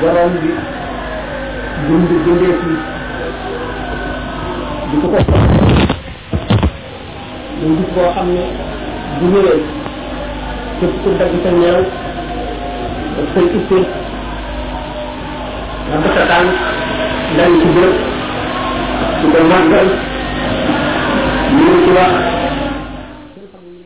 borom bi dund dundee ci di ko ko mu gis boo xam ne bu ñëwee képp ku dagg sa ñeew daf koy itte nga bëgg a tànn ndax ci bërëb di ko màggal ñu ngi ci wax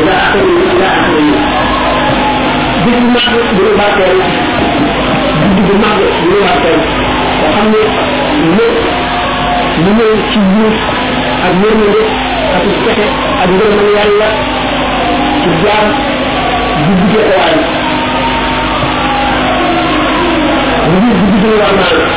ila axiri ila axiri bis bu mag bu ñu barkeel guddi bu mag bu ñu barkeel nga xam ne lépp lu ñëw ci yiw ak yërmande ak pexe ak ngërëmal yàlla ci jaar bu duggee ko waay bu duggee ko waay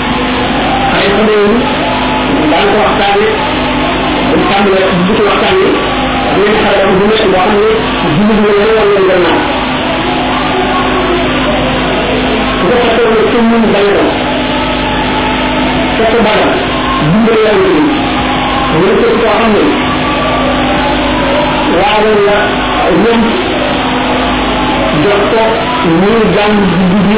xale ko doon daan ko waxtaane bu tàmbalee ci jiitu waxtaan yi dinañ xale ko bu nekk boo xam ne jullit nga la wala nga naan su ko fekkee ne kenn mënu bañ a fekk bala dimbal yaa ngi nii mu ne képp koo xam ne waawoon la ñoom jox ko ñuy jàng di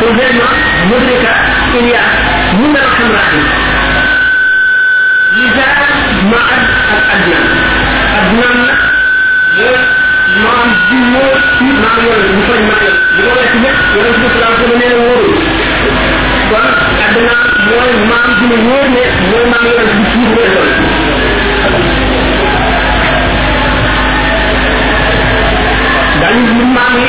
pour vraiment mudrika ilia mun na xam raxi lisa ma ad ak adna adna na yo maam bi moo ci maam yoon bu fañ maa yoon li ma wax ñëpp yoon ci salaam sama nee na wóorul kon adna mooy maam bi ma wóor ne mooy maam yoon ci ci wóor lool dañu maam yi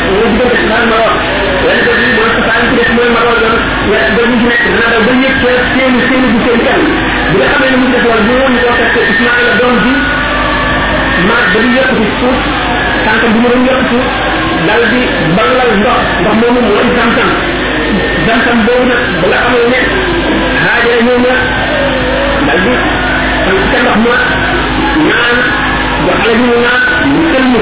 mooy diggante xaar ma wax wala dëgg yi mooy safaan ci def mooy ma doon doon wala ba ñu nekk dina daw ba ñëpp seen seen seen bu seen kan bi nga xamee ne mu def wala ñoo ñoo fekk Ismaïl la doom bi ma ba ñu yëpp ci suuf tànk bi mu doon yëpp suuf dal di balal ndox ndox moomu mooy sam-sam sam-sam boobu nag ba nga xamee ne xaajale ñëw na dal di tànk ca ndox ma naan jox la ñu naan mu sëlmu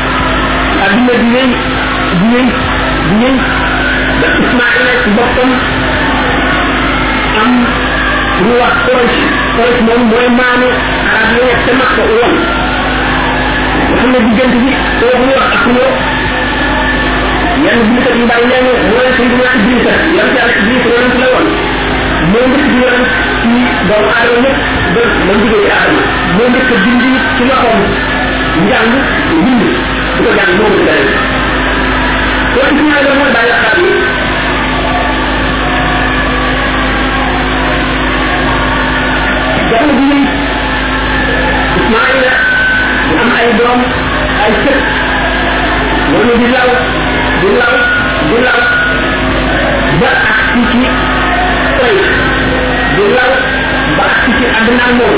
adduna di wéy di wéy di wéy ba Ismaïla ci boppam am ñu wax Quraysh Quraysh moom mooy maanu arab yi nekk ca Makka woon xam ne diggante bi koo bu ñu wax ak ñoo yenn bindikat yu bàyyi leen mooy Seydina Idrissa yam ci àlla Idrissa yonent la woon moo njëkk di yonent ci doomu aadama ñëpp ba ba mu jógee ci aadama moo njëkk bind ci loxoom njàng bind di ko jàng moo ko jàng loolu ci ñaari mooy bàyyi xaar yi jamono bi ñuy Ismaïla di am ay doom ay sët loolu di law di law di law ba ak ci ci koy di law ba ak ci ci àdduna moom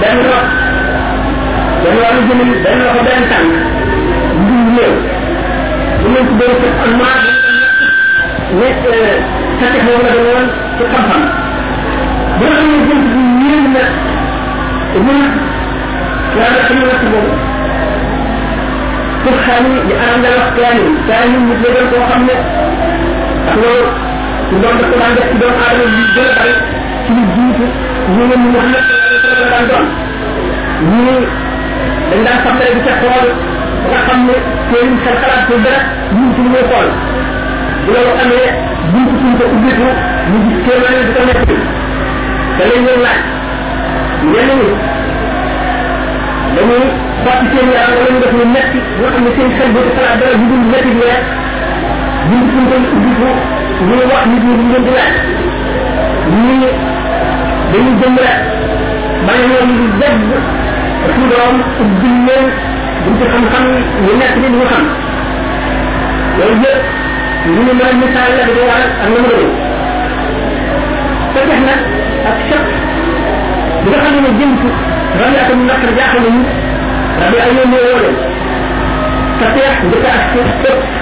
benn lox benn wàllu jëmin benn loxo benn tànk mbir néew bu ngeen ko doon fekk am maa ne sàkk moom la doon woon ci xam-xam bu nga xam ne jënt bi ñeen na mun yaa nga xam ne natt boobu pour xaani di aram la wax kaani kaani nit la doon koo xam ne ak loolu su doon def ko daan def ci doomu aadama bi gën a bari ci lu jiitu ñu ne ñu Muhammad sallallahu alayhi wa sallam ñii dañ daan sax di ca xool nga xam ne seen xel xalaat ko dara ñu ci lu muy xool bu loolu amee buntu suñ ko ubbiku ñu gis kéemaane di ko nekk da lay ñëw laaj ñenn ñi dañuy xotti seen yaram wala ñu def lu metti nga xam ne seen xel bi xalaat dara bu dul metti weer buntu suñ ko ubbiku ñu wax nit ñi ñu leen di laaj ñii dañu jëm rek ba ne ñoom lu dëgg suñu borom ubbil leen buñ ci xam-xam ñu nekk ni duñu xam loolu yëpp ñu ñu mën a misaal la dañu war ak na mu doon te def nag ak chaq bi nga xam ne jëm ci rabi ak mu nakk jaaxal ñu rabi ay yónnee woo leen te teex njëkk ak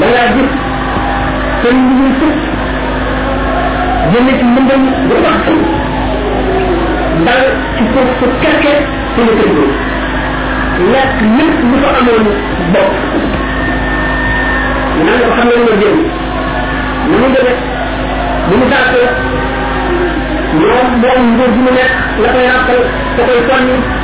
da ngaa gis sëriñ bi ñuy fës génne ci mbëndam bu wax ci dal ci suuf su kerke su la tëj boobu lekk lépp lu fa amoon bopp nan la ko xam ne ma jëm na mu demee bu mu tàkk ñoom moom nguur gi mu nekk la koy ràppal da koy soññ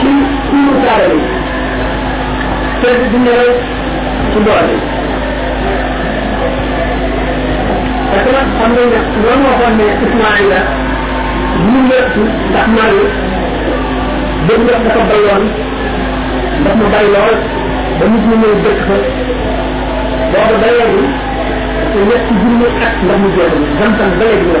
ci suñu daara yi te di ñëw ci mbooloo yi parce que nag xam nga ne loolu waxoon ne Ismaïla ñu lépp ndax maa bëgg ndox dafa bayoon ndox mu bay lool ba nit ñi ñëw dëkk fa boobu ba léegi te ñetti junni at ndox mu jeexul vingt ans ba léegi la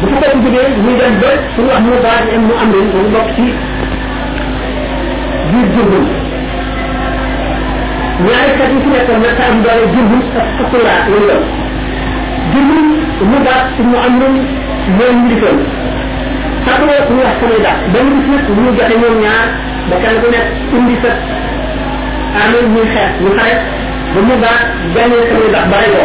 bu ko bokk jógee muy dem ba suñu wax mu baax am mu am leen dañu bokk ci biir jurgum ñaari kat yi fi nekkoon nag am doole jurgum ak xasulaa lañ doon jurgum mu baax ci mu am leen mooy ñu difoon xasulaa suñu wax samay daal benn bis nag ñu joxe ñoom ñaar ba kenn ku nekk indi sa amee ñuy xeex ñu xare ba mu baax jàngee samay daal bàyyi ko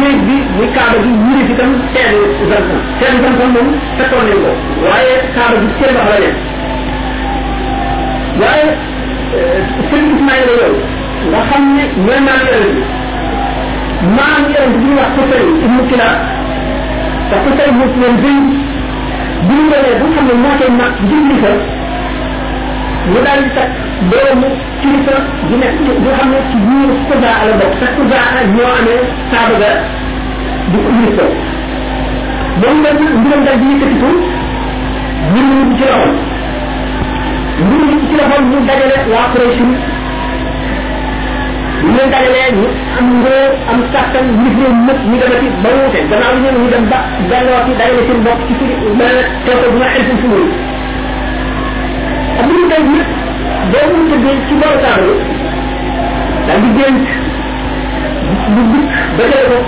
néeg bi muy kaaba gi ñu def itam teenu zamzam teenu zamzam moom fekkoon nañ ko waaye kaaba gi seen loxo la nekk waaye sëñ Ismaïla yow nga xam ne ñooy maam yonent bi maam yonent bi ñuy wax Xusay ibnu Kila te Xusay mu leen bëy bu ñu demee ba xam ne moo koy mag jubli fa mu daal di takk doomu kilifa gi nekk ci nga xam ne ci biir Xuzaa la bokk te Xuzaa ñoo amee Kaaba ga di ko indi ko moom nag mbiram daal di yëkkatiku mbir mi ci loxoom mbir mi ci loxoom ñu dajale waa Quraysh ñu leen dajalee ñu am ngóor am kàttan ñu fi leen nëpp ñu demati ba wuute gannaaw ñu ñu dem ba delloo ci dajale seen bopp ci fi ba teew ko bu ma xel suñu xam nga tey nit boo ko tëddee ci borom saako yi daal di génn bu dikk ba tey ko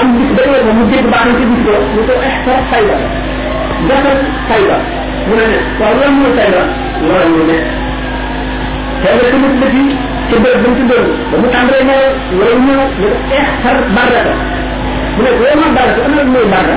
am dikk ba tey ko mu dégg baax na ci gis ko mu ko ihsar fayda defal fayda mu ne ne waaw lan mooy fayda loolu ñu nekk tey la tamit la fii ci bërëb ba mu tuddoon ba mu tàmbalee ne loolu ñëw ne ko ihsar barrata mu ne ko yow ma barrata ana mooy barrata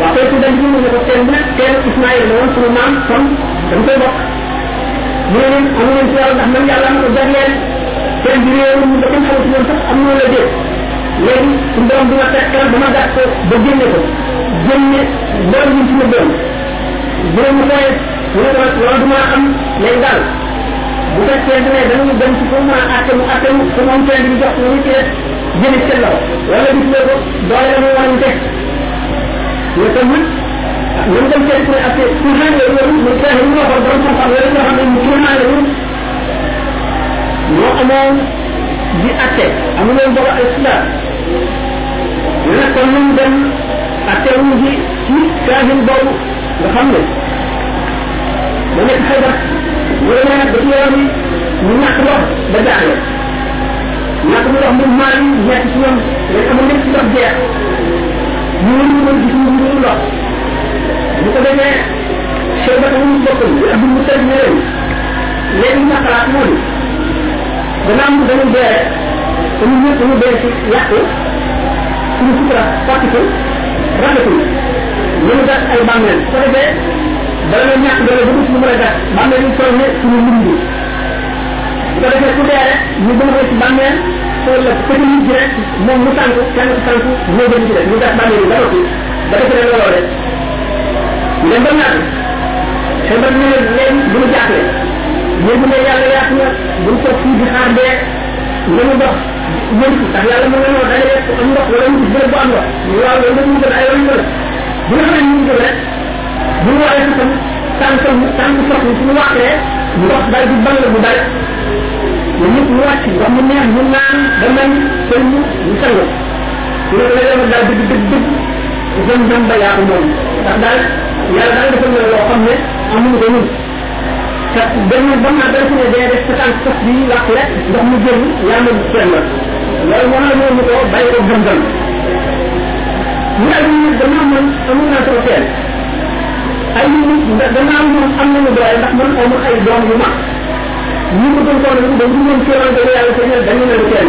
waaw kay ku dem ci mu ne ko teen bu ne teen Ismaïl la woon sunu maam kon dañ koy bokk mu ne leen amu leen ci yàlla ndax man yàlla ma ko jagleel teen bi réewoon mu dafa xamatu woon sax am na la déet léegi suñu borom bi ma tegtal ba ma gàtt ko ba génne ko génne borom bi ci ma doon bu leen ma fooyee mu ne ko loolu du maa xam léegi daal bu fekkee ne dañuy dem ci foofu maa àtte mu àtte mu te moom teen bi jox ko ñu ci des jëli seen loxo wala gis nga ko doole la muy wante nga tam nit ñoom dañ koy pour ak pour réew yooyu yooyu muy xeex yi ñu waxoon borom xam-xam yooyu nga xam ne ñu tuumaa la ñu ñoo amoon di atte amu leen booba ay sulaar ñu ne kon ñu dem atte wu ji ci kaahin boobu nga xam ne mu nekk xaybar mu ne nag ba ci yoon yi ñu ñàkk ndox ba jaaxle naa ko mu dox mu maa yi ñett ci ñoom dañ amoon lépp ci dox jeex ñu ngi ñu mën gis ñu ñu ndox bu ko defee seen ba tamit bokkul ñu abdul mu tëj ne leen léegi ma xalaat moo di gannaaw mu dañu dee rek te ñu ñëpp ñu dee ci yàq suñu sutura fàttiku rafetul ñu gas ay bàmmeel su ko defee bala nga ñàkk doole bu dul ñu mën a gas bàmmeel yi toll ne suñu lim bi bu ko defee ku dee rek ñu gën ko ci bàmmeel soo la ko ñu ji rek moom mu sànku kenn ku sànku ñoo gën ci def ñu def bàmmeel yi ba noppi ba defee looloo rek ñu dem ba ñaata seen ba ñu leen bu ñu jàppale ñun bu ne yàlla yaatu na bu ñu toog fii di xaar dee nañu dox ñëw ci ndax yàlla mën na noo dajale am ndox wala ñu gis bërëb bu am ndox ñu waaw loolu dañu gën ay yoon ñu gën bu nga xam ne ñu gën rek bu ñu waree itam tànk tànk fas yi suñu waxee ndox dal di ball bu dal ñu ñëpp ñu wàcc ndox mu neex ñu naan ba mel sëñ ñu sangu ñu ne la yow daal dëgg dëgg dëgg zëm zëm ba yaa ko moom ndax daal yàlla daal defal na loo xam ne amuñu ko ñun fekk dem na ba mu àggal ci ne day def sa tànk fas bi làq rek ndox mu génn yàlla du seen la loolu moo la ñëw ñu ko bàyyi ko gëm-gëm ñu daal di nag damaa mën amul naa sama teel ay nit ndax damaa moom am nañu doole ndax man aw ma ay doom yu mag ñu ko gën koo nag dañ ñu leen féeral dañu yàlla seen dañu leen teel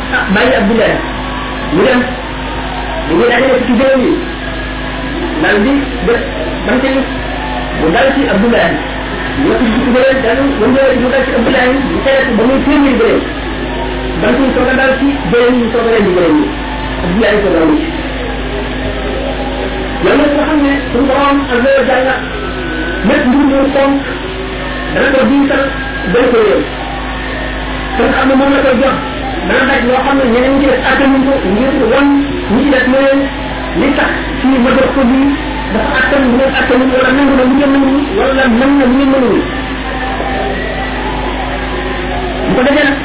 ah bàyyi abdoulaye ñu dem ñu ngi dajale ci juróom yi daal di def bant yi mu dal ci abdoulaye ñoo ci ci bëre dalu ba mu ñëwee mu dal ci abdoulaye mu tere ko ba muy téeméeri bëre bant yi soog a dal ci bëre yi soog a leen di bëre yi abdoulaye soog a mucc loolu nga xam ne suñu borom ak loolu jàll lépp mbir mu fonk dana ko diisal dana ko yëw te nga xam ne moom la koy jox dana daj loo xam ne ñeneen ñi ci def attanuñ ko ngir wan ñi ci def ne leen li tax fii ma jox ko lii dafa attan lu ngeen attanul wala nangu na lu ngeen nangu wala mën na lu ngeen mënul bu ko defee nag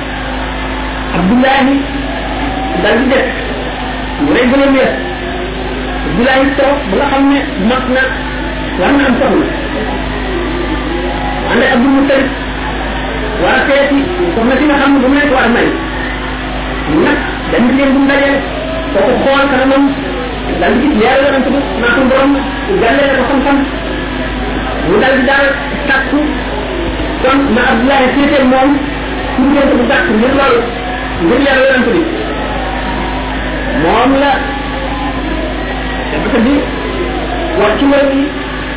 Abdoulahi daal di def mu rey gën a meer Abdoulahi toog ba nga xam ne mat na war na am soxla ànd ak Abdul Mutalib war a seeti soxna si nga xam ne bu mu leen ko war a may nag dañ di leen bu mu dajee kooku xool kanamam dal di gis leer yonent bi naa suñu borom jàllee na ko xam-xam mu dal di daal takku kon na Abdoulaye seetee moom su ngeen ko takk ngir loolu ngir leer yonent bi moom la dafa di wax ci wér bi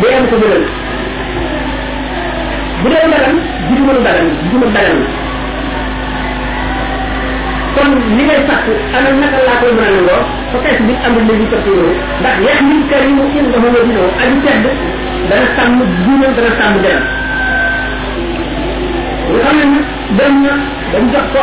dee am ko gënal bu dee lu dagan jiitu ma lu dagan jiitu ma lu dagan kon li ngay sàkk ana naka laa koy mën a nangoo fa xees bi amul léegi topp yow ndax yax min karimu in dafa nga dinoo aju tedd dana sàmm diinam dana sàmm deram nga xam ne nag dem na dem jox ko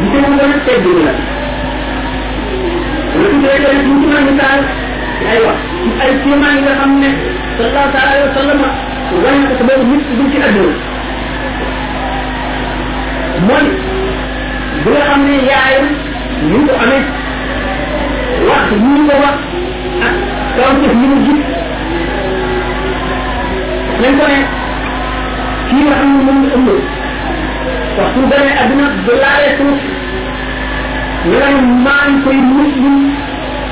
Jikko bu gën a tedd la. Wala su dee tamit mu ci mën a misaal ci ay wax ci ay kéemaan yi nga xam ne sallallahu taala alayhi wa sallam wane ko sa boobu nit du ci àdduna mooy bi nga xam ne yaayam ñu ngi ko amee wax ñu ngi ko wax ak kaw ci li mu gis nañ ko ne kii nga xam ne moom la ëmb wax suñu gënee adduna bu laalee suuf ñu ne maan koy muslim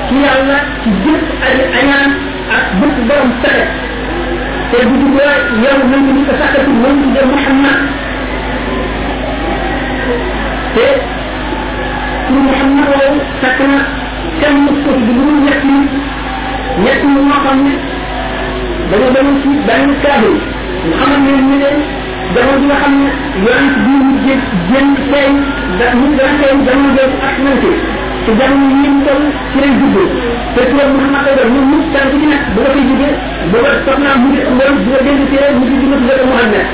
ci yàlla ci jëpp aji añaan ak bëpp borom pexe te bu juddoo yow nañ ko ko sakkati moom ci jëm Muhammad te pour Muhammad woowu sakk na kenn mos ko di lu ñett yi ñett yi moo xam ne dañoo demoon ci benn kaaba yi ñu xamal ne ñu ne jamono bi nga xam ne yonent bi mu jé génn feeñ da ñu dana feeñ jamono jooju ak nañ ci te jamono yi ñu toll ci lay juddoo te turam Muhammad ay doon ñun ñëpp kenn ku ci nekk bu nga koy jógee bu nga soxnaa mu ngi ëmbal bu nga dellu see mu ngi dina tuddee Muhammad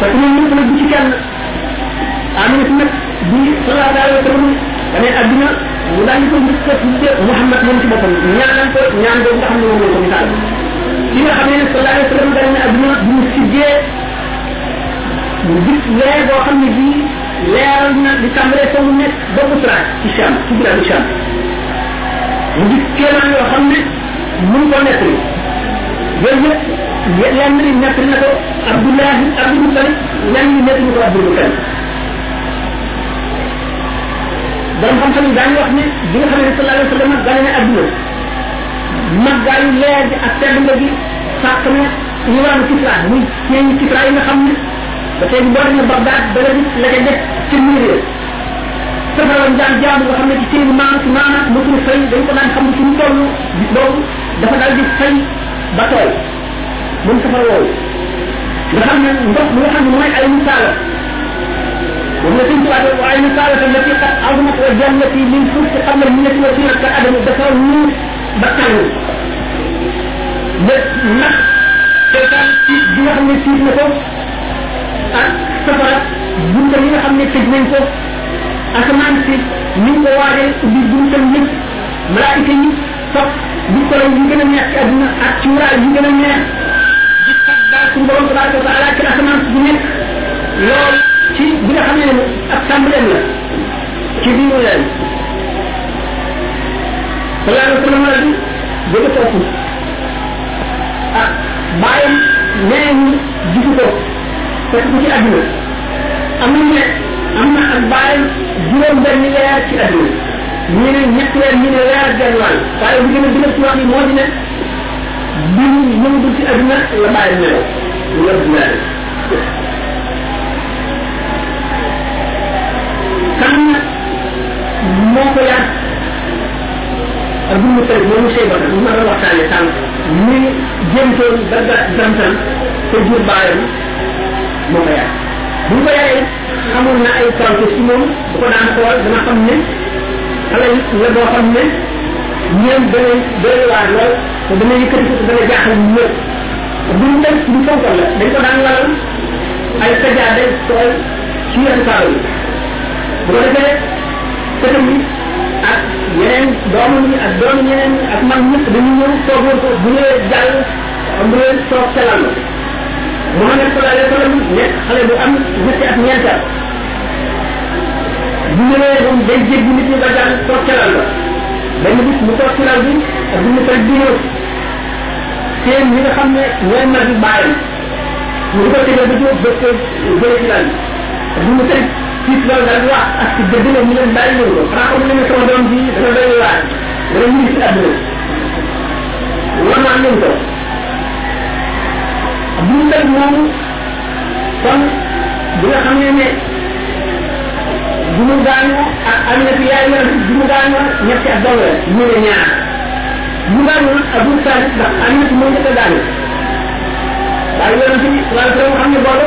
parce que ñun ñëpp nag bu ci kenn amina si nag bi sallallahu alayhi wa sallam damay adduna mu daal di ko njëkk a tudde Muhammad moom ci boppam ñaanal ko ñaan boobu nga xam ne moom la ko misaal ki nga xam ne ne sallallahu alayhi wa sallam daal na adduna bu mu siggee mu gis leer boo xam ne bii leeral na di tàmbalee fa mu nekk ba Busra ci Sham ci biir Sham mu gis kéemaan yoo xam ne mun ko nekk li yooyu yëpp lenn li nekk na ko abdoulahi abdul mutalib lenn li nekk na ko abdul mutalib borom xam-xam yi daañu wax ne bi nga xam ne sallallahu alayhi wa sallam gane na adduna maggaayu leer bi ak tedd nga gi sàq na ñu war a kisra muy seen kisra yi nga xam ne ba tey boo demee Bagdad bala bi la ca def ci miir safara lañ daan jaamu nga xam ne ci seeni maam ci maama mosul fay dañ ko daan xam ne suñu toll bis boobu dafa daal di fay ba tooy moom safara woowu nga xam ne ndox mi nga xam ne mooy ay misaala moom la sëñ tubaab wa ay misaala te la ci xat azumat wa jannati min suuf si xam ne ñu ne ci wa suuf ka adam dafa ñu ba tàng ba nax te daal ci bi nga xam ne tiit na ko ak safara buntam yi nga xam ne tëj nañ ko asamaan si ni ñu ko waajee ubbi buntam yëpp malaayika yi fop di kolal yi gën a neex ci àdduna ak ci wuraay yi gën a neex di sabbaal suñu borom tabaraka wa taala ci asamaan si bu nekk loolu ci bi nga xam ne ab tàmbaleen la ci biir wulaay sallallahu alayhi wa sallam la bi jóge foofu ah bàyyam nee ñu gisu ko fekk ko ci àdduna am na nekk am na ak bàyyam juróom benn weer ci àdduna ñu ne ñett weer ñu ne weer ak genn wàll waaye bu gën a gën a ci wax yi moo di ne bi ñu ñëwagul ci àdduna la bàyyam nelaw loolu la dina kan nag moo ko yar Abdul Mutalib moomu Seyba ñu mën a waxtaane sànq mi jëntoon ba ba dantal te jur baayam moo ko yar bu ñu ko yaree xamoon na ay qualité ci moom bu ko daan xool dana xam ne xale la boo xam ne ñoom dana doy waar lool te dana yëkkati ko dana jaaxal ñëpp bu ñu dem bu fonkoon la dañ ko daan lalal ay sajaade tool ci yenn kaaba yi bu ko defee sëtam yi ak yeneen doomam yi ak doom ñeneen ñi ak mag ñëpp dañu ñëw toog wër ko bu ñëwee jàll am leen toog ca lal ba Muhammad sallallahu alayhi wa sallam nekk xale bu am ñetti at ñeental bu ñëwee moom day jéggi nit ñi ba jàll toog ca lal ba benn bis mu toog ci lal bi ak bu mu fekk di ñëw seen ñi nga xam ne ñooy mag bi bàyyi mu di ko tegal ba jóg ba ko jëlee ci lal bi ak bu mu fekk tiit loolu dara wax ak ci dëgg la ñu leen bàyyi ñu ko xanaa xam ne sama doom bi dana doy waar dana ñu ci àdduna war naa leen ko bu ñu def moomu kon bi nga xam ne ne bu mu gaañoo ak am na fi yaay la bu mu gaañoo ñetti at dong la ñu ne ñaar bu gaañoo nag abu talib ndax am na fi moo njëkk a gaañoo waaye yonent bi waaye xam ne boobu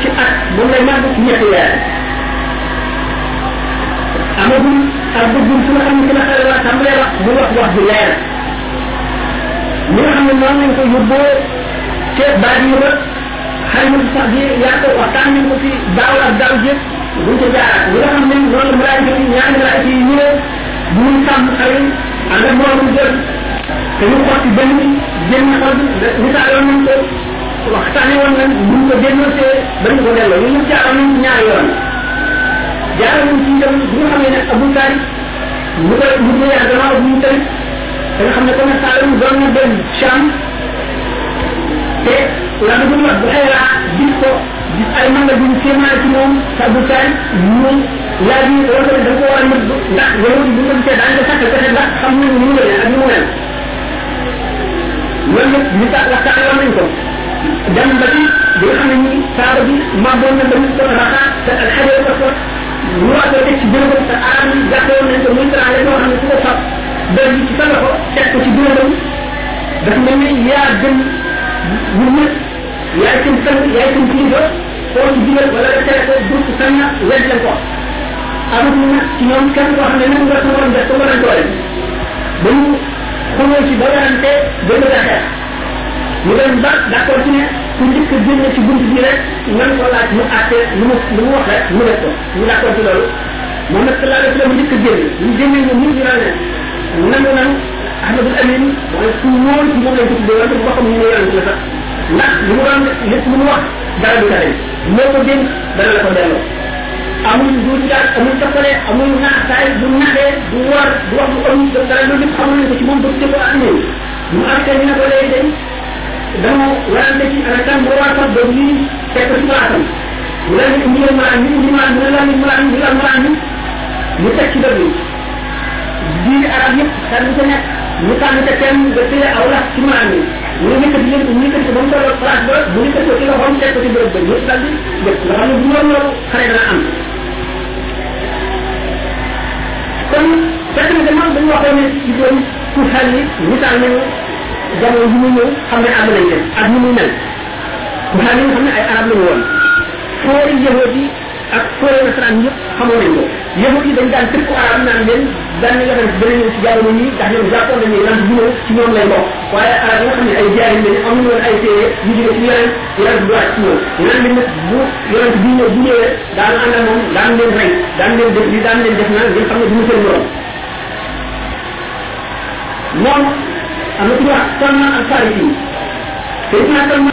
ci at moom lay màgg ci ñetti weer amagul ak bëggul su nga xam ne ci la xale war a tàmbalee wax mu wax wax bi leer ñi nga xam ne noonu lañ ko yóbboo te baat yi ba xale mu sax bi yaa ko waxtaan nañ ko fi daaw ak daaw jëpp buñ ko jaaraat ñi nga xam ne noonu maraay bi ñaari maraay yi ñu ne bu muy sàmm xale yi ànd ak moom jël te ñu xotti benn bi génn xol bi misaaloon nañ ko waxtaane woon nañ buñ ko delloosee ba ñu ko delloo ñu ñëpp jaaroon nañ ci ñaari yoon jaaroon nañ ci itam bi nga xamee ne Abu Taalib mu koy mu koy yàgg gannaaw bu ñu tëri da nga xam ne commerçant la mu doon na dem Cham te la bu ñu wax bu xëy laa gis ko gis ay mën la bu ñu kéemaay ci moom sa Abu Taalib mu laaj yi wala da nga ko war a nëbb ndax yow bu ñu ko gisee daañu ko sàkk pexe ndax xam nañ ni mu demee ak ni mu mel loolu nag ñu tax waxtaan yoon nañ ko dem ba ci bi nga xam ne ñi saaba bi màggoon na dañu ko raxa te ak xajee ko ko ñu war ko teg ci bërëbam te aar yi jàppoon nañ ko muy teraale boo xam ne ku ko fab dër bi ci sa loxo teg ko ci bërëbam dafa mel ni yaa gën bu ñëpp yaay seen sang yaay seen kilifa koo ci digal wala nga tere ko bur ko sañ na wedd leen ko amatu nag ci ñoom kenn koo xam ne nag nga ko waroon def ko war a doole ba ñu xuloo ci ba werante ba bëgg a xeex ñu dem ba d'accord ci ne ku njëkk a génn ci bunt bi rek nan ko laaj mu àtte lu mu lu mu wax rek mu def ko ñu d'accord ci loolu moom nag sallallahu alayhi wa sallam njëkk a génn ñu génnee ñoom ñëpp ñu naan ne nangu nan ahmadul amin mooy ku wóor ci moom lañ ko tuddee wante bu boppam ñu ne yonent la sax ndax li mu doon lépp lu mu wax dara du tare moo ko dénk dana la ko delloo amul duut daal amul tappale amul naxtaay du naxee du war du wax lu amul def dara loolu lépp xamul nañ ko ci moom bëgg ko ak ñëw mu am tey ñu ne ko léegi day dama warante ci ana tam boo war a fab boobu lii fekk ci palaasam mu daal di indi leen malaan mi indi malaan mi ne la indi malaan mi la malaan mi mu teg ci dëgg diini arab yëpp xel bu ca nekk ñu tànn ca kenn ba tëye aw lax ci maam yi ñu yëkkati leen ñu yëkkati ko ba mu tolloo place ba bu yëkkati ko ci loxoom teg ko ci bërëb ba ñëpp daal di def nga xam ne bu loolu loolu xare dana am kon fekk na dama dañu waxoon ne ci doon ku xel ni misaal nañu jamono yi mu ñëw xam ne am nañ leen ak ni muy mel ku xel ni nga xam ne ay arab lañu woon foori yahudi ak koore nasaraan yëpp xamoo nañ ko yahut yi dañ daan tëkku arab naan leen daan na yahut dana ñëw ci jamono yi ndax ñoom jàppoon nañu lan bu ñëw ci ñoom lay bokk waaye arab yi nga xam ne ay jaay lañ amuñu woon ay téere ñu jóge ci yeneen yeneen bu wàcc ci ñoom yeneen li nag bu yeneen bi ñëw bu ñëwee daan ànd ak moom daan leen rey daan leen def li daan leen def naan ngeen xam ne duñu seen borom moom am na ku ñu wax salman al farisi te dinaa salman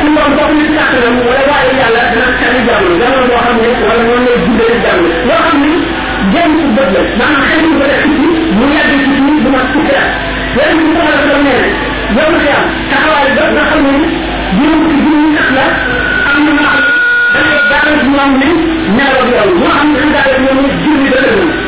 suñu borom bokk na ci kàttanam wala waaye yàlla dana tari jamono jamono boo xam ne wala noonu lay guddee jamono yoo xam ni genn ku bët la maanaam xëy na bëgg a tukki mu yàgg ci nii bu mat fukki at yàlla bi ko xamal ko nee na yow na xiyam taxawaay ba nga xam ne juróom ci juróom sax la am na nga xam ne da ngay daal ci ñoom ni ñaar ak yow moo xam ne dañ daal ñoom ni julli dëgg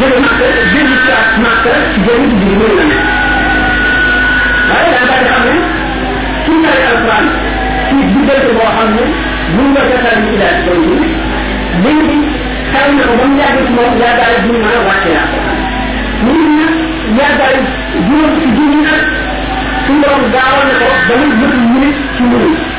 jóge màkk jënd ci ak màkk ci jënd ci biir mën na ne waaye daa daal di xam ne ci ñaari alquran ci diggante boo xam ne bu ñu ko seetaan ci daal ci doon léegi bi xel na ko ba mu yàgg ci moom yaakaar ji mën a wàcce la ñu ngi nag yaakaar juróom ci junni nag suñu borom gaawal na ko ba muy jëf minute ci minute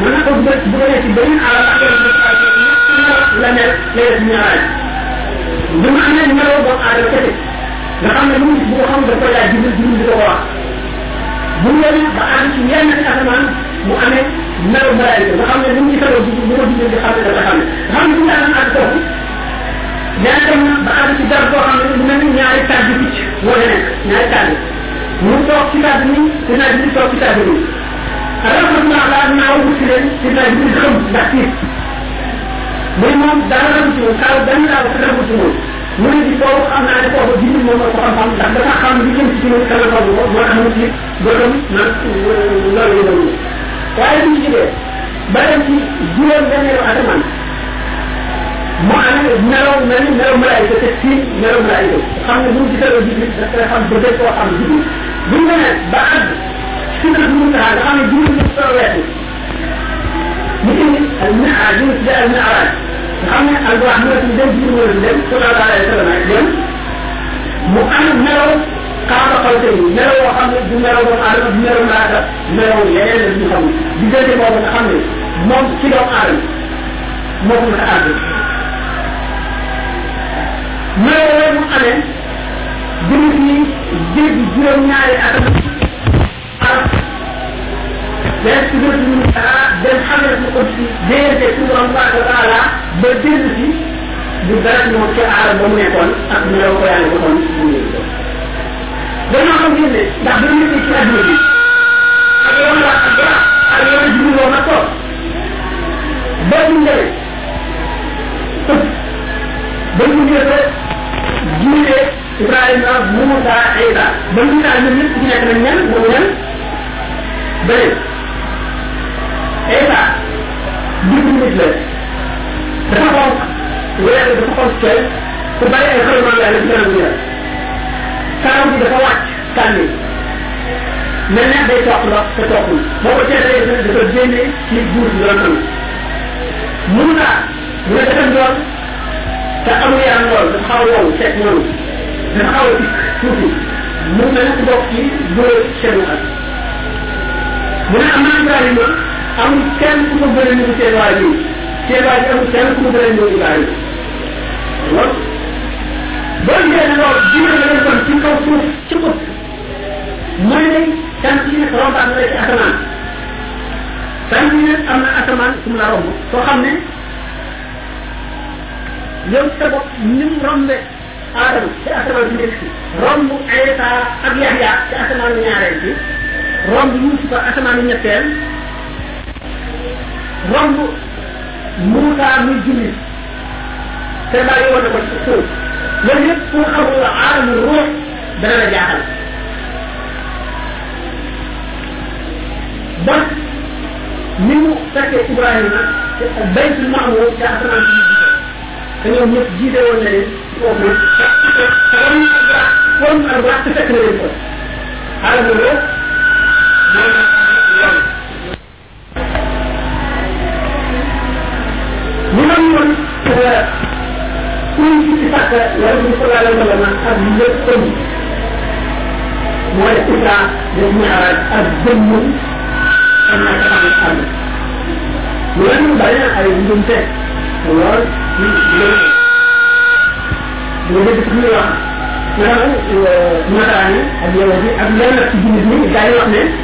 mën na ko dugal bu ko ci beneen alal ak yoon la mel lay def ñaaraay bi ma amee meloo boobu aadama kese nga xam ne lu mu bu ko xam daf koy laaj jublu jublu di ko ko wax bu mu yëngu ba àgg ci yenn ci asamaan mu amee melo malaayika nga xam ne lu mu ci solo jublu bu ko jublu di xam ne dafa xam ne nga xam ne bu ñu daan àgg foofu yaa dem na ba àgg ci dara boo xam ne lu mel ni ñaari tàgg picc moo nekk ñaari tàgg mu toog ci tàgg nii dinaa di toog ci tàgg nii rahmatullah daal naaw bu si leen si daal di xam ndax tiit mu ne moom dara rabu ci moom kaaw benn daaw sa rabu ci moom mu ne di boobu xam naa ne boobu jiw moom moo ko xam-xam ndax dafa xam li jëm ci moom kala boobu moo tax mu tiit ba xam nag loolu la doon waaye bu ñu jógee ba dem ci juróom benneelu asamaan mu amee melaw mel ni melaw malaayika te siin melaw malaayika xam ne bu ñu gisee jibril daf koy xam ba dëkk koo xam jibril bu ñu demee ba àgg Sidratul Muntaha nga xam ne juróom ñett soo weesu ñu indi al mi'raaj ñu tuddee al mi'raaj nga xam ne al wax mu ne dem jiw wala dem sallallahu alayhi wa sallam dem mu am melaw kaaba xaw tey melaw boo xam ne du melaw doomu aadama du melaw malaaka melaw yeneen la ñu xam diggante boobu nga xam ne moom ci doomu aadama moo ko mën a àgg melaw boobu mu amee jullit yi jéggi juróom-ñaari atam arab dem ci biir ñu dara dem xamal ko aussi déyante ci borom tabaraka wa taala ba dellu si du dara ñoo ca aar ba mu nekkoon ak ñu ko yàlla joxoon mu ngi ko dañoo xam ngeen ne ndax bu ñu ci àdduna bi ak yoon la ak dara ak yoon bi ñu woon ak toog ba ñu demee ba ñu mujjee ko jiite Ibrahima Moussa Aïda ba ñu daal ñoom ñëpp ci nekk nañ ñan moom ñan bëri Aïda jiw bi nit la dafa xonk weer bi dafa xonk cooy ku bari ay xarala yàlla ci kanam bi la karaw bi dafa wàcc tànn mel ne day toog ndox te toogul boo ko teelee dafa génne ci buur bi doon am mun naa mu ne dafa njool te amul yaram lool dafa xaw a wow seet noonu dafa xaw a dikk tuuti mun na nag bokk ci buur seen waxal mu ne am naa Ibrahima amul kenn ku ko gën a nuyu seen waa ji seen waa ji amul kenn ku ko gën a nuyu Ibrahima loolu boo gisee ne loolu jiw la leen kon ci kaw suuf ci xut mooy ne tant yi nag rombaat na la ci asamaan tant yi nag am na asamaan su mu la romb soo xam ne yow sa bopp ni mu rombe aadama ci asamaan bi njëkk si romb Isa ak Yaxya ci asamaan bi ñaareel bi romb Yuusufa asamaan bi ñetteel romb Muusa muy julli te bàyyi woon na ko ci suuf loolu yëpp pour xamul la aalamu ruux dana la jaaxal bon ni mu fekkee Ibrahima baytul maamur ca asamaan si jiite te ñoom ñëpp jiite woon na leen foofu kon kon ak wax te fekk na leen ko xaaral ma ñu doon woon kuy ci sàkk yàlla bi sallallahu alayhi wa sallam ak lépp ëmb mooy isra def mi'raj ak jëmm am na ko am am lu leen ñu bari ay njumte lool ñu leen ñu leen def ñu wax maanaam nasaraan yi ak yow bi ak lenn ci jullit ñi dañuy wax ne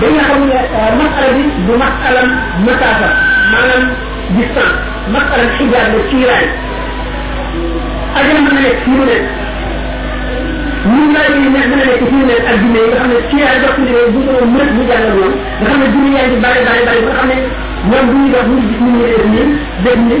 dañu xam ne masala bi du masalam masaafa maanaam distance masalam xijaab la kiiraay ajana mën na nekk fii mu nekk ñun laa yi nekk mën na nekk fii mu nekk ak jinne yi nga xam ne kiiraay dox ci liggéey bu ko mën mu jàngal ñoom nga xam ne jinne yaa ngi bari bari bari ba nga xam ne ñoom bu ñuy dox ñu gis nit ñi def nii def nii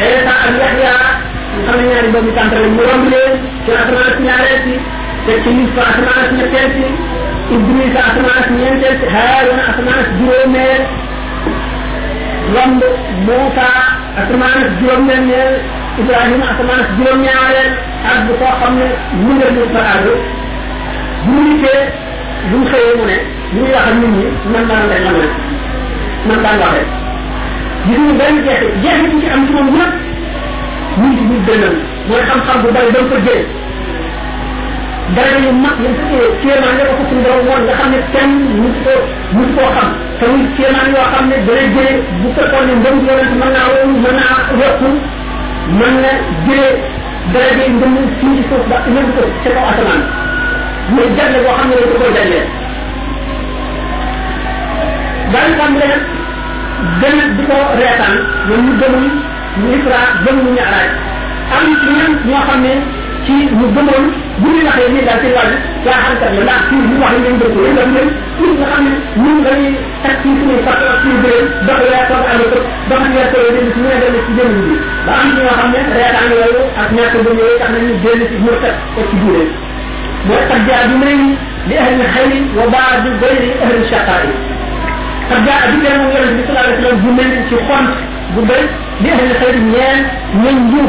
Isa ak Yaxya ñu xam ne ñaari doomi tànt la ñu romb leen ci asamaan si ñaareel si te ci Yuusufa asamaan si ñetteel si Idrisa asamaan si ñeenteel si Haaruna asamaan si juróomeel romb Muusa asamaan si juróom-benneel Ibrahima asamaan si juróom-ñaareel ak bu koo xam ne mu ngi leen di fa àgg bu ñu gisee bu mu xëyee mu ne li muy wax ak nit ñi man daan rek man rek man daan wax rek gis ñu benn jeexi jeexi ci ci am ci moom ñëpp ñu ngi ci biir dënnam mooy xam-xam bu bari ba mu ko jëlee dara yu mag yu tukkee kéemaan la ko ko suñu borom woon nga xam ne kenn mu ko mu koo xam te muy kéemaan yoo xam ne dana jëlee bu fekkoon ne mbënd yonent mën naa wóolu mën naa yokku mën na jëlee daraja yi ngëm fii ci suuf ba yóbbu ko ca kaw asamaan muy jagle boo xam ne dañ ko koy jagleel daañu tàmbalee nag gën a di ko reetaan ñoom ñu gëmul ñu isra gëm ñu ñaaraay am ci ñan ñoo xam ne ci ñu gëmoon bu ñu waxee nii daal ci wàllu caaxaankat la ndax fii ñu wax ne dañ dëkk yëpp dañ leen nga xam ne ñun dañuy tax ci suñu fas ak suñu gërëm dox weer toog ànd ko ba xam weer toog dem ci ñu dem ci jëmm bi ba am ci ñoo xam ne reetaan yooyu ak ñàkk gëm yooyu tax nañu génn ci murtat ak ci diine mooy qad jaa bi may li ahli xayri wa baa bi gayri ahli shaqaa yi qad jaa bi kenn moom yonente bi sallallahu alayhi wa sallam bu mel ni ci xont bu doy li ahli xayri ñeen ñeen njiw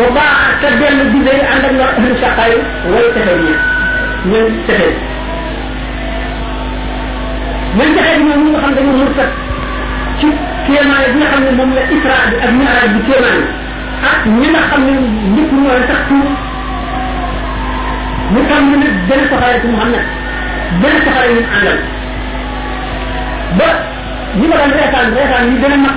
wa baa ka dellu di day ànd ak ñoo ahli shaqaa yi way texe ñeen ñeen texe nañ fexee bi ñoom ñi nga xam dañu murtat ci kéemaane bi nga xam ne moom la isra bi ak mi'raj bi kéemaane ak ñi nga xam ne njëkk ñoo la sax tuur mu tam ne nag benn soxare ci Muhammad benn soxare ñu àndal ba ñi ko daan reetaan reetaan yi gën a mag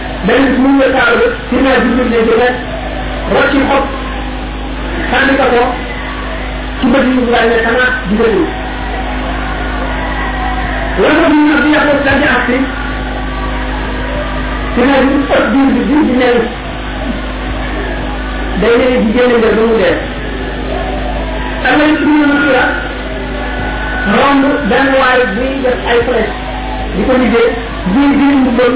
benn bis muy wër kaaba bi si naa jibril ne dina rocci xob sànni ko ko ci bët yi Ibrahima ne xanaa gisatuñu loolu la ñu naan di yàqal daal di àgg si si naa jibril ëpp biir bi biir bi neen day ne di génne mbir ba mu dee am na nit ñu ngi la romb benn waay buy def ay flèche di ko liggéey buy biir mu bon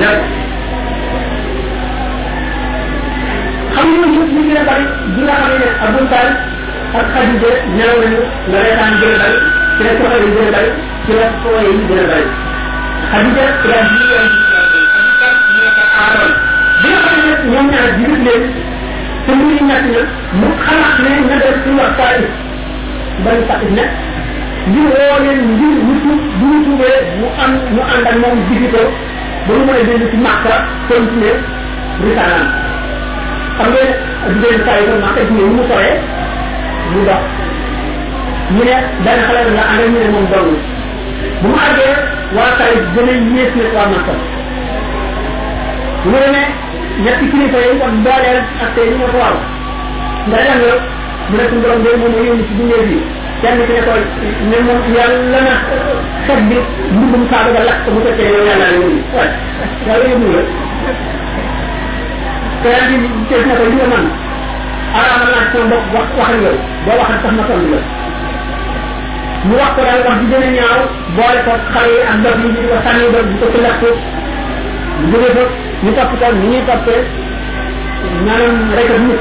nag xam nga ñun ñu gën a bari bi nga xam ne Abu Sall ak Khadija ñëw nañu la reetaan gën a bari ci la soxla yi gën a bari ci la soxla yi gën a bari Khadija ci la bi yoon bi nga xam ne ñoom ñaar jiwit leen te mu ngi ñàkk na mu xalaat ne na dem ci waxtaan borom fàq nag ngir woo leen ngir ñu tuub bu ñu tuubee mu am mu ànd ak moom gisi ko ba mu mën a dellu ci Màkka continuer risalaam xam nga jigéen saa yi ko Màkka ci ñu mu soree mu dox ñu ne benn xale la ànd ak ñu ne moom dong bu mu àggee waa Taïf gën a yées nag waa Màkka mu ne ñetti kilifa yi kon dooleel ak tey ñu ne ko waaw nga dem mu ne suñu borom day moom mu yónni ci dundee bi kenn ci ne ko ne moom yàlla na xet bi mbubum saaba ba lakk bu fekkee yow yàlla la yónni waaw yàlla yóbbu la te yaa ngi gis ne ko li nga man araama naa sama bopp wax wax ak yow boo waxal sax ma tontu la mu wax ko daal wax di gën a ñaaw boole ko xale yi ak dof yi di ko sànni dof di ko ci lakk jóge fa ñu topp ko ni ñuy toppee maanaam rek ak nit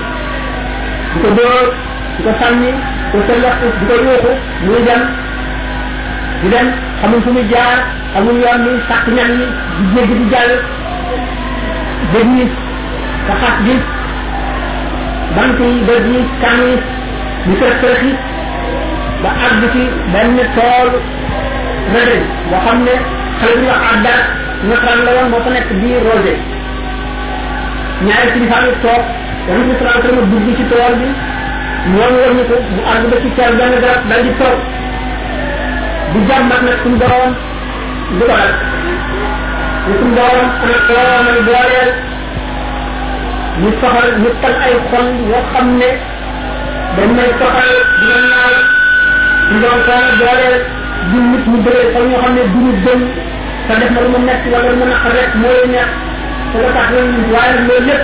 di ko dóor di ko sànni di ko sëllax di ko yuuxu muy dem di dem xamul fu muy jaar xamul yoon ni sàq ñan ni di jéggi di jàll dëgg yi sa xas gi bant yi dëgg yi kan yi di kër kër yi ba àgg ci benn tool rëdd boo xam ne xale bi wax ak dara nasaraan la woon moo fa nekk di rosé ñaari kilifa yi toog yonent bi sallallahu alayhi wasallam dugg ci tool bi ñoom war ñu ko mu àgg ba ci car benn garab dal di toog di jàmbat nag suñu borom di ko dal ñu suñu borom ana borom man booleel ñu soxal ñu tal ay xol yoo xam ne dañ may soxal di ma naal suñu borom soxal booleel du nit ñu bëree xol ñoo xam ne du ñu gëm te def na lu mu nekk wala lu mu naqar rek moo lay neex te la tax loolu waaye loolu lépp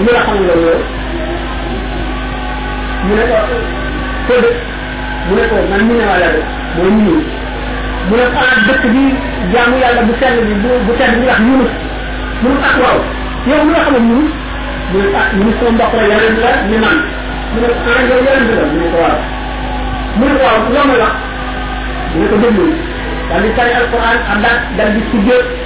ñu la xam loolu yow mu ne ko foo dëkk mu ne ko man Miné wala dëkk mooy Miné mu ne ko ah dëkk bi jaamu yàlla bu sell bi bu bu sell bi wax Yunus mu ne ko ah waaw yow mu la xam Yunus mu ne ko ah Yunus sama mbokk la yonent la ni man mu ne ko ah yow yonent la mu ne ko waaw mu ne ko waaw loo may wax mu ne ko déglu daal di tari alquran àndaat daal di sujjóot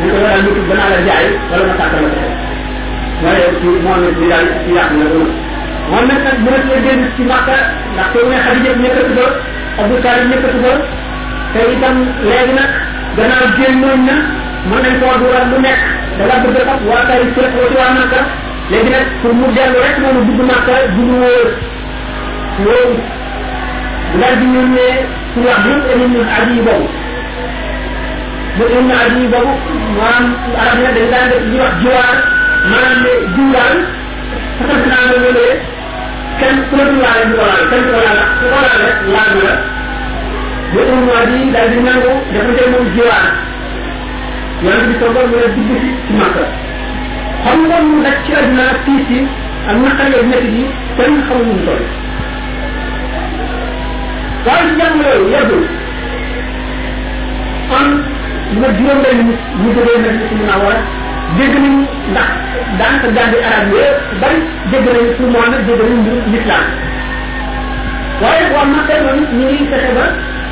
ñu ko daal ñu tudd danaa la jaay wala ma sàkkal la ko waaye ci Mohamed bi daal ci yàq na loolu Mohamed nag bu nekk la génn ci Màkka ndax te ne Xadija nekkatu ba Abdou Talib nekkatu ba te itam léegi nag gannaaw génnoon na mën nañ koo dugal lu nekk da nga bëgg a waa Taïf ci waa Màkka léegi nag pour mu dellu rek noonu dugg Màkka du lu wóor loolu daal di yónnee ku wax bi Ibn Adi boobu bu Ibn Adi boobu maanaam arab na dañ daan def di wax jiwaar maanaam ne jiwaar sax naa la nga lee kenn ku la tuwaale du ko laal kenn du ko laal ku ko laal rek laal na la bu Ibn Adi daal di nangu dafa tey moom jiwaar yonent bi sa bopp la dugg si ci Makka xam nga loolu mu daj ci àdduna ak tiis yi ak naqar yeeg métti yi kenn xamul nu mu toll waaye ci jamono yooyu yeggul am lu ma juróom benn nit ñu jógee nag ci mun a war dégg nañu ndax daanaka gàddi arab yi bari dégg nañu pour moo nag dégg nañu mbirum l'islam waaye waa Makka ñoom ñu ngi fexe ba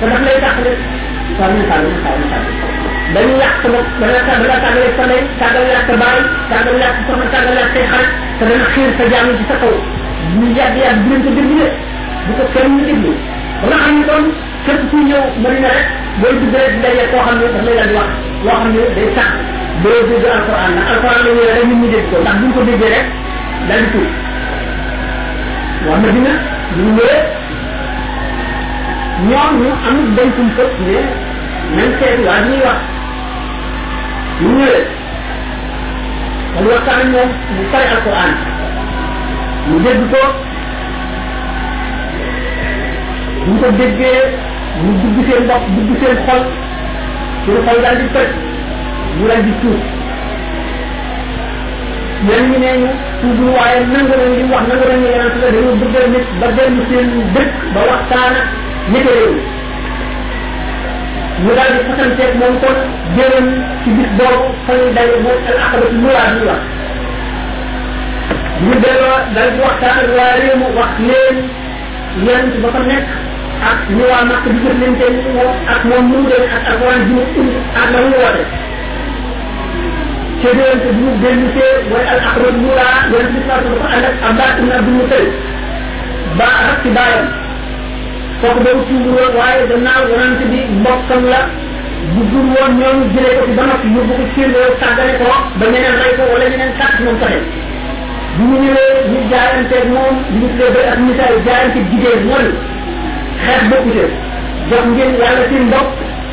te daf lay tàqale waaw ñu tàgg ñu tàgg ñu tàgg dañu yàq sa bopp dana la tàgg la tàggale sa ndey tàggal la sa baay tàggal la sa soxna tàggal la say xarit te dana xiir sa jàmm ci sa kaw ñu yàgg yàgg bu leen ko déglu de bu ko kenn ñu déglu ba nga xam ne kon képp kuy ñëw Madina rek booy dugg rek daje koo xam ne daf lay daal di wax loo xam ne day sax boo dégg alquran ndax alquran la ñëwee rek nit ñi dégg ko ndax buñ ko déggee rek daal di tuub waa Madina bu ñu ñëwee ñoom ñu am dañ kum fëpp ne nañ seet waa ñuy wax ñu ñëwee dañ waxtaan ak moom mu pare alquran mu dégg ko bu ko déggee mu dugg seen bopp dugg seen xol seen xol daal di toj mu daal di tuut ñenn ñi nee ñu tuubul waaye nangu nañ li mu wax nangu nañ ne yonent la dañoo bëggal nit ba dem seen dëkk ba waxtaan ak ñi ko réew ñu daal di fasanteeg moom kon jëloon ci bis boobu fa ñu daje bu al aqabatu muraad ñu wax ñu delloo daal di waxtaan ak waa réew mu wax leen yonent ba fa nekk ak ñu waa màkk di jëflante ak moom mu dem ak alquran ji mu indi ak la mu woote ca déwén sa bu mu dellu see mooy al axraj mu laa yonent bi saa dafa ànd ak Abbas ibn Abdul Mutalib ba ak ci baayam kooku boobu tuubu woon waaye gannaaw yonent bi mbokkam la bu dul woon ñoom jëlee ko ci ba noppi yóbbu ko ci réew sàggane ko ba ñeneen rey ko wala ñeneen kàtt moom saxe bu ñu ñëwee ñu jaayante moom li ñu tuddee bay ak misaal jaayante jigéen mooy xeex bokkute jox ngeen yàlla seen bopp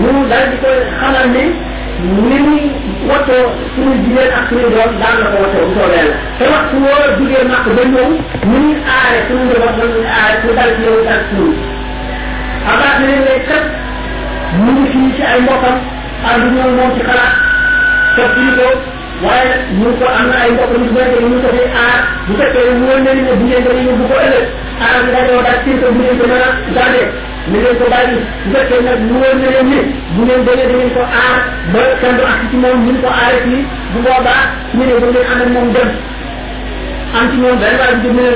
ñu daal di koy xamal ne ni muy watoo suñu jigéen ak suñu doom daan na ko watoo bu soobee la te wax su woo jugee màkk ba ñëw ñu ñuy aare suñu njaboot ba ñuy aare ñu dal ci yow dal ci ñun abaat na leen ne kat mu ngi fii ci ay mbokkam ànd ñëw moom ci xalaat te fii ko waaye nag ñu ko am na ay mbokk ñu bëri ñu ko fi aar bu fekkee wóor na ni ne bu ngeen ko yóbbu ko ëllëg aar bi dañoo daal ci ko bu ngeen ko mën a gardé na ngeen ko bàyyi su fekkee nag mu wóor na leen ni bu ngeen demee da ngeen ko aar ba kenn du ak ci moom ñu ko aare ci bu boobaa su ñu ne ba ngeen ànd ak moom dem am ci ñoom benn waa bi jëm ne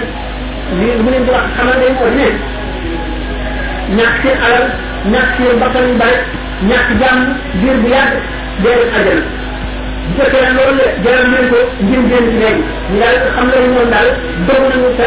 li mu leen di wax xamal dañ ko ne ñàkk seen alal ñàkk seen bakkan yu bari ñàkk jàmm biir bu yàgg dee def ajal bu fekkee nag loolu la jaral leen ko ngir génn ci léegi ñu daal xam nañu moom daal dogu nañu sa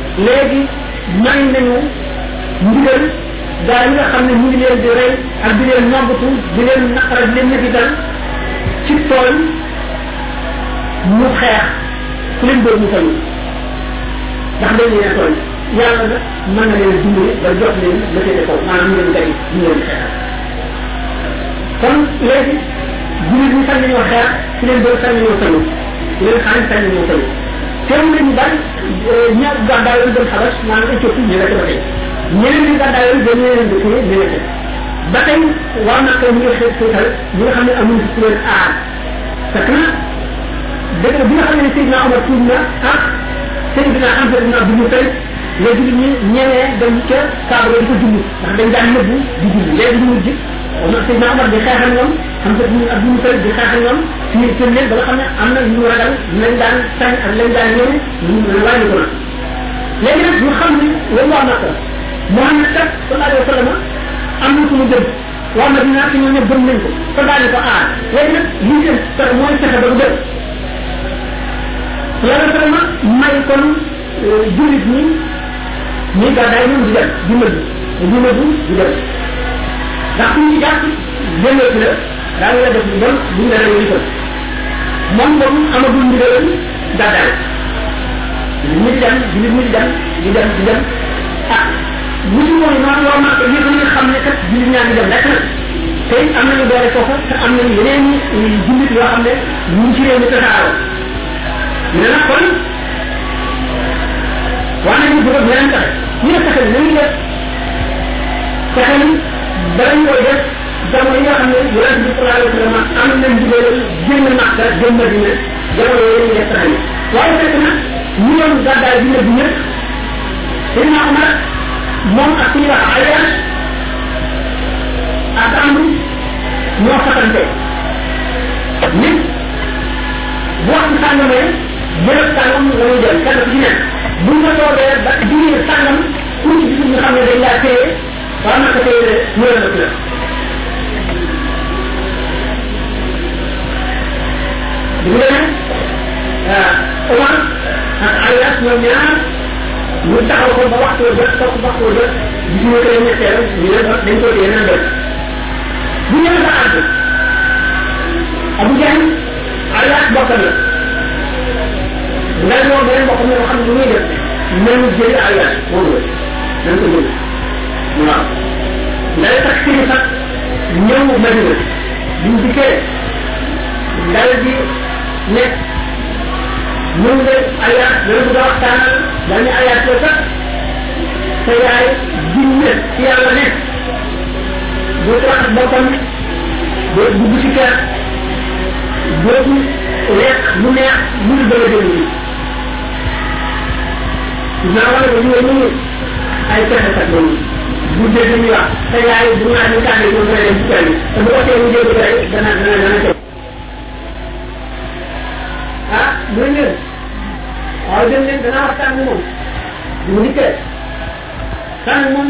léegi may nañu ndigal gaa yi nga xam ne ñu ngi leen di rey ak di leen noggatu di leen naqara di leen ñetti dal ci tool ñu xeex ku leen doon musal ndax dañ leen tool yàlla nag mën na leen dimbali ba jox leen la tëddee kaw maanaam ñu leen gañe ñu leen xeexal kon léegi jullit ñi sañ nañoo xeex ci leen doon sañ nañoo sañu ci leen xaañ sañ nañoo sañu teewul nañu bari ñaar gàddaay yoon dem xabas maanaam Éthiopie ñu nga ca ba tey ñeneen ñi gàddaay yoon dem yeneen dëkk yi ñu nga ca ba tey war na ko ñu ngi xeet seetal ñi nga xam ne amul ci leen aar parce que dëkk bi nga xam ne Seydina Omar tuub na ak Seydina Hamza ibn Abdul Muttalib léegi ñu ñenee dem ca Kaaba di ko julli ndax dañ daan nëbbu di julli léegi ñu mujj Omar Seydina Omar di xeex ak ñoom xam nga ñu Abdou Moussa di xeex ak ñoom fii seen leen ba nga xam ne am na ñu ragal lañ daan sañ ak lañ daan ñëwee ñu wàññi ko nag léegi nag ñu xam ni loolu waa Makka Muhammad kat sallallahu alayhi wa sallam am na ku mu jëm waa Madina ci ñoom ñëpp gëm nañ ko te daañu ko aar léegi nag lii seen tar mooy fexe ba du dem yàlla vraiment may kon jullit ñi ñuy gàddaay ñoom di dem di nëbbu dañuy nëbbu di dem ndax ku ñu jàpp génnee ci la daa ngi la def lu bon bu ñu la rey itam moom boobu amagul ndigalal gàddaay ñu di dem jullit ñi di dem di dem di dem ah bu ci mooy noonu loo màgg li ko ñu xam ne kat jullit ñaa ngi dem rek nag te it am nañu doole foofa te am nañu yeneen i jullit yoo xam ne ñu ngi ci réew mi tasaaroo ñu ne nag kon waa nañu bu def leneen tax ñu ne taxal nañu def taxal bala ñu koy def jamono yi nga xam ne yonent bi sallallahu alayhi wa sallam am na ndigal génn Makka dem Madina jamono yooyu ñu def taxal yi waaye fekk na ñu doon gàddaay bi nëbb ñëpp Seydina Omar moom ak ku ñuy wax Ayaan ak Amru ñoo saxante nit bu wax sàngamee bërëb sàngam la ñuy dem kenn ku ci nekk bu ñu toogee ba jigéen sàngam ku ci gis ñu xam ne dañ laa téye waa naka téye la ñu la la bu ñu demee Omar ak Ayas ñoom ñaar ñu taxaw ko ba waxtu ba toog ba waxtu ba gis ñu koy ñetteel ñu ne ba dañ ko téye nan dem bu ñëwee ba àgg Abu Jahl alaat bokkam la nga ñoo beneen bokkam la xam ne muy def mën na jëli alaat moom la dañ ko jëli waaw ngay tax ci sax ñëw madina bi mu dikkee dal di nekk ñun de ayaat dana bëgg a waxtaanal dañu ayaat la sax sa yaay jinne ci yàlla nekk bu tax boppam ba dugg ci kër boobu lekk mu neex mu ngi bëgg a jël nii naa wala ba ñëwee ñu ay pexe kat ba nii bu dee dañuy wax te yaay bu naan ñu tànnee ñu koy dem ci kër yi te bu ko tee mu jël ko rek dana dana dana teg ah mu ne leen waaw dem leen danaa waxtaan moom mu dikkee kan moom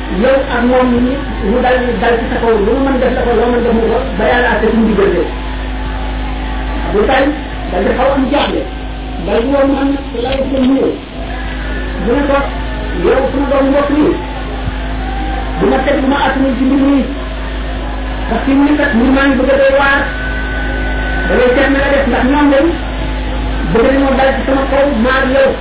yow ak moom ñi mu dal dal ci sa kaw lu mu mën def la ko loo mën def mu ko ba yàlla àtte suñu diggante bu tay dal di xaw am jaaxle dal di yow Muhammad sallallahu alayhi wa sallam ñëw mu ne ko yow suma doom mbokk nii bu ma teg bu ma attanul ci mbir nii parce que ni kat mbir maa ngi bëgg a doy waar da ngay seet na nga def ndax ñoom lañ bëgg nañoo dal ci sama kaw maa yow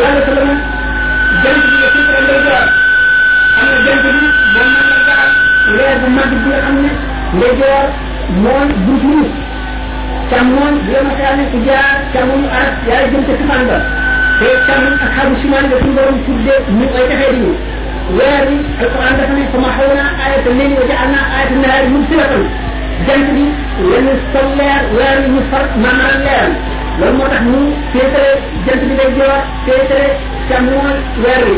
yàlla sa lëma jant bi nga suuf rek ngay jaar am na jant bi moom man la gaal weer bu mag bi nga xam ne ngay jaar mooy bunt yi càmmoon bi nga xaar ne ku jaar càmmoon arab yaa jëm ca safaan ba te càmmoon ak xabu simaan nga suñu borom tudde ñu ay texee di weer bi alquran dafa ne sama xaw naa ayata léegi wa jaal naa ayata nahaari mubsiratan jant bi lenn sol leer weer bi ñu far maanaam leer loolu moo tax ñu féetale jant bi day joor féetale càmmoñ weer wi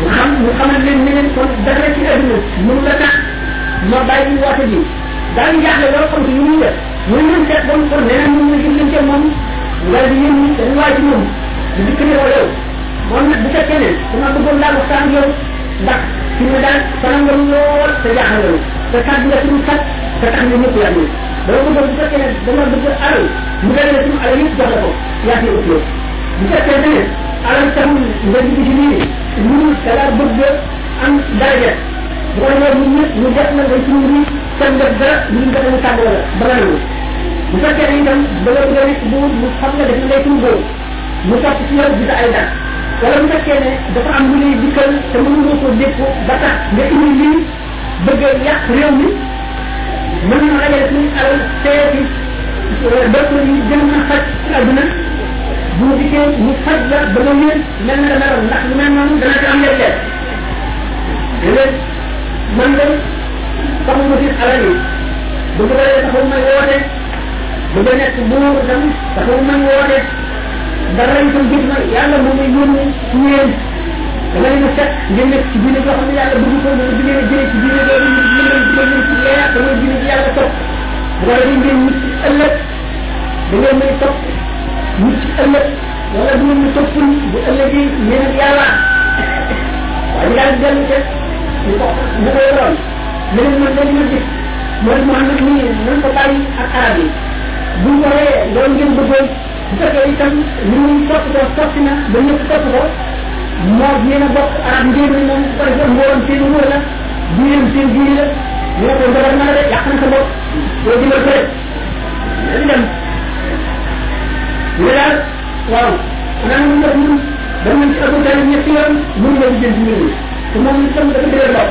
mu xam mu xamal leen ne leen kon dara ci àdduna mënu la tax ma bàyyi woote bi daal di jaaxle loolu xam si yu muy def mu ne leen seet bon kon nee na mën na gis leen ca moom nga di yéen ñi dañu waay ci moom di dikk ne ko yow moom nag bu fekkee ne dama bëggoon daal waxtaan yow ndax fi mu daal fanam nga lool te jaaxal nga te kàddu nga suñu sat te tax nga ñëpp yàgg dama bëggoon bu fekkee ne dama bëgg alal mu dajale suñu alal yëpp jox la ko yaa ngi ëpp loolu bu fekkee ne alal taxul nga dugg ci lii lu dul da ngaa bëgg am daraja bu ko defee ñun ñëpp ñu def na nga ci ñun ñi seen def dara ñu ngi defal ñu tàggoo la ba nga nangu bu fekkee ne itam da nga bëgg a nekk bu bu xam nga def na ngay tuuboo mu topp ci yow di sa ay dara wala bu fekkee ne dafa am lu lay dikkal te mënuloo ko dépp ba tax nga indi lii bëgg a yàq réew mi mën na rajale suñu alal seeti dëkk yi gën a faj ci àdduna bu ñu dikkee ñu faj la ba nga wér mel na dana ndax lu mel noonu dana ci am leen leen léeg man de xam nga ci alal yi bu ko defee taxaw may woote bu dee nekk buur tam taxaw may woote dara itam gis na yàlla moom la yónni ci yéen dama leen a fekk ngeen nekk ci diine boo xam ne yàlla bëgg ko ngeen diine jëlee ci diine boobu ñu mën leen dugal leen ci leer te mooy diine bi yàlla topp bu ko defee ngeen mucc ci ëllëg da ngeen may topp mucc ci ëllëg wala bu ngeen ñu toppul bu ëllëg yi yéen ak yàlla waaye daal di dellu ca ñu ko ñu ko yoroon ne leen man dañu ma gis mooy Mouhamed mii nan ko bàyyi ak arab yi bu ñu ko reyee loolu ngeen bëggoon bu fekkee itam li muy topp ko soppi na ba ñëpp topp ko moo yéen a bokk arab ngeen ni moom par exemple mbooloon seen nguur la diineem seen diine la ñu ne ko ndogal na la de yàq na sa bopp yow dimbal ko rek dañu dem ñu daal waaw xanaa ñu def ñun dem nañ ci Abu Talib ñetti yoon mënu la di jël ci mbir mi te moom itam dafa dëgër bopp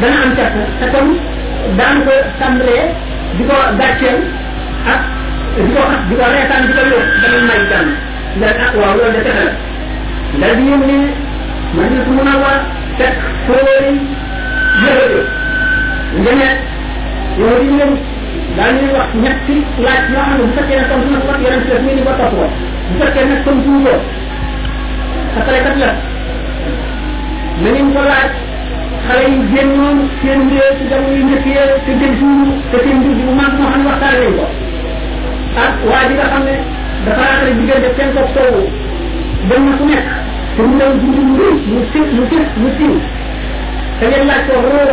dana am kersa te kon daan ko tàmbalee di ko gàcceel ak di ko xas di ko reetaan di ko yóbbu dana may jàmm nga ah waaw loolu de fexe la nga di yëm ne man di mun a war fekk fóori yëngatu nga ne yow di leen daa ñuy wax ñetti laaj yoo xam ne bu fekkee ne tontu na ko wax yeneen si def ñu ni ko topp ko bu fekkee nag tontu ko tappalekat la na ngeen ko laaj xale yu génnoon seen réew ci jamono yu njëkk yee te jël suñu te seen mbir bu mag moo xam ne waxtaan nañ ko ak waa ji nga xam ne dafa raatale diggante seen ko soowu dem na ku nekk te mu doon dund mu rëy mu sëf mu sëf mu siiw te ngeen laaj ko roo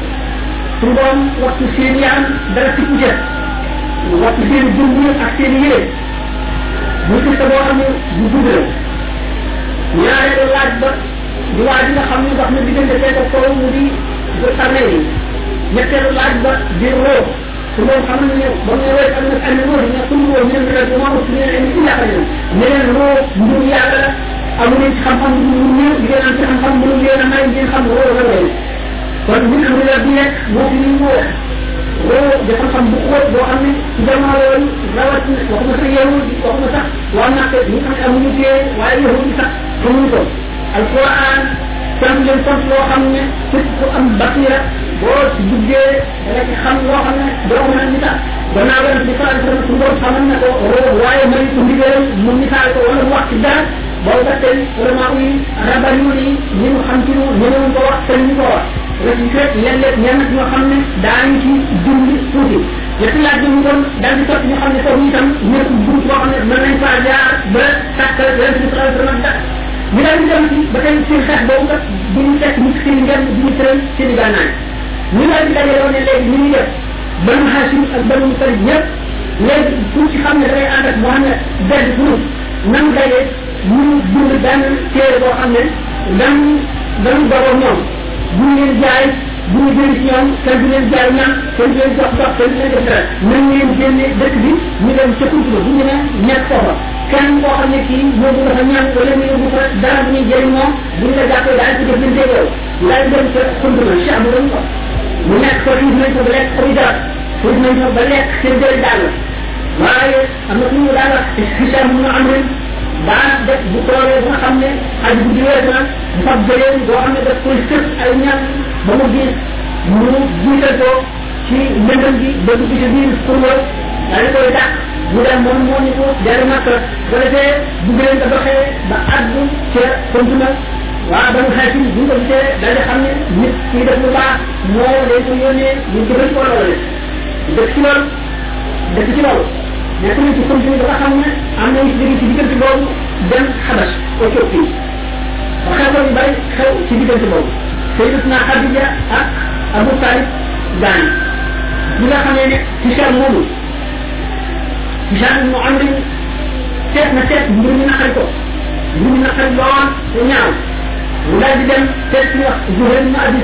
suñu borom wattu seen yaram dara ci kujje wattu seen jëmm ak seen yére bu ci sa boo xam ne bu gudd la ñaareelu laaj ba di waa ji nga xam ne dox na diggante fee ko kaw mu di bu tànnee yi ñetteelu laaj ba di roo su moom xam ne ba mu wéy am na am na wóor ne suñu wóor ñun rek moom su ñu leen indi yàlla ñun ne leen roo mbir yàlla la amu leen ci xam-xam bu ñu ñëw di leen am ci xam-xam bu ñu leen a may ngeen xam roo la kon bu ñu xamee bi nekk moo fi ñuy woo woo de xam-xam bu xóot boo xam ne ci jamono loolu rawat na waxuma sax yow waxuma sax waa Màkka ñi xam ne amuñu tee waaye yow bi sax xamuñu ko alquran sant leen sant loo xam ne képp ku am basira boo duggee da nga ci xam loo xam ne doo ko mën a misaal gannaaw yonent bi sallallahu alayhi wasallam suñu borom xamal na ko roo waaye may ko ndigal mu misaal ko wala mu wax ci dara boobu ba tey vraiment yi rabal yu ni ñi mu xam ci ñu ñëwuñ ko wax seen ñu ko wax rek ñu fekk ñenn leen ñenn ñoo xam ne daañu ci dund tuuti ñetti laaj bi mu doon daal di sotti ñu xam ne foofu itam ñëpp bunt boo xam ne mën nañ faa jaar ba sàkk yonent bi sallallahu alayhi wasallam dak ñu daal di dem ci ba tey seen xeex boobu kat bu ñu fekk ñu seen ngeen bu ñu tëral seen i gànnaay ñu daal di dajaloo ne léegi ñu ngi def banu Haasim ak banu Mutalib ñëpp léegi pour ci xam ne dafay ànd ak Muhammad benn suñu nan daje ñu bind benn téere boo xam ne dan dan boroom ñoom bu ñu leen jaay bu ñu jënd ci ñoom kenn du leen jaay ñam kenn du leen jox jox kenn du leen def dara nañ leen génne dëkk bi ñu dem ca kuntu ba bu ñu ne nekk foofa kenn koo xam ne kii yóbbu nga fa ñam wala nga yóbbu fa dara bu ñuy jëriñ moom bu ñu la jàppee daal ci def leen yow ñu daal dem ca xund ma Cheikh Abdou Bamba mu nekk fa xiif nañ ko ba lekk ay garab xiif nañ ko ba lekk seen jël daal waaye am na ku ñu daal wax Hicham mu am ren daan def bu toolee ba nga xam ne ak bu jiwee na mu fab jëleen boo xam ne daf koy sëf ay ñaan ba mu gis mu jiital ko ci lëndëm gi ba dugg ci biir kurwa daal di koy dàq mu dem moom moo ñu ko dellu màkk la bu defee bu gën a doxee ba àgg ca kontuma waa ba mu xeex bu ñu ko gisee daal di xam ne nit ki def lu baax moo day ko yónnee ñu jëfal ko loolu dëkk ci loolu dëkk ci loolu nekk na ci kontuma ba nga xam ne am na ñu ci jóge ci diggante boobu dem xabas Éthiopie xew-xew yu bari xew ci diggante boobu Sayyidatuna Xadija ak Abu Talib daan bi nga xamee ne ci cher moomu ci cher mu am nañ seet na seet mbir mi naqari ko mbir mi naqari lool te ñaaw mu daal di dem seet ci wax Zuhayr ma Abi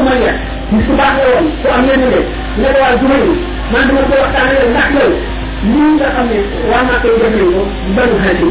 Umayya ñu su baax la woon ku am yenn de ne ko waa Zuhayr man dama ko waxtaanee ndax yow lii nga xam ne waa naa koy def nañ ko banu xaatim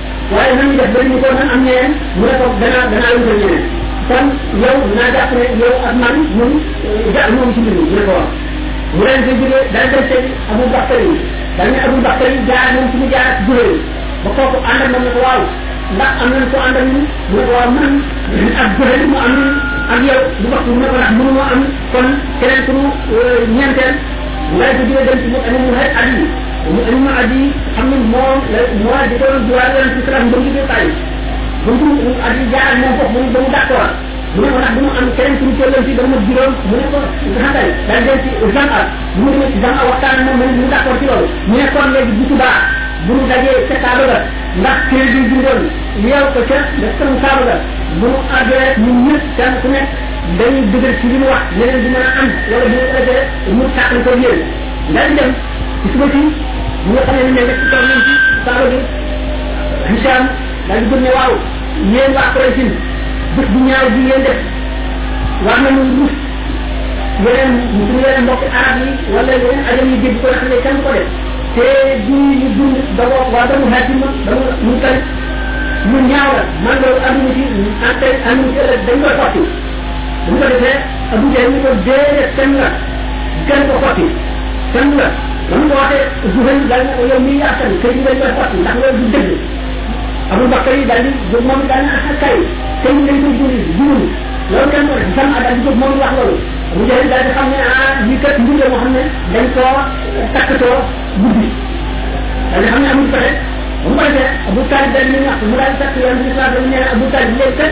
waaye nañu def ba ñu ko mën am ñeneen mu ne ko danaa danaa wutal ñeneen kon yow naa jàpp ne yow ak man ñun ja moom ci mbir mi mu ne ko wax mu leen di jógee daal dem seen Abu Bakar yi daal ne Abu Bakar yi jaar moom ci mu jaar ak juróomi ba kooku ànd ak moom ne ko waaw ndax am nañ ko ànd ak ñun mu ne ko waaw man ak juróomi mu am ak yow bu baax mu ne ko ndax mënu ma am kon keneen ku ñu ñeenteel mu leen di jógee dem ci mu amee mu xeet at yi mu am ma at yi xam ne moo la moo di doon diwaan yoon ci salaam ba mu jógee Paris ba mu at yi jaar moom foofu mu ba mu d'accord mu ne ko ndax du mu am keneen suñu tolloon fii ba mu juróom mu ne ko xatal daal dem ci Jean Al mu ne ci Jean Al waxtaan moom mu ne mu d'accord ci loolu mu ne kon léegi bu subaa bu ñu dajee ca Kaaba ga ndax kër bi bindoon yeew ko ca def ko mu Kaaba ga bu ñu àggee ñun ñëpp kenn ku nekk dañuy dëgër ci li mu wax leneen du mën a am wala bu ñu ko defee mu tàqal ko yéen daal di dem gis nga ci ñi nga xamee ne ne rek ci toog nañ ci saaba bi Hicham daal di gëm ne waaw yéen waa Quraysin bés bu ñaaw bi ngeen def war nañu rus yeneen suñu yeneen mbokki arab yi wala yeneen ajam yi dégg ko nga xam ne kenn du ko def te di ñu dund ba ko waa ba mu xaatim ma ba mu mu tal mu ñaaw la man loolu amuñu ci en fait amuñu ci ëllëg dañ koy xotti bu ko defee Abu Jahl ni ko déedéet kenn la kenn ko xotti kenn la ba mu ko waxee Zuhayr daal ne ko yow mii yaa fen kër gi dañ koy xotti ndax loolu du dëgg Abu Bakar yi daal di jóg moom daal na ak kay kër gi dañ koy jëli jurul loolu kenn ko def sam daal di jóg moom wax loolu Abu Jahl daal di xam ne ah lii kat mbir la moo xam ne dañ koo takkatoo guddi daal di xam ne amul pexe bu ko defee Abu Talib daal di wax mu daal di takk yoon bi islam dañu ne Abu Talib léegi kat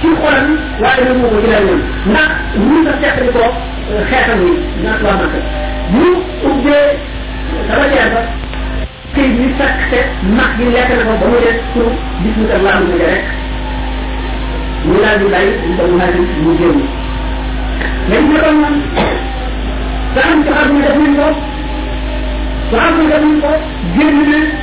ci xolam waaye nag moo ko ci lay ndax ñu nga teqali ko xeetam yi ndax waa Makka ñu ubbee dama jeex ba këy bi fekk te max gi lekk na ko ba mu des pour gis ñu kat laa am rek ñu daal di bàyyi ñu dem laaj ñu génn dañ ko doon man saxam saxam ñu def nañ ko saxam ñu def nañ ko génn na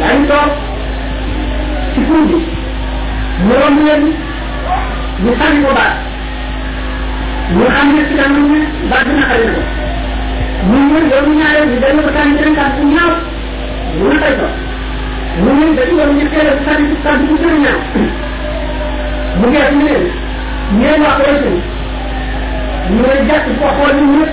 yaa ngi toog ci xur bi mu romb leen ñu sànni ko baat ñu xam ne ci kanam ne baat bi naqari na ko ñu ñëw yow ñu ñaareel ñu dellu ko sànni beneen kàddu bu ñaaw mu naqari ko mu ñëw ba ci yow ñu teel a sànni ci kàddu bu gën a ñaaw mu ngees ñu leen ñeen wax waytu ñu ne jàpp ko xool ñu ñëpp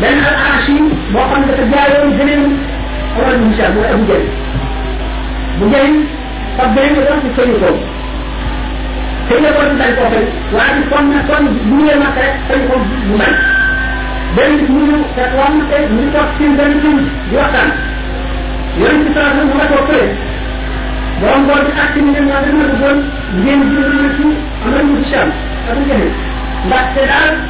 benn al arashi boo xam dafa jaayoon beneen Omar bin Hisham mooy Abu Jahl bu Jahl fab beneen ko doon ci sëñ ko sëñ ko doon dañ koo fay waa ji kon na kon bu ñu leen rek sëñ ko bu may benn bis mu ñëw fekk waa mu tey mu ngi toog seen benn sëñ di waxtaan yonent bi sallallahu alayhi wa sallam mu nga toog fële borom bool bi ak ni ñoo dama bëggoon ngeen jël ci Omar bin Hisham Abu Jahl ndaxte daal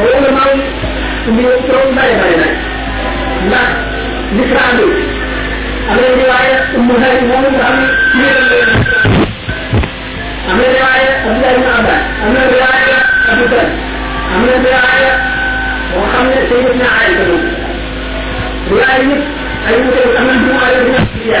wala maa ngi indi yow coow bare bare nag ndax li fraadu am na riwaaya ummu hari moom nga xam ne am na riwaaya abdullah ibn abbas am na riwaaya abu bakr am na riwaaya boo xam ne sayyidatuna aïsa moom riwaaya yëpp ay wuute am na jumaa la dina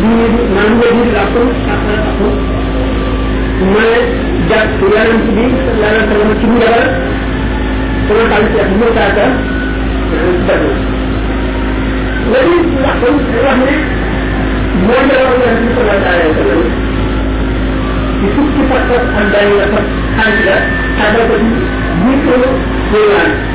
diir maam nga diir la ko ak la ko ma jàpp yaram ci bi la la sama ci mu dara sama xaalis ak mu taata dara la ni la ko wax ne moo la wax yaram ci sama taata dara ci fukki fakkat ak dañ la ko xaalis la taata ko ci micro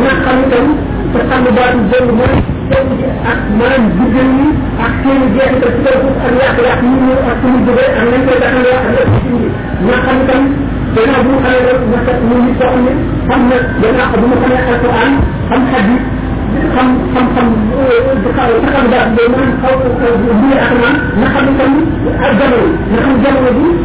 nga xam itam te xam ne baatu jënd mooy jënd ji ak maanaam jigéen ñi ak seen i jeexital ci kaw suuf ak yàq-yàq yi ñu ak suñu jógee ak nañ koy daxal yàq ak ci ñi nga xam itam gannaaw bu mu xamee rek nga fekk ñu ngi soxla ne xam na gannaaw bu mu xamee alquran xam xadis xam xam xam xaw sa xam daal day mën xaw xaw bu ñu ak naan nga xam itam ak jamono nga xam jamono bi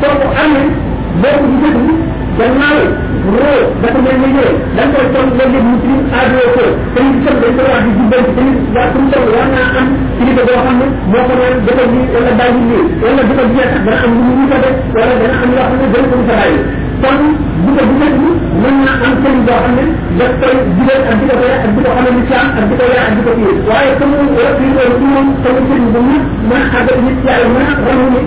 kooku am na boo ko gisatul gannaaw roo dafa mel ni yére da nga koy toll nga jël mu tilim aadoo ko te nit tam dañ koy wax di jubbal te nit yaa suñu toll war naa am kilifa boo xam ne moo ko naan dafa lii wala bàyyi lii wala dafa jeex sax dana am lu mu rusa def wala dana am loo xam ne dana ko rusa bàyyi kon bu ko gisat ni mën naa am sëñ boo xam ne daf koy jubal ak di ko yar ak di ko xamal lislaam ak di ko yar ak di ko téye waaye comme rek yi loolu ci moom sama sëñ bu mën mën a àggal nit yàlla mën a ramu nit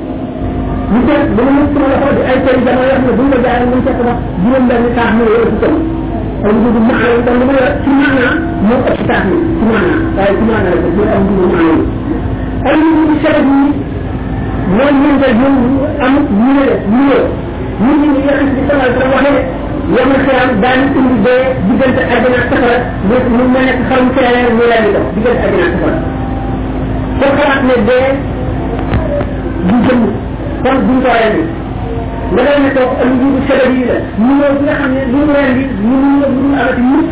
ñu seet ba mu nekk sama loxo di ay kër jamono yoo xam ne bu ñu ko jaaree ñu fekk ba juróom benn taax mu wala ci kaw ay njubu maanaam kon li ma yor ci maanaam moo ëpp ci taax mi ci maanaam waaye ci maanaam rek mooy ay njubu maanaam ay njubu ci seret yi mooy ñeenteel ñoom am ñu ne ñu ne ñu ngi ni yonent bi sallallahu alayhi wa sallam wax ne yawmal xiyaam daan indi dee diggante àddina ak safara mu mu ma nekk xarum seereer ñu leen itam diggante àddina ak safara te xalaat ne dee du jëm kon duñ ko rendi nga doon ne toog am njiitu sëbëri yi la ñu ñëw bi nga xam ne lu mu rendi ñu ñu ñu amati mukk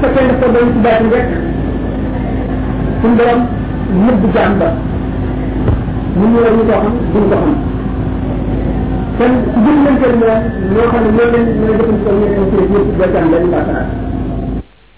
fekkee daf ko doon ci baatin rek suñu borom nëbb jaam ba ñun ñu war ñu ko xam duñ ko xam kon ci biir lënkeel moom ñoo xam ne ñoo leen ñoo jëfandikoo ñeneen ci yëpp ba jaam benn bàkkaar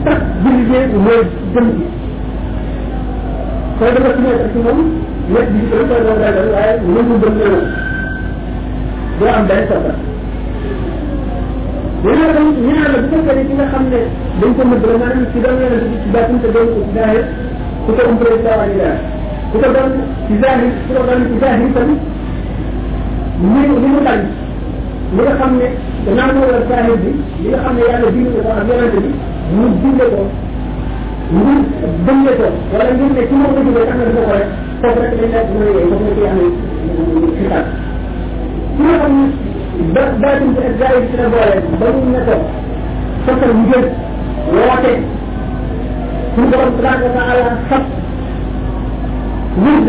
ndax bu liggéey mooy gëm gi koy dafa ci nekk ci moom nekk bi gën koy doon ragal waaye mën ko gëm ne doo am benn soxla ñaar tam ñaar la bu fekkee ne ki nga xam ne dañ ko mëdd la maanaam ci doon yonent bi ci baatin te doon ko ci daahir ku ko umpale sa wàññi daal ku ko doon ci zahir ku ko doon ci zahir tam ni ni mu dal li nga xam ne danaa ko war saahir bi li nga xam ne yàlla bind ko ak yonente bi mu binde ko ngir bënde ko wala ngir ne ci moo ko jógee tax na dafa ko rek foofu rek lañ nekk mën a yooyu foofu la ciy amee xisaab ki nga xam ne ba baatin bi ak gaa yi ci la boole ba mu ne ko sosal ñu jël woote suñu borom tabaraka wa taala fab wird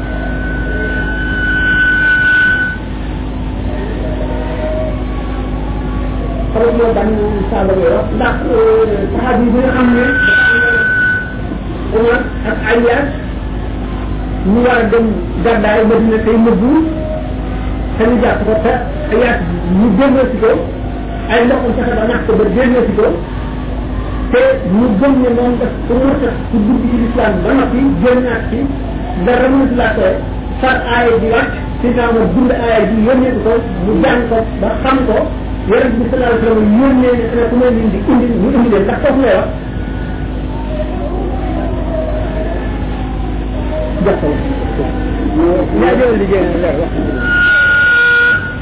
xaw ma ban saaba ngay wax ndax saxaab yi bi nga xam ne Umar ak Alias ñu war a dem gàddaay Madina tey nëbbu te ñu jàpp ko te Alias ñu génnee si ko ay mboqam fexe ba nax ko ba génnee si ko te ñu gëm ne moom daf ko mën a ci dugg ci lislaam ba noppi génnaat ci dara mënut laa koy far aaya bi wàcc si naa ma bind aaya bi yónnee ko mu jàng ko ba xam ko yonent bi sallallahu alayhi wa sallam yónnee ne ana ku may leen di indi ñu indi leen ndax foofu lay wax jàppale. yaa jël liggéey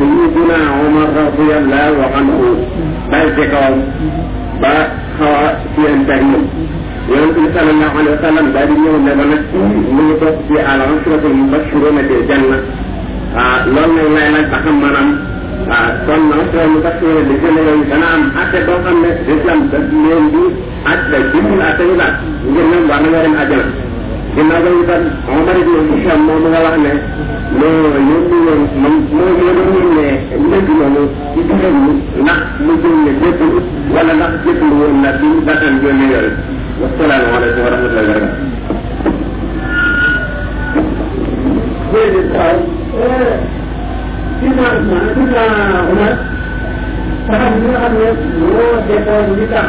Sayyidina Omar radiyallahu anhu dal ci kawam ba xaw a seen teg moom yonent bi sallallahu alayhi wa sallam daal di ñëw ne ba nag ci mu ngi bokk ci al ashratul mubashshiruna bil janna ah loolu nag lay laaj ba xam maanaam ah kon al ashratul mubashshiruna bil janna yooyu dana am atte boo xam ne islam daf leen di ak day jëmul ak dañu laaj ngir ñoom war nañoo dem àjjana ginnaaw ba itam Omar ibn Hisham moom nga wax ne moo yóbbu woon man moo moo doon ñu ne njëkk moomu ci digal ñi ndax mu jëm ne lépp wala ndax lépp lu woon na bi bakkan jënd yooyu wasalaamu aleykum wa rahmatullahi wa barakatuh jërëjëf waaw Sidna Usmaan Sidna Umar saxaaba bi nga xam ne moo defoon li tax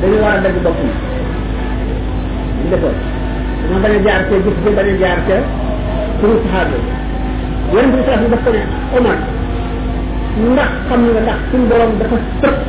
dañu war a dagg bopp yi ñu defoon dama bañ a jaar ca gis bi bañ a jaar ca turu saxaaba yonent bi sax daf ko ne Omar ndax xam nga ndax suñu borom dafa sëpp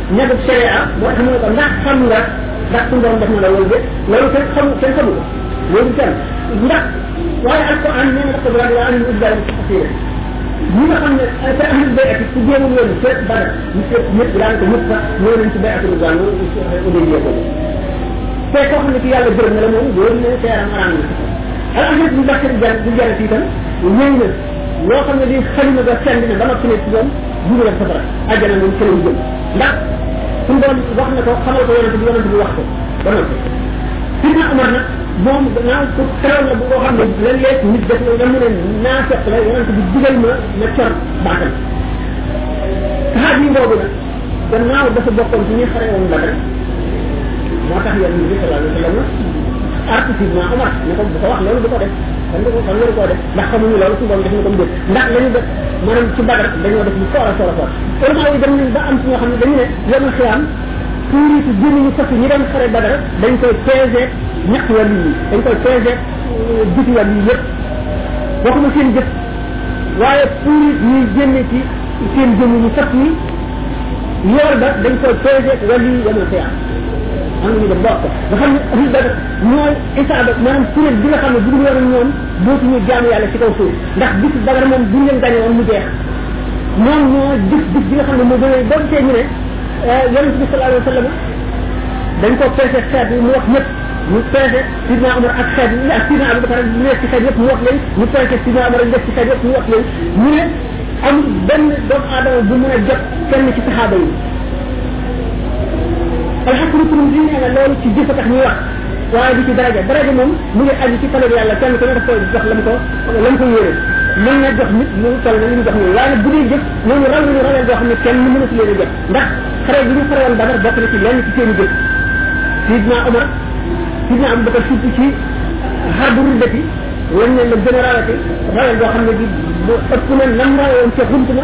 ñebe sere ah boo xam ne ko ndax xam nga ndax suñu borom def na la loolu de loolu kenn xam kenn xamu ko loolu kenn ndax waaye alquran nee na dafa bëgg a am lu dara ci xasee ñi nga xam ne te am nañ béykat su jéemul woon seet bana ñu seet ñëpp daan ko ñëpp sax ñëw nañ ci béykat bu daan loolu ci udee ko te koo xam ne ci yàlla gërëm na la moom loolu ne seeram araam na al ahmed bu bakar jar bu jarat itam ñëw na loo xam ne di xalima ga send na ba noppi ne ci ñoom dugg leen safara àjjana moom keneen jëm ndax suñu borom wax na ko xamal ko yonente bi yonente bi wax ko ba noppi sidna Umar nag moom naa ko teral la bu ko xam ne léeg-léeg nit def na nga mu ne naa fekk la yonente bi digal ma na cor baatam saxaab yi boobu nag gannaaw dafa bokkoon ci ñi xare woon Badar moo tax yonente bi sallallahu alayhi wa sallam artu sidna Umar ne ko bu ko wax loolu bu ko def kan nga ko kan nga koo def ndax xamuñu loolu suñu borom def na ko mbir ndax lañu def maanaam ci badar dañoo def lu soor a soor a soor vraiment yi dem nañ ba am ci ñoo xam ne dañu ne yoonu xiyaam tuuritu gémmiñu fas yi ñi doon xare badar dañ koy peese ñaq wàll yi dañ koy peese biti wàll yi yëpp waxuma seen jëf waaye tuurit ñuy génne ci seen gémmiñu fas yi yoor ba dañ koy peese wàll yi yoonu xiyaam am na ñu dem bokk nga xam ne ahli badar ñooy isaaba maanaam kuréel bi nga xam ne bu dul woon ñoom dootuñu jaamu yàlla ci kaw suuf ndax bis badar moom buñ leen gañe woon mu jeex moom ñoo jëf bis bi nga xam ne moo gën a doon tee ñu ne yonent bi sallallahu alayhi wa sallam dañ ko peese xeet yi mu wax ñëpp ñu peese sidna Omar ak xeet yi ak sidna Abubakar ak lees ci xeet yëpp mu wax leen ñu peese sidna Omar ak lees ci xeet yëpp mu wax leen ñu ne am benn doomu aadama bu mën a jot kenn ci saxaaba yi alxasan turum bi nee na loolu ci jëf a tax ñuy wax waaye du ci daraja daraja moom mu ngi aju ci palal yàlla kenn ku ne daf koy jox lam ko lam ko yéene mën na jox nit mu toll na li mu jox nii waaye nag bu dee jëf ñooñu raw nañu rawee boo xam ne kenn mënu ci leen a jot ndax xare bi ñu xare woon badar bokk na ci lenn ci seen i jëf sidna omar sidna am bakar surtout ci xarbu ruddati wan ne la gën a rawati rawee boo xam ne bi bu ëpp na nam rawee woon ca xunt na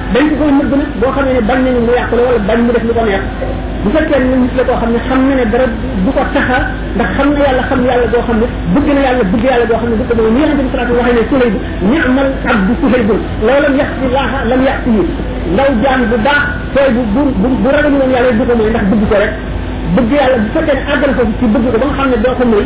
dañ ko koy nëbb nag boo xamee ne bañ nañu mu yàqule wala bañ mu def lu ko neex bu fekkee ne nit la koo xam ne xam na ne dara du ko taxa ndax xam na yàlla xam yàlla goo xam ne bëgg na yàlla bëgg yàlla goo xam ne du ko mooy ni yonente bi salaatu waxee ne suhaybu ni'mal abdu suhaybu law lam yaxsi laaha lam yaxsi yi ndaw jaam bu baax sooy bu bu bu bu ragal woon yàlla du ko mooy ndax bëgg ko rek bëgg yàlla bu fekkee ne àggal ko ci bëgg ko ba nga xam ne doo ko mooy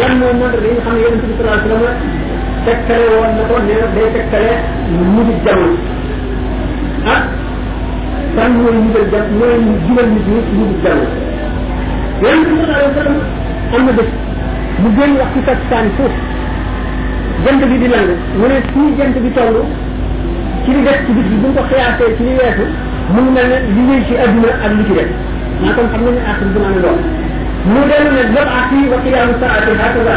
lan mooy mandarga yi nga xam ne yonente bi sallallahu alayhi wa sallam tegtale woon na ko nee na day tegtale mujj jamono ak ban mooy mujjal jam mooy jubal nit ñi ci mujj jamono yonente bi sallallahu alayhi wa sallam am na bés mu gën wax ci takkusaan foofu jant bi di lang mu ne fii jant bi toll ci li des ci bis bi bu ñu ko xiyaasee ci li weesu mu ngi mel ne li ngay ci adduna ak li ci def maa kon xam nañu axir bi maanaam lool mu dellu ne def ak yi wa qiyaamu saati hakaza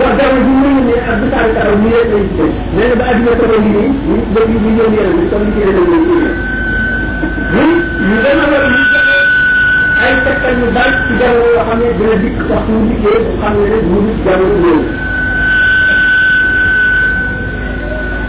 wax dara bi mu ne ak bu saati taxaw nii rek lay jëm nee na ba adduna ko doon liggéey ñu ba ñu ñu ñëw yéen bi comme li ci def lañ ci ñun ñu dem ak ñu ay tegtal yu bari ci jamono yoo xam ne dina dikk wax ñu liggéey xam ne rek ñu ngi jamono loolu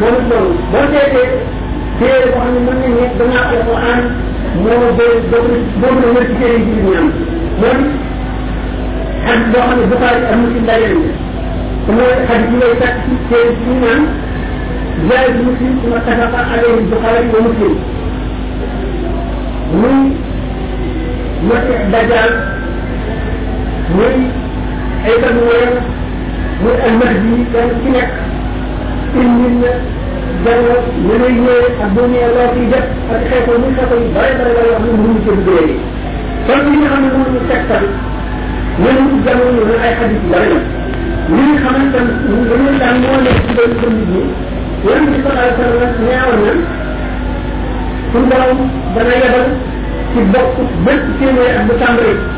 moom it loolu boo seetee téere boo xam ne mën nañ nekk gannaaw alquran moo jël boobu boobu la wër ci téere yi ñu am moom xadis boo xam ne Buxaari ak Muslim daje nañ te mooy xadis yi ngay fekk ci téere ci naan jaay bi Muslim su ma tafaqa alayhi Buxaari wa Muslim muy mati dajal muy ay kan mooy muy almahdi kenn ci nekk seen nit ña jàng ñu lay ñëwee ak boo ñëwee loo ciy def ak xeetoo muy xeetoo yu bare bare bare yoo xam ne mënuñu cee duggee léegi kon li nga xam ne moom ñu teg sax ñun ñu jàng ñu ne ay xadis yu bari la li nga xamante ne dañuy daan moo nekk ci benn benn nit ñi yéen ci sallallahu alayhi wa sallam ñaawoon na suñu borom dana yebal ci bokk bépp téeméer ak bu tàmbali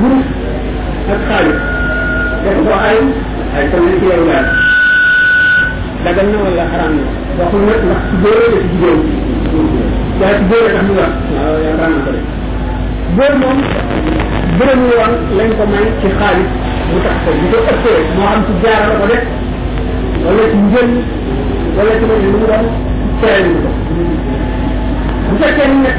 wurus ak xaalis def ko ay ay tamit ci yow daal dagal na wala xaram na waxul nag ndax ci góor la ci jigéen yaa ci góor tax mu wax waaw yaa xaram na ko de góor moom bërëm yoon lañ ko may ci xaalis mu tax ko bu ko ëppee moo xam ci jaar la ko def wala ci njël wala ci lu mu doon tere ñu ko bu fekkee ni nag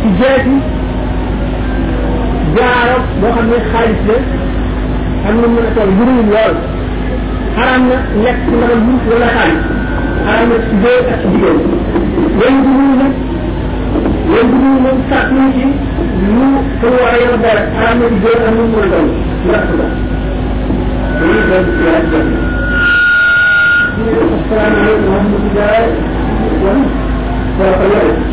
ci jeeti jaaro boo xam ne xaalis la ak lu mën a toll bu rëyul lool xaraam na lekk ci ndabal bu wala xaalis xaraam na ci góor ak ci jigéen yéen bu ñuy nag yéen bu ñuy nag sàkk ñu ci lu ko war a yor dara xaraam na ci góor ak lu mën a toll ndax ko dañuy doon ci laaj jot asalaamaaleykum wa rahmatulah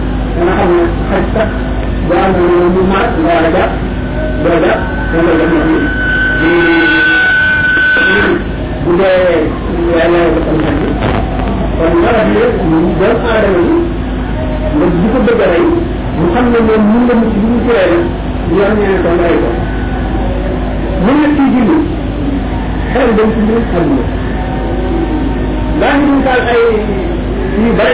dana xam ne xaj sax boo am na moom mu maat nga war a jàpp doo jàpp da nga def ndox mi bu dee yàlla ko xam xaj bi kon nga wax ne doomu aadama yi nga di ko bëgg a rey mu xam ne moom mun nga mucc bi ñu ci rey la yoon nee na kon rey ko mën na ciy julli xel dem ci mbirum àdduna daa ngi duñ taal ay yu bare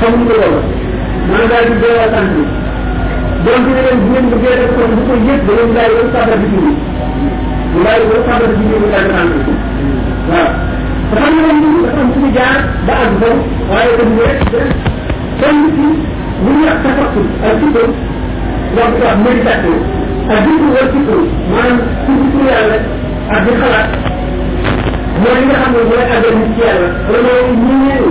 xamuñu ko loolu man daal di doon waxtaan bi donc ne leen bu ngeen bëggee def kon bu ko yëg da ngeen bàyyi ba sabar bi julli bu bàyyi ba sabar bi julli daal di tànn waaw te xam nga ni dafa am suñu jaar ba ak bow waaye dañ ne kenn ci bu ñu wax tafakkul ak sukkur donc wax méditation ak dugg wala sukkur maanaam suñu sukkur yàlla ak di xalaat mooy li nga xam ne mooy àggal nit ci yàlla wala mooy ñi ñeewu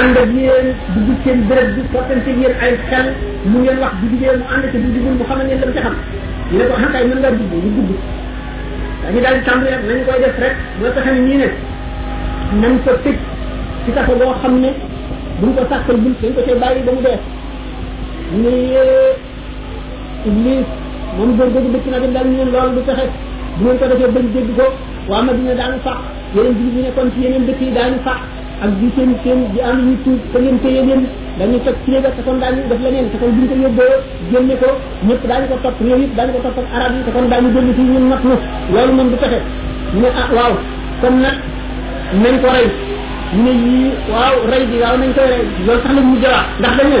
ànd ak yéen dugg seen béréb bi sottante ak yéen ay xel mu ngeen wax bu jugee mu ànd te bu jugul mu xamal ne lam ca xam ñu ne ko ah kay mën ngaa dugg ñu dugg dañu daal di tàmbali rek nañu koy def rek moo tax ne ñii ne nañ ko tëj ci kaso boo xam ne buñ ko sàkkal bunt dañ ko cay bàyyi ba mu dee ñu ne iblis moom góor googu dëkk naa dem daal ñu leen loolu du fexe bu ngeen ko defee bañ dégg ko waa Madina daañu fàq yeneen jullit ñi nekkoon ci yeneen dëkk yi daañu fàq ak di seen seen di am ñu tuub te ngeen téye leen dañuy toj ci léegi te kon daañu def leneen te kon buñ ko yóbboo génne ko ñëpp daañu ko topp réew yëpp daañu ko topp ak arab yi te kon daañu dellu si ñun nat na loolu moom du fexe ñu ne ah waaw kon nag nañ ko rey ñu ne yii waaw rey bi waaw nañ koy rey loolu sax lañ mu jawaat ndax dañu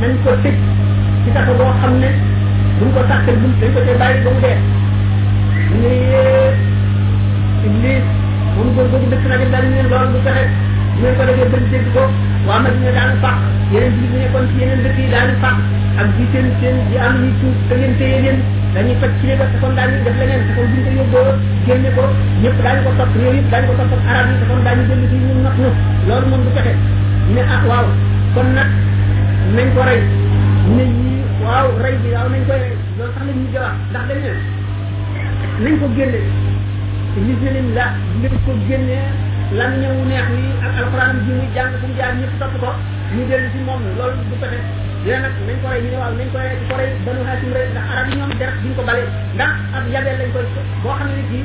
nañ ko tëj ci kaso boo xam ne buñ ko sàkkal buñ dañ ko cee bàyyi ba mu dee ñu ne yee iblis moom góor googu dëkk na daal ñu ne loolu du fexe ñu ngeen ko defee bañ dégg ko waa Madina daanu fàq yeneen jullit ñi nekkoon ci yeneen dëkk yi daanu fàq ak di seen seen di am ñuy tuub te ngeen téye leen dañuy faj ci léegi te kon daañu def leneen te kon buñ ko yóbboo génne ko ñëpp daañu ko topp réew yëpp daañu ko topp ak arab yi te kon daañu dellu si ñun nag ñu loolu moom du fexe ñu ne ah waaw kon nag nañ ko rey ne ñii waaw rey bi waaw nañ koy rey loolu sax la ñuy jawar ndax dañ ne nañ ko génne liselin la nañ ko génne lan ñëwu neex yi ak alxuraan ji muy jàng fu mu jaar ñëpp topp ko ñu dellu si moom loolu du pexe léegi nag nañ ko rey ñu ne waaw nañ ko rey ko rey banu xaasim rey ndax arab yi ñoom deret duñ ko bale ndax ab yabeel lañ koy boo xam ne bii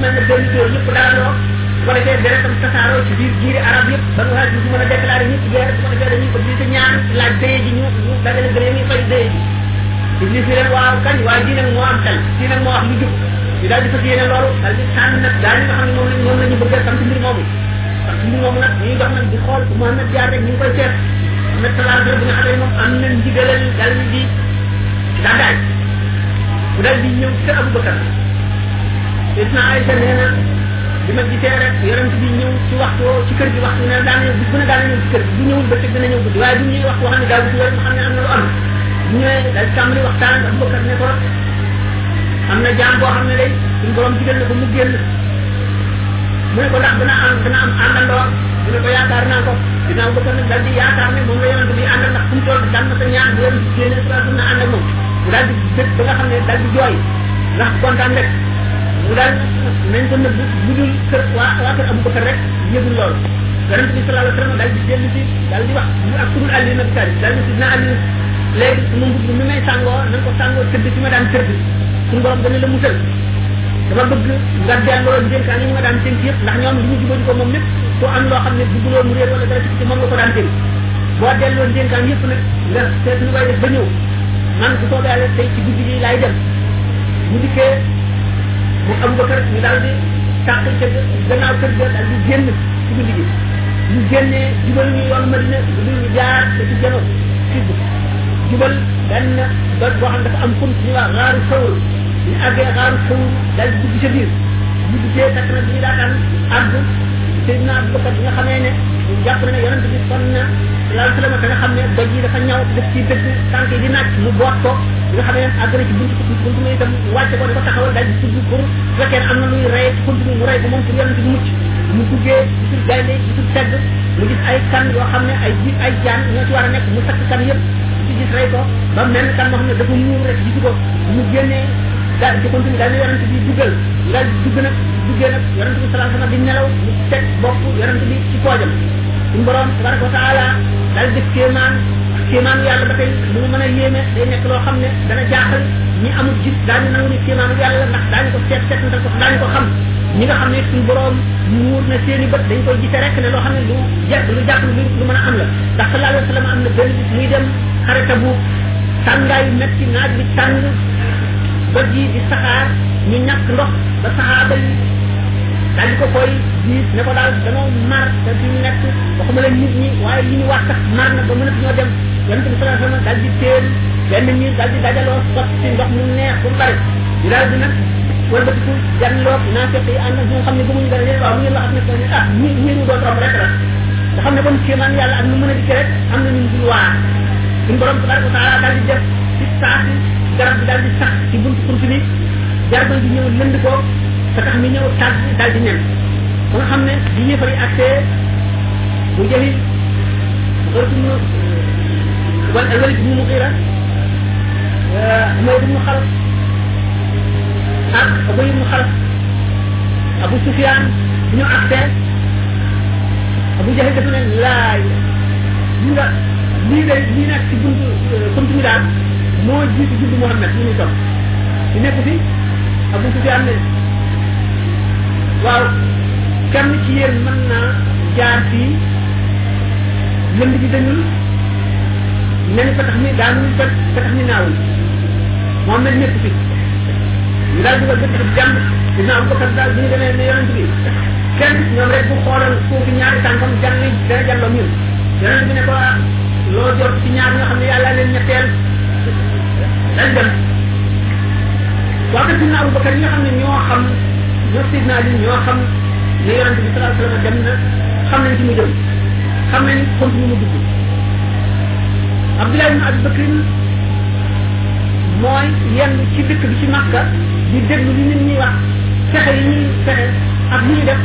mel na benn góor yëpp daanoo bu ko defee deretam tasaaroo ci biir giiri arab yëpp ba nga xam ne mën a déclaré ñëpp guerre bu ko defee dañuy obligé ñaan laaj dëye ji ñu ñu dajale dëye ñu fay dëye ji iblis ni leen waaw kañ waaye di nag moo am xel di nag moo wax lu jub ñu daal di fas yéene loolu daal di tànn nag daal di nga xam ne moom lañ moom la ñu bëgg a sant mbir moomu sant mbir moomu nag ñuy dox nag di xool bu Mohamed jaar rek ñu ngi koy seet Mohamed salaam bi nga xam ne moom am na ndigalal daal di gàddaay bu daal di ñëw ci kër Aboubacar Seydina Aïcha nee na bi ma gisee rek yonent bi ñëw ci waxtu ci kër gi waxtu ne daan ñëw bis bu ne daan ñëw ci kër gi bu ñëwul bëccëg dina ñëw guddi waaye bu ñuy wax wax ne daal guddi loolu ma xam ne am na lu am bu ñëwee daal tàmbali waxtaan ak Abubakar ne ko am na jaam boo xam ne day suñu borom digal na ko mu génn mu ne ko ndax dana am dana am àndandoo mu ne ko yaakaar naa ko dinaa ko nag daal di yaakaar ne moom la yonent bi àndal ndax fu mu toll daan na ko ñaan bu yonent bi génne sa na ànd ak moom mu daal di dëkk ba nga xam ne daal di jooy ndax kontaan rek mu daal nañ ko nëbb bu dul kër waa waa kër Abu Bakar rek yëgul loolu yonent bi sallallahu alayhi wa sallam daal di dellu si daal di wax mu ak kubul àlli na bitaali daal di sidna àlli léegi sama mbubb mi may sàngoo na ko sàngoo tëdd ci ma daan tëdd suñu borom dana la musal dama bëgg nga delloo dénkaan yi nga daan dénk yëpp ndax ñoom li ñu jubóo ko moom lépp ku am loo xam ne bëgguloo mu réer wala dara ci moom nga ko daan dénk boo delloo dénkaan yëpp nag nga seet ñu koy def ba ñëw man bu soobee yàlla tey ci guddi gi laay dem bu dikkee mu am ba kër ñu daal di tàq ca gannaaw kër ga daal di génn ci guddi gi ñu génnee jubal ñu yoon Madina bu dul ñu jaar ba ci jano sidd jubal benn ba boo xam dafa am xunt ñu wax xaaru sawul ñu àggee xaaru sawul daal di dugg ca biir bu duggee takk na bi ñu daataan àgg Seydina Abubakar bi nga xamee ne jàpp na ne yonent bi sonn na laal si la ma nga xam ne doj yi dafa ñaw def ci dëgg tànk yi di naaj mu boot ko nga xam ne àgg na ci buntu buntu muy itam wàcce ko dafa taxawal daal di tudd pour fekkee am na luy rey xunt bi mu rey ko moom pour yonent bi mucc mu duggee gisul gaynde gisul tedd mu gis ay kan yoo xam ne ay ji ay jaan ñoo ci war a nekk mu sakk kan yëpp ci gis rey ko ba mel kan moo xam ne dafa muur rek gisu ko mu génnee daal di continue daal di yonent bi duggal daal di dugg nag duggee nag yonent bi sallallahu alayhi wasallam di nelaw mu teg bopp yonent bi ci poojam suñu borom tabaraka wa taala dal def kéemaan kéemaan yàlla ba tey lu mu mën a yéeme day nekk loo xam ne dana jaaxal ñi amul gis daañu nangu ni kéemaanu yàlla ndax daañu ko seet seet ndax daañu ko xam ñi nga xam ne suñu borom muur na seen i bët dañ koy gisee rek ne loo xam ne lu jàpp lu jàpp lu lu mën a am la ndax sallallahu alayhi wa sallam am na benn bis muy dem xare Tabuk tàngaay yu metti naaj bi tàng doj yi di saxaar ñu ñàkk ndox ba saxaaba yi daal di ko koy diis ne ko daal danoo mar te fi mu nekk waxuma la nit ñi waaye li ñu wax sax mar na ba mënat ñoo dem yonente bi sallallahu alayhi wasallam daal di téel benn miir daal di dajaloo sot ci ndox mu neex bu bari ñu daal di nag wala ba tuuti jàngloo naafeq yi ànd ak ñoo xam ne gëmuñu dara leen waaw mu ngeen wax ak ne ko ne ah ñi ñi ñu doon romb rek la nga xam ne kon kéemaan yàlla ak nu mën a dikkee rek am na ñu dul waar suñu borom tabaraka wa taala daal di def ci saa si garab bi daal di sax ci buntu xurtu bi jargoñ bi ñëw lënd ko te tax mi ñëw tàgg daal di nen ba nga xam ne bi yëfar yi accès bu jëli waratu mu wal alwalid bu mu xiira Maodo mu xalaf ak Ubay mu xalaf Abu Sufyaan ñu accès Abu Jahl dafa ne laay li nga lii day lii nekk ci buntu buntu mi daal moo jiitu juddu Muhammad ñu ngi toog di nekk fi Abu Sufyaan ne waaw kenn ci yéen mën naa jaar fii lënd bi dañul mel ni patax mi daanul pat patax mi naawul moom nag ñëpp fi ñu daal di ko dëkk dëkk jàmm dina am ko kat daal bi ñu demee ne yonent bi kenn ñoom rek bu xoolal foofu ñaari tànkam jàll dana jàlloo ñun yonent bi ne ko ah loo jot ci ñaar ñoo xam ne yàlla leen ñetteel dañ dem waa kër Sidna Abubakar yi nga xam ne ñoo xam ñoo Sidna Ali ñoo xam ne yonente bi sallallahu alayhi wa sallam dem na xam nañ ci mu jëm xam nañ xont ñu mu dugg Abdullah ibn Abi Bakr mooy yenn ci dëkk bi ci Makka di déglu li nit ñi wax fexe yi ñuy fexe ak li ñuy def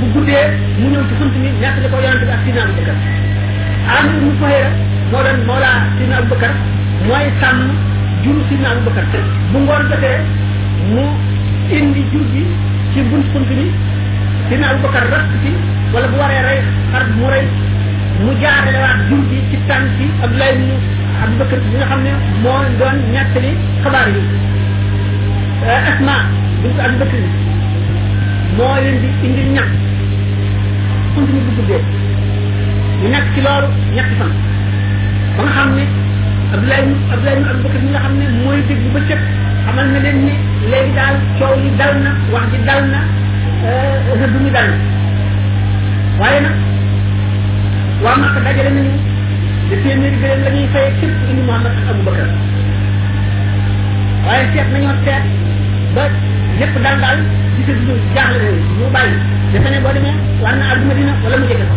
bu guddee mu ñëw ci xunt mi nekk da ko yonente bi ak Sidna Abubakar Amir ibn Fuhayra moo doon Mawla Sidna Abubakar mooy sàmm jur si naan bëkkër bu ngoon jotee mu indi jur gi ci bunt bunt bi si naan bëkkër rakk ci wala bu waree rey xar mu rey mu jaarale waat jur gi ci tànk ci Abdoulaye ibnu Abu Bakr bi nga xam ne moo doon ñettali xabaar yi Asma bint Abu Bakr moo leen di indi ñam continue bu guddee ñu nekk ci loolu ñetti fan ba nga xam ne Abdoulaye Abdoulaye ibn Abubakar mi nga xam ne mooy dégg ba cëpp xamal na leen ni léegi daal coow li dal na wax ji dal na rëbb mi dal na waaye nag waa Màkka dajale nañu de téeméeri gëléem la ñuy fay képp ku indi Muhammad ak Abubakar waaye seet nañoo seet ba lépp daal daal gis nga ñu jaaxle nañu ñu bàyyi defe ne boo demee war na àdduna dina wala mu jege ko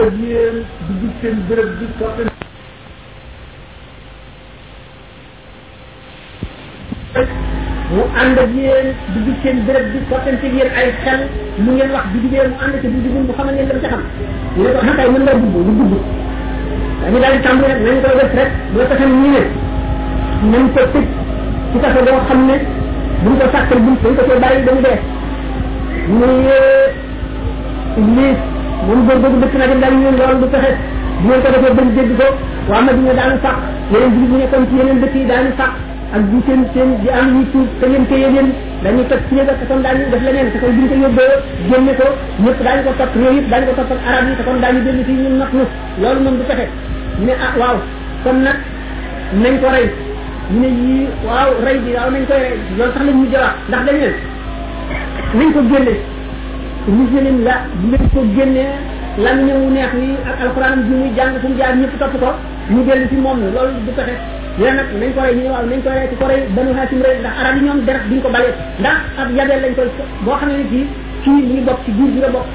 ak yéen dugg seen béréb bi sotti na mu ànd ak yéen dugg seen béréb bi sottante ak yéen ay xel mu ngeen wax bu jugee mu ànd te bu jugul mu xamal leen dama ca xam ñu ne ko xam kay mën ngaa dugg ñu dugg dañu daal di tàmbali nag nañ koy def rek bu la ko xam ñu ne nañ ko tëj ci kaso boo xam ne buñ ko sàkkal buñ dañ ko cee bàyyi ba mu dee ñu ne iblis moom góor boobu dëkk na dem daal ñu loolu du pexe bu ngeen ko defee bañ dégg ko waa Madina daanu sàq yeneen jullit ñi nekkoon ci yeneen dëkk yi daanu sàq ak di seen seen di am ñuy tuub te ngeen téye leen dañuy toj ci yëgal te kon daañu def leneen te kon buñ ko yóbbee génne ko ñëpp daañu ko topp réew yëpp daañu ko topp ak arab yi te kon daañu dellu fii ñun not nu loolu moom du pexe ñu ne ah waaw kon nag nañ ko rey ñu ne yii waaw rey bi waaw nañ koy rey loolu sax lañ mujj a wax ndax dañ leen nañ ko génne muselim la bu ngeen ko génnee lan ñëw neex ni ak alxuraan bi muy jàng fu mu jaar ñëpp topp ko ñu dellu si moom loolu du pexe yéen nag nañ ko rey ñu ne waaw nañ ko rey ci ko rey banu haasim rey ndax arab yi ñoom deret duñ ko balee ndax ab yabeel lañ koy boo xam ne kii kii mu ngi bokk ci giir bi la bokk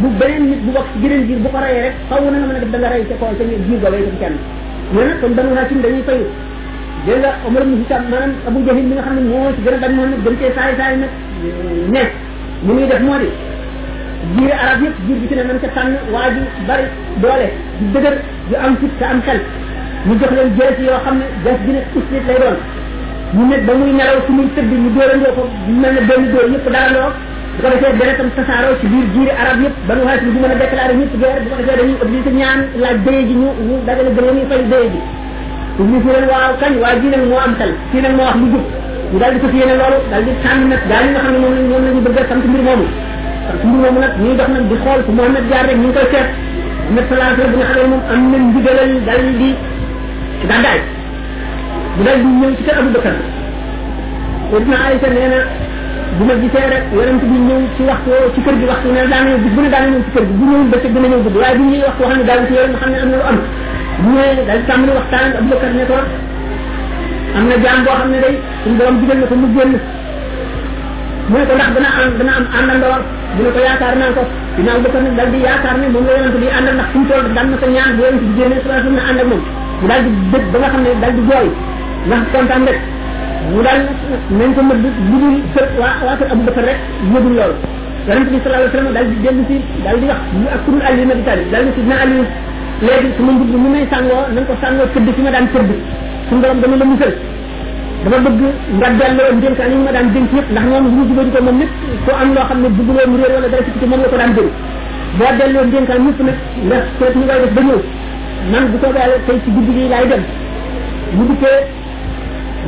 bu beneen nit bu bokk ci geneen giir bu ko reyee rek xaw na nga mën a def da nga rey ca kaw ca giir googee itam kenn yéen nag kon banu haasim dañuy fayu dégg nga Omar ibn Hisam maanaam Abu Jahil mi nga xam ne moo ci gën a bañ moom nag gën cee saay saay nag ne li muy def moo di jiir arab yëpp jiir bi ci ne nañ ca tànn waa ji bari doole di dëgër di am fit te am xel ñu jox leen jees yoo xam ne jees bi ne uslit lay doon ñu nekk ba muy nelaw su muy tëdd ñu dóorandoo ko mel ne benn dóor yëpp daarandoo bu ko defee benn tam tasaaroo ci biir jiiri arab yëpp ba nu xaalis bi du mën a déclaré ñëpp guerre bu ko defee dañuy obligé ñaan laaj dëye ji ñu ñu dagale gën a ñuy fay dëye ji iblis ne leen waaw kañ waa ji nag moo am xel kii nag moo wax lu jub ñu daal di ko yéene loolu daal di tànn nag gaa ñi nga xam ne moom lañ moom la ñu bëgg a sant mbir moomu sant mbir moomu nag ñuy dox nag di xool fu Mohamed jaar rek ñu ngi koy seet Mohamed sallallahu alayhi wa sallam bi nga xam ne moom am na ndigalal daal di gàddaay bu daal di ñëw ci kër Abu Bakar Seydina Aïcha nee na bu ma gisee rek yonent bi ñëw ci waxtu woo ci kër gi waxtu ne daana ñëw bis bu ne daana ñëw ci kër gi bu ñëwul ba ci dina ñëw guddi waaye bu ñëwee waxtu wax ne daal ci yow nga xam ne am na lu am bu ñëwee daal tàmbali waxtaan Abu Bakar ne ko am na jaam boo xam ne day suñu borom digal na ko mu génn mu ne ko ndax dana am dana am àndandoo mu ne ko yaakaar naa ko dina Abu Bakar nag daal di yaakaar ne moom la yonent bi àndal ndax fu mu toll daan na ko ñaan bu yonent bi génnee sala na ànd ak moom mu daal di dëgg ba nga xam ne daal di jooy ndax kontaan rek mu daal nañ ko mëdd bu dul kër waa waa kër Abu Bakar rek yëgul loolu yonent bi sallallahu alayhi wa sallam daal di dellu si daal di wax mu ak kurul Ali ibn Abi Talib daal di si na Ali léegi sama mbubb mi may sàngoo na nga ko sàngoo tëdd fi ma daan tëdd suñu borom dama la musal dama bëgg nga delloo ndénkaan yi ma daan dénk yëpp ndax ñoom ñu jubóo ko moom lépp soo am loo xam ne bëgguloo mu réer wala dara ci moom la ko daan dénk boo delloo ndénkaan ñëpp nag nga seet ñu ngay def ba ñëw man bu soobee yàlla tey ci guddi gi laay dem bu dikkee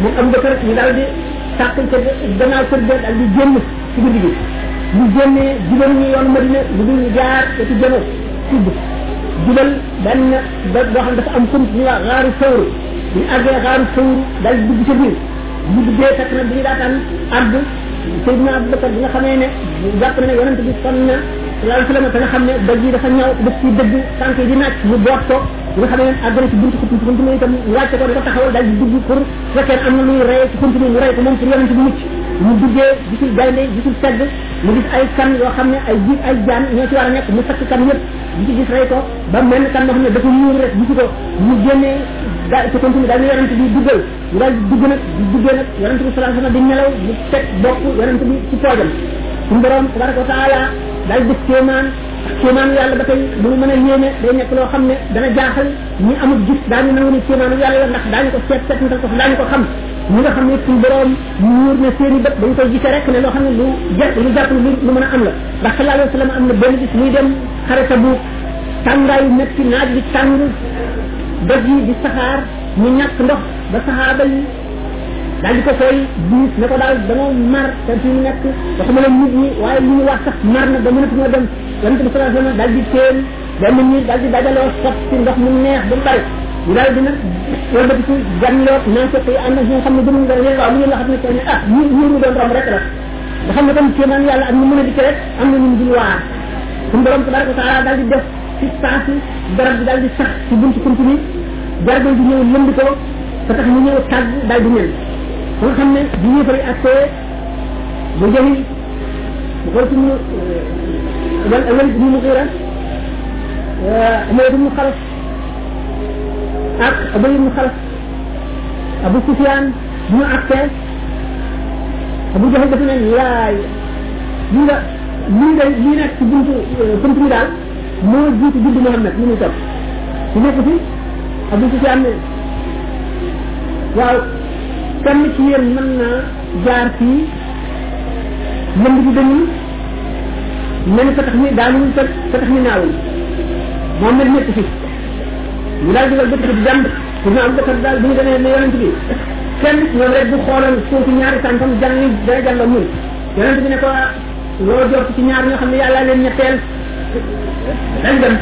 moom am dëkkër ñu daal di sàq ca gannaaw kër ga daal di génn ci guddi gi ñu génnee jubal ñu yoonu Madina lu dul jaar te ci jëno tudd jubal benn ba boo xam dafa am xum ñu waa xaaru sawru ñu àggee xaaru sawru daal di dugg ca biir ñu duggee fekk na bi ñu daataan àgg Seydina Abubakar bi nga xamee ne jàpp na ne yonent bi sonn na sallallahu alayhi wa sallam te nga xam ne doj yi dafa ñaw daf ci dëgg tànk yi di naaj mu boot ko bi nga xam ne àgg na ci buntu xunt xunt mi itam ñu wàcce ko ne ko taxawal daal di dugg pour fekkee am na luy rey ci xunt mi mu rey ko moom pour yonent bi mucc mu duggee gisul gaynde gisul segg mu gis ay kan yoo xam ne ay jiit ay jaan ñoo ci war a nekk mu sakk kan yëpp di ci gis rey ko ba mel kan moo xam ne dafa muur rek gisu ko mu génnee da ci xunt mi daal ne yonent bi duggal mu daal di dugg nag di duggee nag yonent bi sallallahu alayhi wasallam di nelaw mu teg bopp yonent bi ci poojam suñu borom tabaraka wa taala daal def kéemaan kéemaanu yàlla ba tey bu mu mën a yéene day nekk loo xam ne dana jaaxal ñi amul gis daañu nangu ne kéemaanu yàlla la ndax daañu ko seet seet ntal ko daañu ko xam ñi nga xam ne suñu borom muur na seen i bët dañ koy gisee rek ne loo xam ne lu jar lu jàpp lu lu mën a am la ndax sallallahu alayhi wa sallam am na benn bis muy dem xare Tabuk tàngaayu metti naaj bi tàng doj yi di saxaar ñu ñàkk ndox ba saxaaba yi daal di ko koy buus ne ko daal dama mar te fi mu nekk waxuma la nit ñi waaye li ñu wax sax mar na ba mënatuma dem yonent bi sallallahu alayhi wasallam daal di téen benn nit daal di dajaloo sot ci ndox mu neex ba mu bari ñu daal dina wëlbati ci gànnloo naan fekk yi ànd ak ñi nga xam ne gëmuñ dara yéen waaw mu ngeen la xam ne tey ne ah ñi ñi ñu doon romb rek la nga xam ne tam kéemaan yàlla ak ñu mën a dikk rek am na ñu dul waar suñu borom tabaraka wa taala daal di def ci saas yi garab bi daal di sax ci buntu kunt bi garab bi ñëw lënd ko ba tax ñu ñëw tàgg daal di ñëw ba nga xam ne bu ñu fay accès bu jëli bu ko ci ñu wal wal ñu mu xira Amaydu mu xalas ak Abay mu xalas Abu Sufyaan bu ñu accès Abu Jahal dafa ne laay li nga lii de lii nekk ci buntu bunt bi daal moo jiitu juddu Muhammad ñu muy topp ci nekk fi Abu Sufyaan ne waaw kenn ci yéen mën naa jaar fii lënd bi dañu mel ni fatax ni daanuwul fat fatax ni naawul moom nag nekk fi ñu daal di bëtt di jàmb pour ñu am bëtt daal bu ñu demee ne yonent bi kenn ñoom rek bu xoolal foofu ñaari tànkam jàng dana jàngal mun yonent bi ne ko loo jot ci ñaar ñoo xam ne yàlla leen ñetteel dañ dem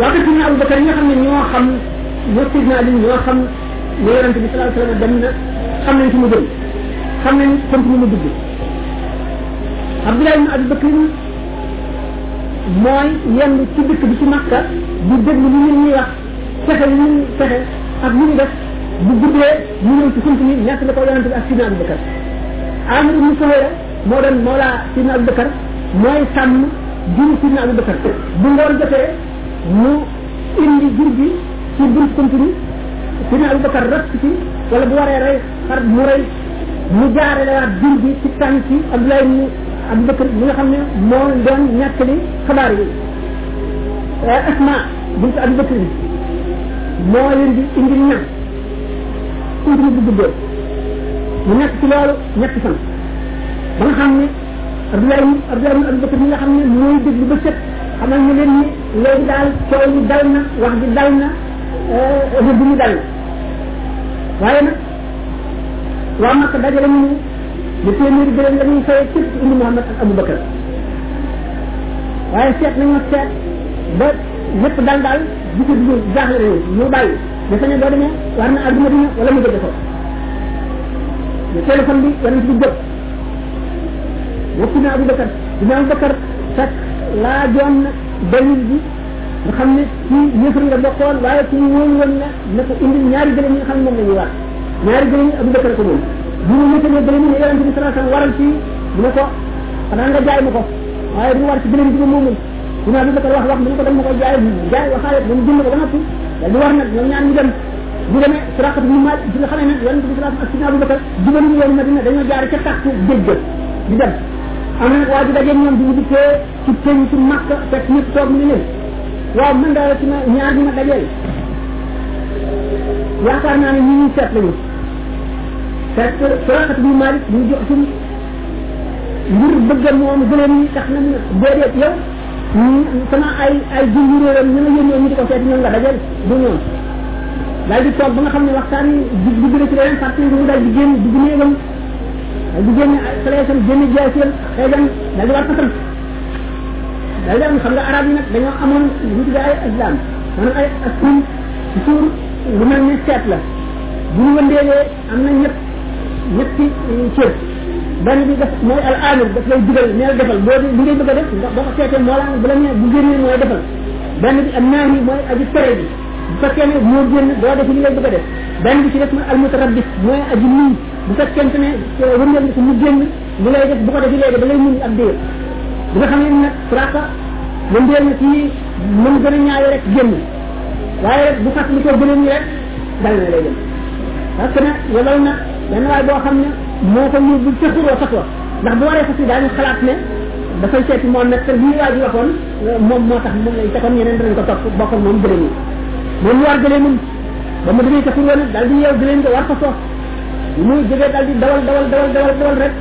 waa ko sidna Abu Bakar ñoo xam ne ñoo xam ñoo sidna Ali ñoo xam ne yonent bi sallallahu alayhi wasallam dem na xam nañ fi mu jëm xam nañ sant mu mu dugg Abdullah ibn Abi Bakr mooy yenn ci dëkk bi ci Makka di déglu li nit ñi wax fexe yi ñuy fexe ak ñu ñu def bu guddee ñu ñëw ci xunt yi ñett la ko yonante bi ak sidna abubakar amir ibnu suhayra moo doon moo laa sidna abubakar mooy sàmm jur sidna abubakar bu ngoon jotee mu indi jur gi ci bunt xunt bi sidna abubakar rot ci wala bu waree rey xar mu rey mu jaare la waat jur gi ci tànk ci abdoulaye ibnu abubakar mi nga xam ne moo doon ñàkkali xabaar yi asma bunt Abu Bakr bi moo leen di indi ñaar continue bu guddee mu nekk ci loolu ñetti fan ba nga xam ne Abdoulaye Abdoulaye ibn Abu Bakr mi nga xam ne mooy déglu ba set xamal ne leen ni léegi daal coow li dal na wax ji dal na rëbb mi dal na waaye nag waa Makka dajale ñu ne ne téeméeri gëléem la ñuy fayee képp indi Muhammad ak Abu Bakar waaye seet nañ ma seet ba lépp daal daal gise bi ñu jaaxle nañu ñu bàyyi dafa ne boo demee war na àdduna dina wala mu jóge ko ñu téléphone bi yonent bi jóg woppi na Abu Bakar dina Abu Bakar fekk laa joon na dalil bi nga xam ne ci yëfër nga bokkoon waaye ci ñu wóolu woon na na ko indil ñaari gëlëm yi nga xam ne moom la ñuy war ñaari gëlëm yi Abu Bakar ko moom bu ñu yëkkatee gëlëm yi ne yonente bi sallallahu alayhi wasallam waral fii mu ne ko xanaa nga jaay ma ko waaye du war ci gëlëm bi ma moomul bu naa Abu Bakar wax wax mu ne ko dama koy jaay jaay waxaale ba mu jënd ko ba noppi daal di war nag ñoom ñaan ñu dem bu demee Suraqat ibn Maalik bi nga xamee ne yonente bi sallallahu alayhi wasallam ak Sidna Abu Bakar jubaluñu yoonu Madina dañoo jaar ca tàkku géej ga di dem am na waa ji dajeeg ñoom bi ñu dikkee ci peñ ci màkk fekk ñu toog ni leen waaw man daal ci ma ñaar ñi ma dajeel yaakaar naa ne ñu ñuy seet lañu fekk suraxat bi Malik ñu jox ci ngir bëgg moom gëleen yi tax na déedéet yow sama ay ay junj réeram ñu la yónnee ñu di ko seet ñoom nga dajeel du ñoom daal di toog ba nga xam ne waxtaan bi bi ci leneen fàttali mu daal di génn dugg néegam di génn flèche am génn jaasiyam xeejam daal di war ko sant daal di am xam nga arab yi nag dañoo amoon li ñu tuddee ay islam maanaam ay askan ci suur lu mel ni seet la bu ñu wëndeelee am na ñett ñetti cër benn bi daf mooy al amir daf lay digal neel defal boo di li ngay bëgg a def ndax boo ko seetee moo la bu la nee bu génnee mooy defal benn bi am naahi mooy aji tere bi bu fekkee ne moo génn doo def li ngay bëgg a def benn bi ci def mooy almutarabbis mooy aji muñ bu fekkente ne wëndeel ko mu génn li ngay def bu ko defee léegi da ngay muñ ab diir bi nga xam ne nag suraaka wëndeel na ci mën gën a ñaawe rek génn waaye rek bu fàttali ko gëneen ñi rek dal na lay dem parce que nag yebal na benn waay boo xam ne moo ko yóbbu ca xuroo sax wa ndax bu waree fas yi daañu xalaat ne dafay seeti moom nag te lii waa ji waxoon moom moo tax moom lay taxam yeneen danañ ko topp bokk ak moom gëlëm yi moom war gëlëm yi ba mu demee ca xurwa nag daal di yeew gëlëm nga war fa soof mu jógee daal di dawal dawal dawal dawal dawal rek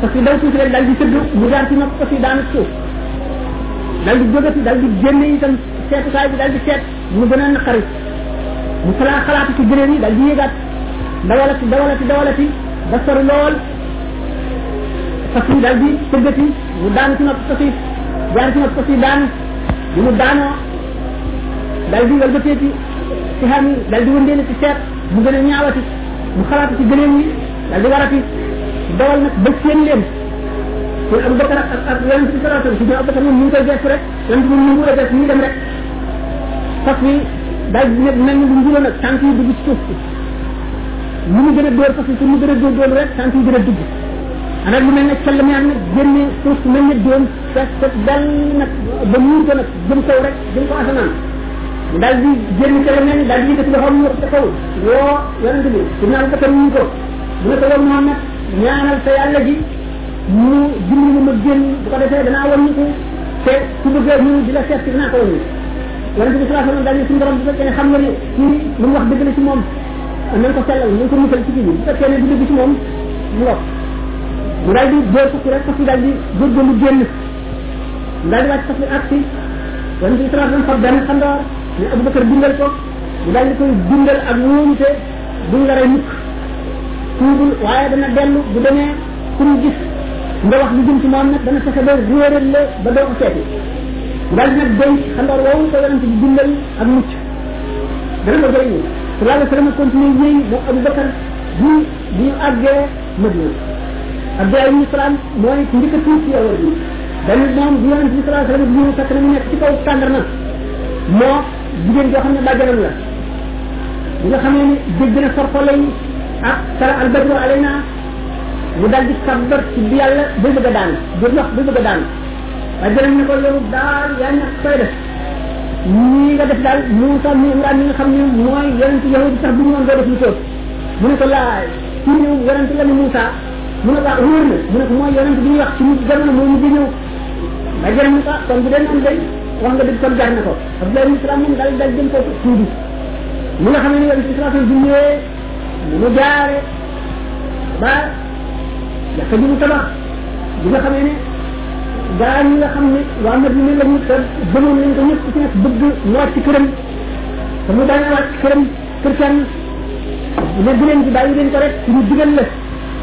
parce que daw tuuti rek daal di sëgg mu jaar ci nopp parce que daanu suuf daal di jógati daal di génne itam seetukaay bi daal di seet mu gën a naqari mu xalaat xalaatu ci gëlëm yi daal di yéegaat dawalati dawalati dawalati ba sori lool fas yi daal di tëggati mu daanu ci nopp fas yi jaar ci nopp fas yi daanu bi mu daanoo daal di walbateeti ci xam yi daal di wëndeele ci seet mu gën a ñaawati mu xalaat ci gëneen yi daal di warati dawal nag ba seen leen pour am bakar ak ak yonent bi sallallahu alayhi wasallam si abubakar moom mu ngi koy gees rek yonent bi mu ngi koy gees mu ngi dem rek fas yi daal di ne mel ni bu nguloo nag tànk yi dugg ci suuf si lu mu gën a dóor parce que mu gën a dóor dóor rek sant yi gën a dugg rek lu mel ne cell mi am nag génne suuf mel ne doon fekk ko dal nag ba muur ko nag jëm kaw rek jëm ko asamaan dal di génn cell mel ni dal di yëkkati loxoom ñu ca kaw woo yonente bi su naan ko tam ñu ko mu ne ko yow Muhammad ñaanal sa yàlla ji mu dimbali ma génn bu ko defee danaa wàññi ko te su bëggee ñu di la seet si dinaa ko wàññi yonente bi sallallahu alayhi wasallam daal ni suñu borom bu fekkee ne xam nga ni kii lu mu wax dëgg la ci moom na nga ko sellal na nga ko musal ci kii bi bu fekkee ne du dëgg ci moom mu ngoog mu daal di dóor fukki rek fas yi daal di góorgóorlu génn mu daal di wàcc fas yi ak si yonente bi sallallahu alayhi wasallam fab benn xandoor ne Abubakar bindal ko mu daal di koy bindal ak wóolute duñ la rey mukk tuubul waaye dana dellu bu demee ku mu gis nga wax lu jëm ci moom nag dana fexe ba réeral la ba doo ko seeti daal nag denc xandoor woowu ko yonent bi dundal ak mucc dana ko jëriñu sallallahu alayhi wa sallam continué yéey moom Abu Bakar bu bu ñu àggee Madina Abdoulaye ibn Salaam mooy ku njëkk a tuub ci yawar bi dañu moom bu yonent bi sallallahu alayhi wa sallam bu ñu fekk na mu nekk ci kaw tàndar na moo jigéen joo xam ne bàjjanam la bi nga xamee ni dégg na farfale yi ak sara al badru alayna mu daal di sabbar ci bi yàlla ba bëgg a daan ba wax ba bëgg a daan bàjjanam ne ko yow daal yaa ñàkk koy def ñii nga def daal Moussa mi Imran mi nga xam ne mooy yonent yahudi sax bu ñu woon doo def lu sóob mu ne ko laa ci ñëw yonent la ne Moussa mu ne ko ah wóor na mu ne ko mooy yonent bi ñuy wax ci nit jamono moo ñu di ñëw bàjjanam ne ko ah kon bu dee noonu day wax nga dëgg kon jar na ko Abdoulaye ibn Salaam moom daal daal jëm ko tuuti mu nga xam ne yow ci salaatu bi ñëwee mu mu jaare ba jàkka ji mu tabax bi nga xam ne gaa ñi nga xam ne waa Madina lañu te gëmoon nañ ko ñëpp ci nekk bëgg mu wàcc këram te mu daan wàcc këram kër kenn ne bu leen ci bàyyi leen ko rek ñu digal la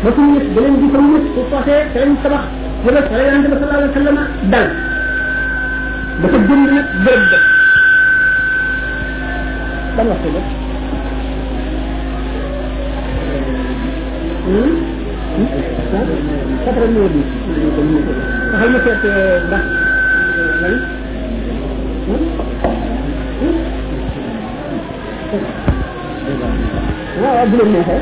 ba fu ñëpp ba leen di fa ñëpp fu foosee te lañ tabax jëbës fa la yonente bi sallallahu alayhi wa sallam dal dafa jënd nag bërëb ba ban waxtu la quatre heures moins dix waxal ma seet ndax lan waaw waaw bu leen neexee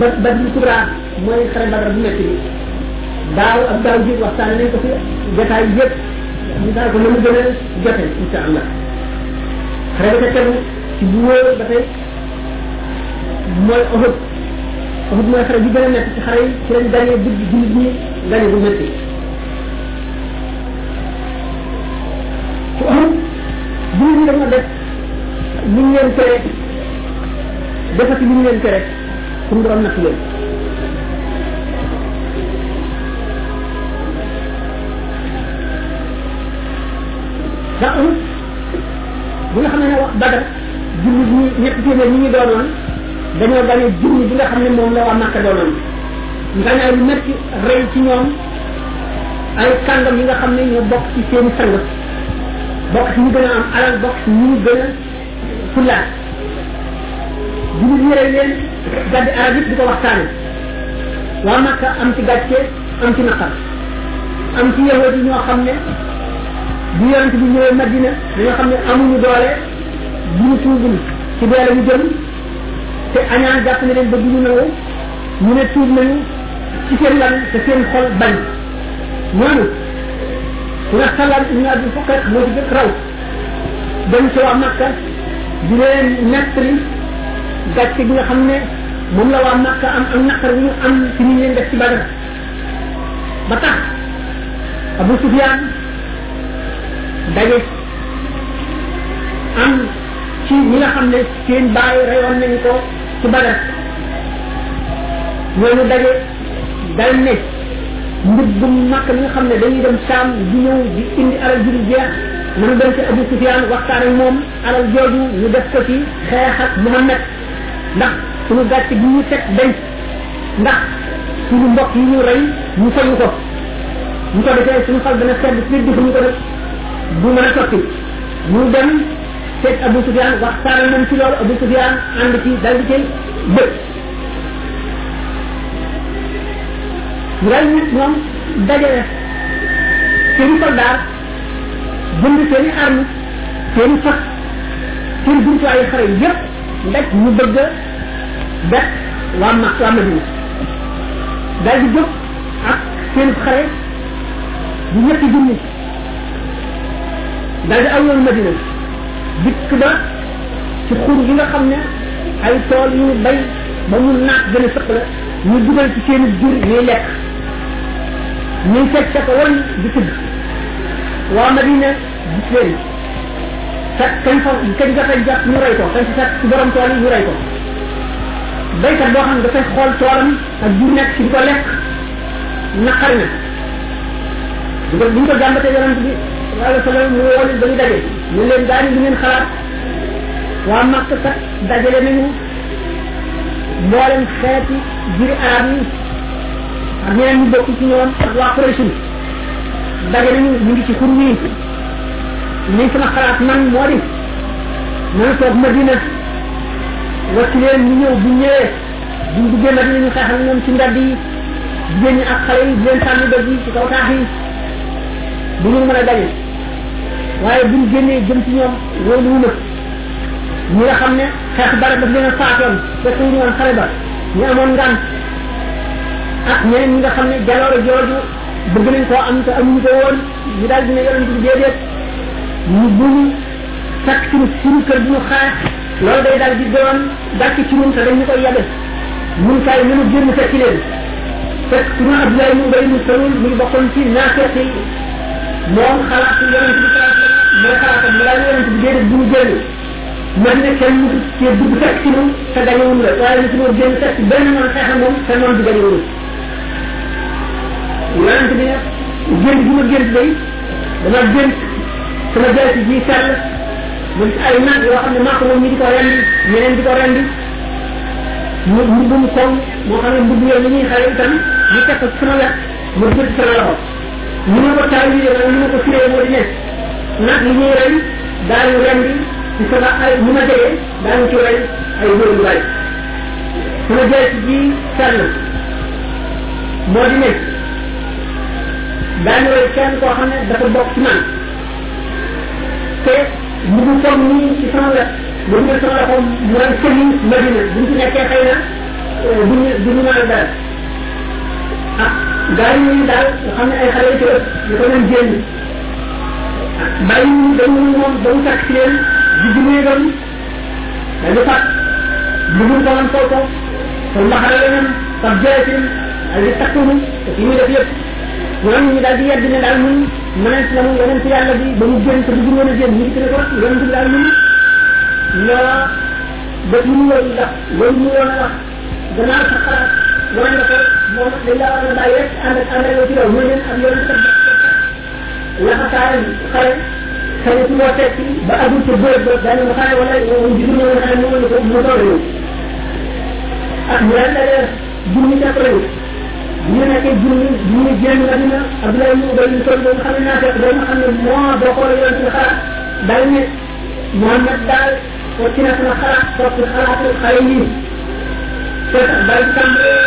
ba badru kubra mooy xare badar bu metti bi daaw ak daaw ji waxtaane nañ ko fi jotaay yëpp ñu daal ko mën a gën a jote insha allah xare ba ca tegu ci bu wóor ba tey mooy Uhud Uhud mooy xare bi gën a nekk ci xare yi ci lañ gañee dugg jullit ñi gañe bu metti ci Uhud jullit ñi dañoo def lu ñu leen tere defati lu ñu leen tere suñu borom natt leen ndax am bu nga xam ne wax badar jullit ñi ñetti téeméer ñi ñu doonoon dañoo gañe junni bi nga xam ne moom la waa Màkka doonoon ngañaay lu metti rey ci ñoom ay kàngam yi nga xam ne ñoo bokk ci seen sang bokk ci ñu gën a am alal bokk ci ñu gën a fullaal bu ñu yëre leen gàddi arab yëpp di ko waxtaane waa Makka am ci gàcce am ci naqar am ci yahood yi ñoo xam ne bu yonent bi ñëwee Madina dañoo xam ne amuñu doole bu ñu tuubul ci dee la ñu jëm te añaan jàpp ne leen ba du ñu nangu ñu ne tuub nañu ci seen lan te seen xol bañ ñooñu ku ne xalaat ñu àddu fu xeex moo ci jëkk raw dem ci waa Makka di leen nettali gàcce gi nga xam ne moom la waa Makka am am naqar wu ñu am ci ni ñu leen def ci Badar ba tax Abu Sufyaan daje am ci ñi nga xam ne seen bàyyi reyoon nañ ko ci Badar ñooñu daje dal ne mbubbum màkk mi nga xam ne dañuy dem saam di ñëw di indi alal ju dul jeex nanu dem ci Abu Sufyaan waxtaan ak moom alal jooju ñu def ko ci xeex ak Muhammad ndax suñu gàcce gi ñu teg denc ndax suñu mbokk yi ñu rey ñu fayu ko ñu ko defee suñu xol dana sedd ci di ñu ko def du mën a sotti ñu dem seet Abu Sufyaan waxtaan nañ ci loolu Abu Sufyaan ànd ci dal di cay bëgg bu daan nit moom dajale seen i soldaar jënd seen i arme seen i fas seen jumtuwaayu xare yépp ndaj ñu bëgg a bet waa ma waa Madina daal di jóg ak seen xare bu ñetti junni daal di aw yoonu Madina dikk ba ci xur yi nga xam ne ay tool yu bay ba mu naat gën a sëq la ñu dugal ci seen jur ñuy lekk ñuy fekk ca ko woon di tudd waa Madina gis leen fekk kañ fa kañ nga fay jàpp ñu rey ko kañ fa fekk ci borom tool yi ñu rey ko baykat boo xam ne dafay xool toolam ak jur nekk ci di ko lekk naqari na bu ko bu ñu ko jàmbatee yonent bi sallallahu alayhi wa sallam mu woo leen ba ñu daje ne leen daañu lu ngeen xalaat waa màkk kat dajale nañu mboolem xeeti jiri arab yi ak ñeneen ñu bokk ci ñoom ak waa Quraysh daje nañu ñu ngi ci xur wi li sama xalaat man moo di mën a toog Madina wacc leen ñu ñëw bu ñëwee buñ duggee nag ñu xeex ak ñoom ci mbedd yi jigéen ñi ak xale yi di leen sànni doj yi ci kaw taax yi du ñu mën a gañe waaye buñ génnee jëm ci ñoom loolu wu nëb ñi nga xam ne xeex bare daf leen a faatoon fekk ñu woon xare ba ñu amoon ngan ak ñeneen ñi nga xam ne jaloore jooju bëgg nañ koo am te amuñu ko woon ñu daal dina yonent bi déedéet ñu buñu sakk suñu suñu kër bu ñu xaar loolu day dal di doon gàcc ci ñun te dañ ñu koy yabe ñun kay ñu nu génn fekk leen fekk ci ma Abdoulaye ibn Ubay ibn Salul mu ngi bokkoon ci naafeq yi moom xalaat yonent bi sallallahu alayhi wasallam mooy xalaatam mu daal yonent bi déedéet bu ñu génn man ne kenn mu ci dugg fekk ci ñun te gañewul la waaye ñu ci doon génn fekk benn noonu xeex ak moom te noonu du gañewul yonent bi ne génn bi ma génn day dama génn sama jaay ci ji sell man ci ay naat yoo xam ne maa ko moom ñu di ko rendi ñeneen di ko rendi mu mbubbum koŋ moo xam ne mbubb yooyu ñuy xale itam ñu teg ko ci sama wet ma dugal ci sama loxo ñu ma ko taal yi dama ñu ma ko firee moo di ne naat li ñuy rey daañu rendi ci sama ay ñu ma jege daañu ci rey ay góor yu bari sama jeex ji sànn moo di ne daañu rey kenn koo xam ne dafa bokk ci man te mu ngi toog nii ci sama wet ba mu sama loxo mu doon këli madina bu ñu ci nekkee xëy na bu ñu bu ñu mën a dara ah gaa yi ñu daal nga xam ne ay xale yu ci ëpp ñu ko doon génn bàyyi ñu dañu moom ba mu takk ci leen di di néegam dañu fat lu mun ko lan sol ko sol maxare la ñam fab jëre ci ay di takkunu te fi muy def yëpp ñoom ñu daal di yedd ne daal ñun mënees la mu yonent yàlla bi ba mu génn te dugg woon a génn ñu ngi ko wax yonent bi daal ñun loo bët yi ñu woon ndax loolu ñu woon a wax gannaaw sa xalaat war nga ko moom dañ laa war a bàyyi rek ànd ak ànd ak yow ci loolu mooy leen am yonent laxasaare xare xëy na su ma teg ba agul ca bërëb ba daan na xare wala ñu gis ñu xare mu wala ko mu doon réew ak ñu daan daje junni jàpp lañu ñu nekkee junni junni génn la dina Abdoulaye mu ubal ñu toll ba nga xam ne naa fekk ba nga xam ne moo doo xool yoon ci xalaat daal ne Mohamed daal ko ci na sama xalaat topp xalaatu xale yi te daal tàmbalee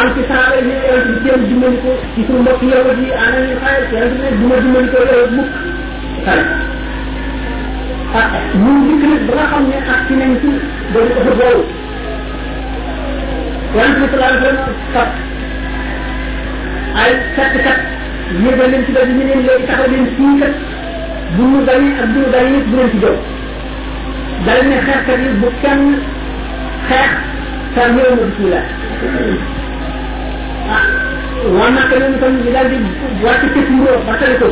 am ci saaba yi yonent bi jéem dimbali ko ci suñu mbokk yawut yi ana ñu xaay yonent ne du ma dimbali ko yawut mukk xal ah ñun dikk nag ba nga xam ne ak ci nañ ci dañu ko fa boobu yonent bi sallallahu alayhi wasallam fab ay sett kat yëgal leen ci doj ñu leen léegi taxaw leen fii kat bu ñu dañee ak bu ñu dañee bu leen ci jóg dal ne xeexkat yi bu kenn xeex sa ñëw ma bismillah ah waa Màkka ñoom itam ñu daal di wàcc ci mbuur ba tali ko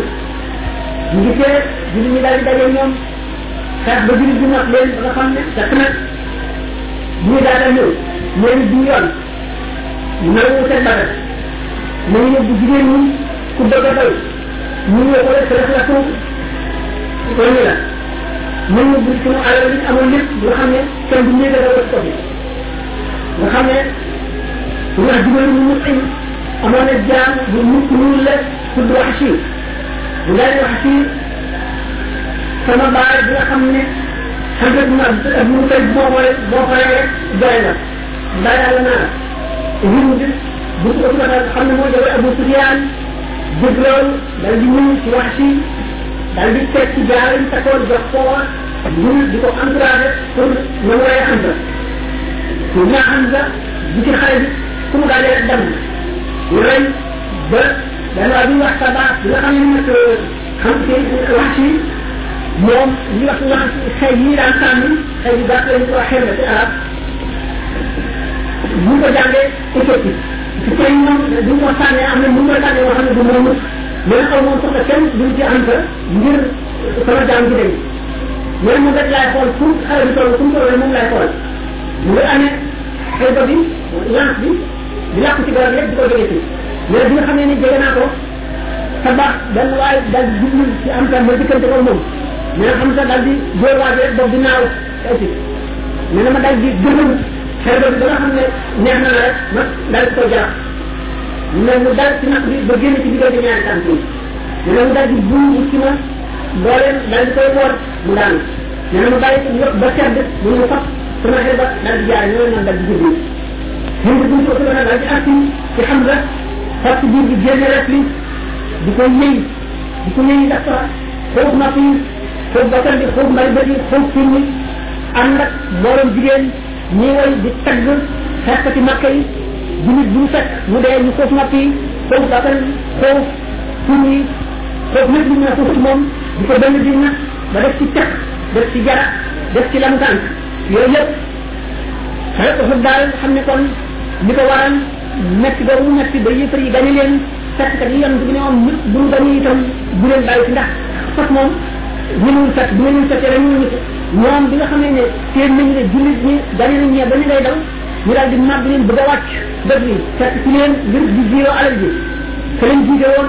ñu ngi tee jullit ñi daal di daje ñoom xeex ba jullit bi nag leen ba nga xam ne fekk nag bu ñu daal di ñëw ñoom du yoon nangu seen bagal nañu yóbbu jigéen ñi ku bëgg a daw ñu ñëw ko rek rek la ko ko ñu la mën ñu bu suñu alal li amoon lépp nga xam ne kenn du ñëw dara ko bi nga xam ne bu wax dugal ñu mu xëy amoon na jaam bu nit ñu la tudd wax ci bu daal wax ci sama baay bi nga xam ne xam nga dina ak mu tey boo xoolee boo xoolee rek doy na bàyyi la naa la. bu ko xam ne moo jëlee Abu Sufyaan bëgg lool dal di ñëw ci wax si dal di teg ci jaar yi takkoon jox ko wax ngir di ko encouragé pour na mu rey Hamza pour ñaa Hamza bu ci xare bi ku mu daal rek dem ñu rey ba benn waa bi ñu wax Saba bi nga xam ne nag xam ci wax si moom ñu wax wax xëy yi daan sànni xëy yu baax lañ ko waxee na ci arab bu ko jàngee ci kër gi ci kër yi moom bu ñu ko sànnee am na bu ñu ko sànnee yoo xam ne du moomu mais nag aw moom soxla kenn duñ ci am sa ngir sama jaam gi dem mais moom rek laay xool fu xale bi toll fu mu toll moom laay xool mu ngi amee ay ba bi lance bi di làkk ci garab yëpp di ko jóge ci mais bi nga xam ne ni jege naa ko sa baax benn waaye daal di jublu ci am sa ma dikkante ko moom mais xam sa daal di góor waa bi rek bopp di naaw aussi nee na ma daal di gërëm xel ba ba nga xam ne neex na la rek ma daal di ko jarax mais mu daal ci nag bi ba génn ci diggante ñaari tànk yi nee na mu daal di buubu ci ma dooleem daal di koy woor mu daanu nee na mu bàyyi ko yëpp ba sedd mu ñu fab sama xel ba daal di jaay ñoo ñoom daal di jublu ñun de bu ñu ko sama daal di arti ci xam nga fab ci biir bi génne rek li di ko yëy di ko yëy ndax foofu noppi foofu bakkan bi foofu mbari bët yi foofu fir mi ànd ak mboolem jigéen ñi way di tagg xeexkati màkka yi jullit bu ñu fekk mu dee ñu foofu napp yi foofu bakkan foofu fir mi foofu lépp lu ñu foofu ci moom di ko benn di na ba def ci tex def ci jara def ci lam tànk yooyu yëpp xale ko fa daal xam ne kon li ko waral metti boobu mu metti ba yëfar yi gañe leen fekk kat yi yonent bi ne woon ñëpp bu ñu gañe itam bu leen bàyyi ci ndax fas moom ñëwul fekk bu leen fekkee rek ñu ñëpp ñoom bi nga xamee ne seen nañu ne jullit ñi gañe nañ ñee ba ñu ngay daw ñu daal di màgg leen bëgg a wàcc dëgg yi fekk ci leen ngir di jiiroo alal ji te leen jiite woon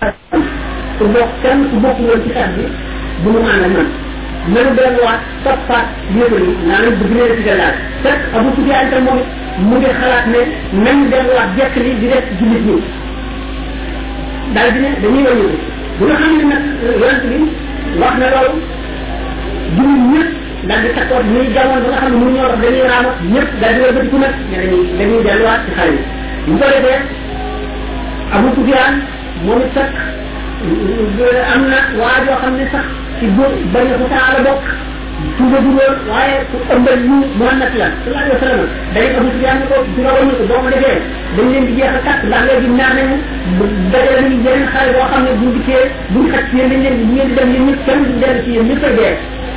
ku bokk kenn ku bokk woon ci xeex bi bu mu ànd ak man nanu delluwaat toppaat yéefar yi naa leen bëgg leen ci gàllaal fekk Abu Sufyaan itam moom mu ngi xalaat ne nañ delluwaat jekk li di def jullit ñi daal di ne dañuy wàññi ko bu nga xam ne nag yonent bi wax na loolu jullit ñëpp daal di takkoot ñuy jamoon ba nga xam ne mënuñoo dox dañuy raama ñëpp daal di wëlbatiku nag ne dañuy dañuy delluwaat ci xale yi bu ko defee Abu Sufyaan moom it sax am na waa joo xam ne sax ci góor bari na ko saa la bokk tuuba du lool waaye ku ëmbal ñu Muhammad la sallallahu alayhi wa sallam day Abu Sufyaan ne ko du nga wàññi ko boo ko defee dañ leen di jeex a tàkk ndax léegi ñaar nañu dajale nañu yeneen xale boo xam ne bu dikkee buñ xaj ci yéen dañ leen ñeen di dem yéen ñëpp kenn du dellu ci yéen ñëpp a dee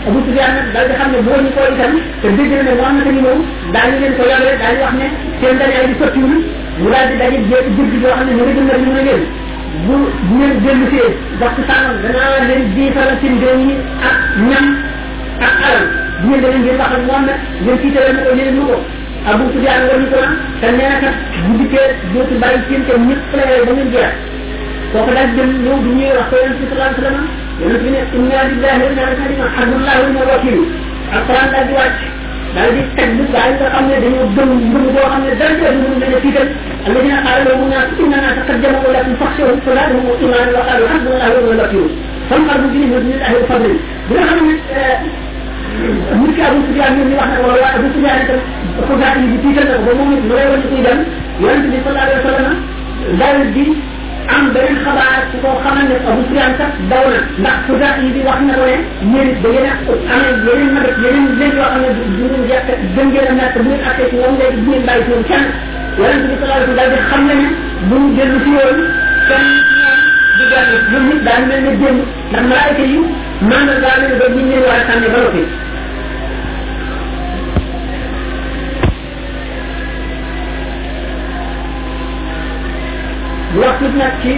Abu Sufyaan nag daal di xam ne boo ñu ko itam te dégg na ne Muhammad a ngi ñëw daal di leen ko yàggale daal di wax ne seen dañaay di sottiwul mu daal di daje jéeg jëgg yoo xam ne ñu ngi dundal ñu ne leen bu bu ngeen dellu see waxtu sàngam danaa leen diisal seen doom yi ak ñam ak alal bu ngeen demee ngeen wax ak moom nag ngeen tiitale ma ko leen ñu ko Abu Sufyaan war ñu ko am te nee na kat bu dikkee dootu bàyyi seen te ñëpp la yore ba ngeen jeex kooku daal dem ñëw du ñuy wax ko yonent bi sallallahu alayhi wa sallam yonent bi ne inna lillahi wa inna ilayhi raji'un hasbunallahu wa ni'mal wakiil alquran daal di wàcc daal di teg bu gaa yi nga xam ne dañoo gëm ngëm boo xam ne dara jël mënu leen a tiital alladina qaala lahum naas inna naasa qad jamaau lakum faxshawhum fazadahum imaana wa qaalu hasbuna allahu wa ni'mal wakiil fan xar bu jëlee ñoom ñu ahlu fadl bi nga xam ne nit ki Abu Sufyaan ñoom ñu wax na ko wala Abu Sufyaan itam ko gaa yi di tiital na ko ba moom it mu lay wan kuy dem yonent bi sallallahu alayhi wa sallam daal di am beneen xabaar su ko xamal ne Abu Sufyaan sax daw na ndax Xudaa yi di wax na ko ne yéen it da ngeen a amee yeneen mën rek yeneen leen yoo xam ne du du ngeen jàpp gën ngeen a nekk bu ngeen àttee ci ñoom léegi du ngeen bàyyi ci ñoom kenn yonent bi sallallahu alayhi wa sallam daal di xam ne ne bu ñu dellu si woon kenn ci ñoom du dellu ñoom nit daal mel ne génn ndax malaayka yi mën na daal leen ba bu ñu leen war a sànni ba noppi ñu wax tuuti nag ci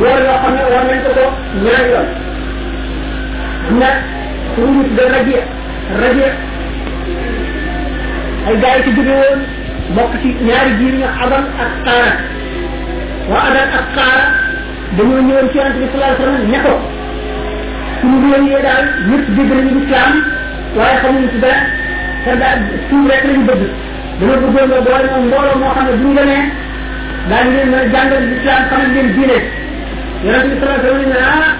wóor yoo xam ne war nañ ko ko ñaari yoon nag pour ñu tuddee rajo rajo ay gars yi ci jóge woon bokk ci ñaari jiir ñu aban ak xaara waa aban ak xaara dañoo ñëwoon ci yonent bi sallallahu alayhi wa sallam ne ko suñu réew yi daal ñëpp dégg nañu lislaam waaye xamuñu ci dara te daal suuf rek lañu bëgg dama bëggoon nga boole moom mbooloo moo xam ne bu ñu demee daañu leen mën a jàngal lislaam xamal leen diine yonent bi sallallahu alayhi wa sallam ah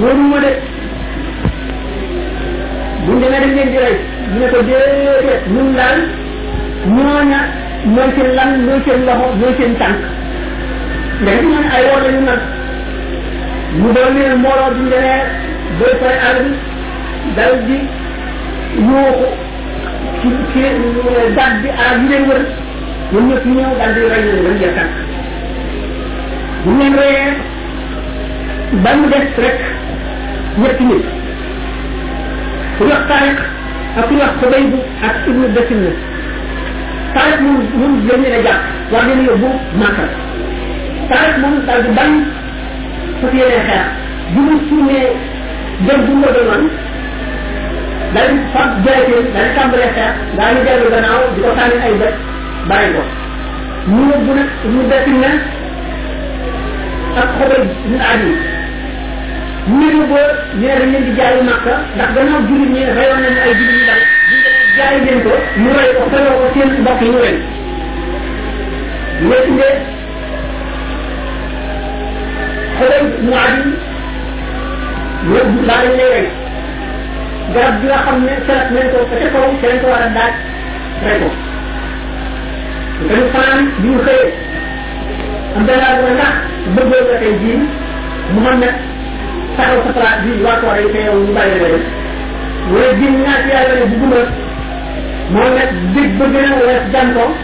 wóoruma de bu ñu demee dañ leen di rey ñu ne ko déedéet ñun daal ñooña mooy seen lan mooy seen loxo mooy seen tànk ndax ñu ay woo lañu nag ñu doon leen mbooloo bi ñu demee booy fay àll bi dal di yuuxu ci ci dal di arab yi leen wër ñoom ñëpp ñu ñëw dal di rey leen ba ñu jeex tàkk bu leen reyee ba mu des rek ñetti nit ku wax Tariq ak ku wax Xubaybu ak Ibnu Basin la Tariq moom moom dañ leen a jàpp war leen yóbbu Màkka Tariq moom daal di bañ fas yéene xeex bu mu suumee dem bu mu ko demoon daal di fab jaateen daal di tàmbalee xeex daal di dellu gannaaw di ko sànni ay bët bàyyi ko ñu yóbbu nag ñu defi na ak xobal ñu aaj yi ñu ne yóbboo ñu ne dañ leen di jaayi màkka ndax gannaaw jullit ñi rayoon nañu ay jullit ñu bari ñu demee jaayi leen ko ñu rey ko feloo ko seen mbokk yi ñu rey ñu ne xoolal mu aju ñoom bu saa lañ lay rey garab bi nga xam ne salat nañ ko ba ca kaw ca lañ ko war a daaj rey ko dañu fanaan bi ñu xëyee am benn laaj la ndax bëggoon nga tey jii mu xam ne taxaw sa place bi waa koo rey te yow ñu bàyyi la def wala jëm ñaar ci yàlla ne bu guma moo nekk dégg ba gën a wees jàng ko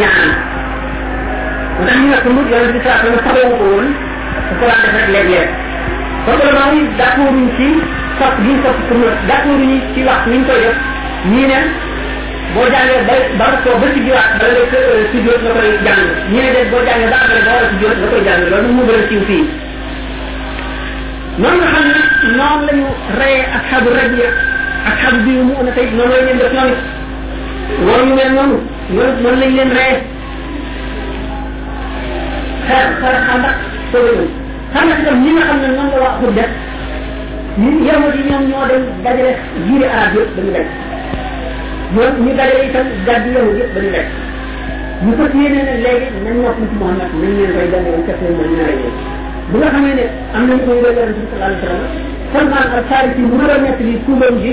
ñaan ndax ñu nag mu yonent bi saa sama saxawu ko woon su ko daan def rek léeg-léeg kon la maa ngi d'accord ñu ci sopp gi ñu sopp sunna d'accord ñu ci wax ni ñu koy def ñii ne boo jàngee ba ba ko ba ci jiwaat bala nga ci jóot nga koy jàng ñii ne boo jàngee ba après ba war a ci jóot nga koy jàng loolu mu gën a siiw fii noonu nga xam ne noonu la ñu reyee asxaabu rajiya asxaabu bi mu una tey noonu la ñu def ñoom war yu mel noonu noonu noonu lañ leen ree xeex xeex xandax soo demee xandax itam ñi nga xam ne noonu la waa xut def ñun yemul yi ñoom ñoo dem dajale jiiri arab yëpp dañu daj ñoom ñu dajale itam gàddu yemul yëpp dañu daj ñu fas yéene ne léegi nañ wax ci Muhammad nañ leen koy jàng rek fekk nañ ñu rey bu nga xamee ne am nañ koy rey yonente bi sallallahu alayhi wa sallam Salman al Farisi mu doon nekk li tuubam ji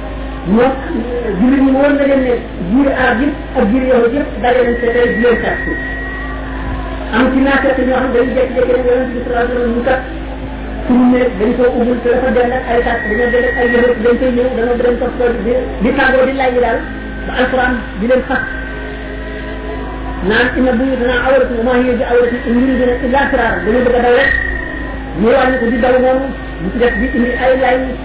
ñoom jullit ñi woon na leen ne biir arab yëpp ak biir yahud yëpp daje nañ te tey di leen kat am ci naa fekk ñoo xam dañu jékki-jékki rek yonent bi sallallahu alayhi wasallam ñu kat suñu ne dañ koo ubul te dafa dend ak ay kat dañoo dend ak ay yahud dañ koy ñëw dañoo dem topp ko di di tàggoo di laaj daal ba alquran di leen fas naan inna buyutana awratun wa ma hiya bi awratin in yuriduna illa firara dañu bëgg a daw rek ñu wàññi ko di daw noonu bu ci def di indi ay lay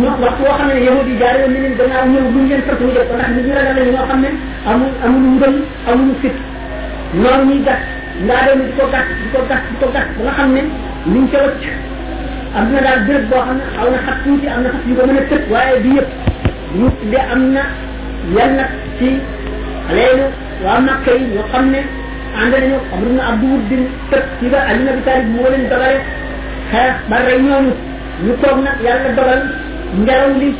ñoo waxtu woo xam ne yahud yi jaare woon nañu gannaaw ñëw luñ leen sant ñu def ko ndax nit ñu ragal lañ ñoo xam ne amu amuñu ngëm amuñu fit noonu ñuy gàtt ndaa doon di ko gàtt di ko gàtt di ko gàtt ba nga xam ne liñ ca wacc am na daal béréb boo xam ne xaw na xat tuuti am na xat yu ko mën a tëj waaye du yëpp ñu de am na yan nag ci leelu waa Makka yi ñoo xam ne ànd nañu Amr ibn Abdul Wudd tëj ci ba Ali ibn Abi Talib moo leen dogale xeex ba rey ñooñu ñu toog nag yàlla dogal ngelaw li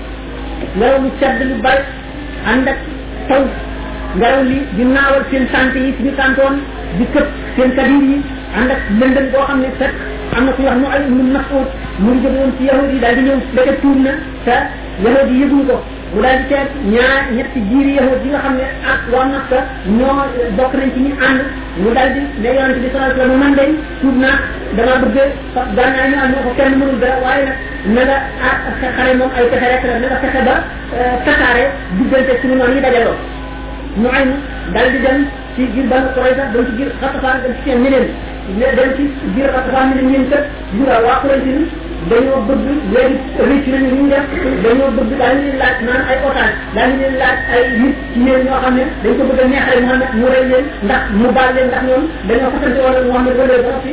ngelaw lu sedd lu bari ànd ak taw ngelaw li di naawal seen sant yi suñu santoon di këpp seen kabir yi ànd ak lëndëm boo xam ne fekk am na ku wax nu ay nu nafuut mu ngi jóge woon ci yahud yi daal di ñëw ndeke tuub na te yahud yi yëguñ ko mu daal di teeg ñaar ñetti jiiri yahud yi nga xam ne ak waa Makka ñoo bokk nañ ci ñu ànd mu daal di ne yonente bi sallallahu alayhi wa sallam man day tuub naa damaa bëgg sax daan naa ñu àndoo ko kenn mënul dara waaye nag na nga ah sa xare moom ay pexe rek la na nga fexe ba tasaare diggante suñu noonu yi dajaloo ñu ay dal di dem ci biir ban Qurayza dem ci biir Xatafaan dem ci seen ñeneen ne dem ci biir Xatafaan ne ñeen kat ñu daal waa Qurayza ni dañoo bëgg léegi rëcc nañu ñu def dañoo bëgg daañu leen laaj naan ay otage daañu leen laaj ay nit ci yéen ñoo xam ne dañ ko bëgg a neexale Muhammad mu rey leen ndax mu baal leen ndax ñoom dañoo fasante woon ak Muhammad wala ba fi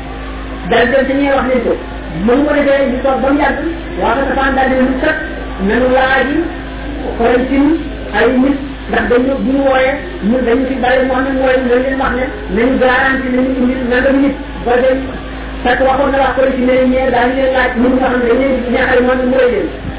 daal dem te ñee wax leen ko ba mu ko defee ñu toog ba mu yàgg waa ko safaan daal di leen kat nanu laaj xoolal ci ay nit ndax dañu bu ñu wooyee ñun dañu fi bàyyi moo xam ne mooy dañ leen wax ne nañu garanti nañu indi nangam nit ba dem parce que waxoon na wax xoolal ci ne ñee daal di leen laaj ñun nga xam ne dañ leen neexal moo ne mooy leen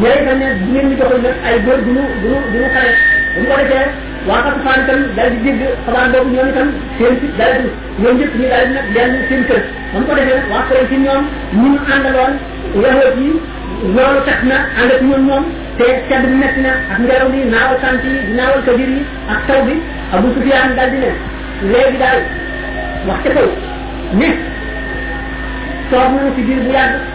ñooy itam ne bu ngeen ñu joxul nag ay góor du ñu du ñu du ñu xare bu ñu ko defee waa Fatou Fane itam daal di dégg xabaar boobu ñoom itam seen si daal di ñoom ñëpp ñu daal di nag dellu seen kër ba mu ko defee nag waa Fatou si ñoom ñu ñu àndaloon yahoot yi loolu tax na ànd ak ñoom ñoom te sedd bi metti na ak ngelaw li naawal sant yi di naawal kabir yi ak taw bi Abu Sufyaan daal di ne léegi daal wax ca kaw ne toog nañu si biir bu yàgg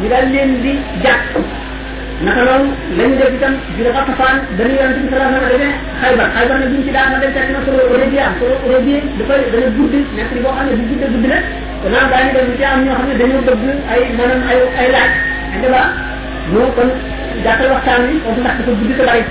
ñu daal leen di jàpp naka noonu lañu def itam jure xatafaan dañu yonente bi salaa sallam demee xaybar xaybar nag duñ ci daana dem fekk na solo rébi am solo rébi dafay dana gudd nekk li boo xam ne bu gudd gudd la danaa daañu dem ci am ñoo xam ne dañoo bëgg ay maanaam ay ay laaj ak débat moo kon jàppal waxtaan wi kon ndax dafa gudd te bari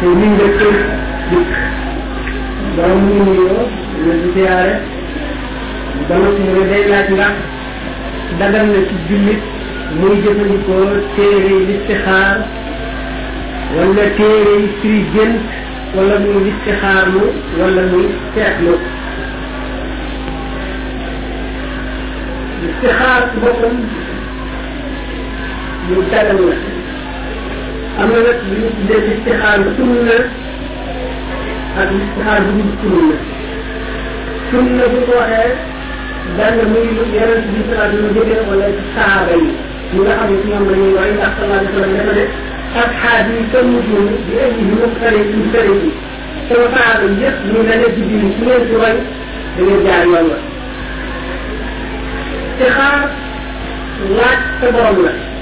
te ñu njëkk dikk borom ñu nuyoo la di siyaare ba noppi mu ne day laaj ndax dagal na ci jullit muy jëfandikoo téere yi listixaar wala téere yi firi gént wala muy listixaarlu wala muy seetlu listixaar ci boppam lu dagal la am na nag li ñu tuddee listixaar sunna ak listixaar bu dul sunna sunna bu ko waxee benn muy lu yonent bi salaat lu jëfe wala saaba yi ñi nga xam ne ci ñoom la ñuy roy ndax sallallahu alayhi wa sallam dafa ne asxaab yi kenn mujjul di indi ñu muxtari ñu sëri yi sama saaba yi yëpp ñu ne la jigéen ñi su ngeen ci roy da ngeen jaar yoon wa te xaar laaj sa borom la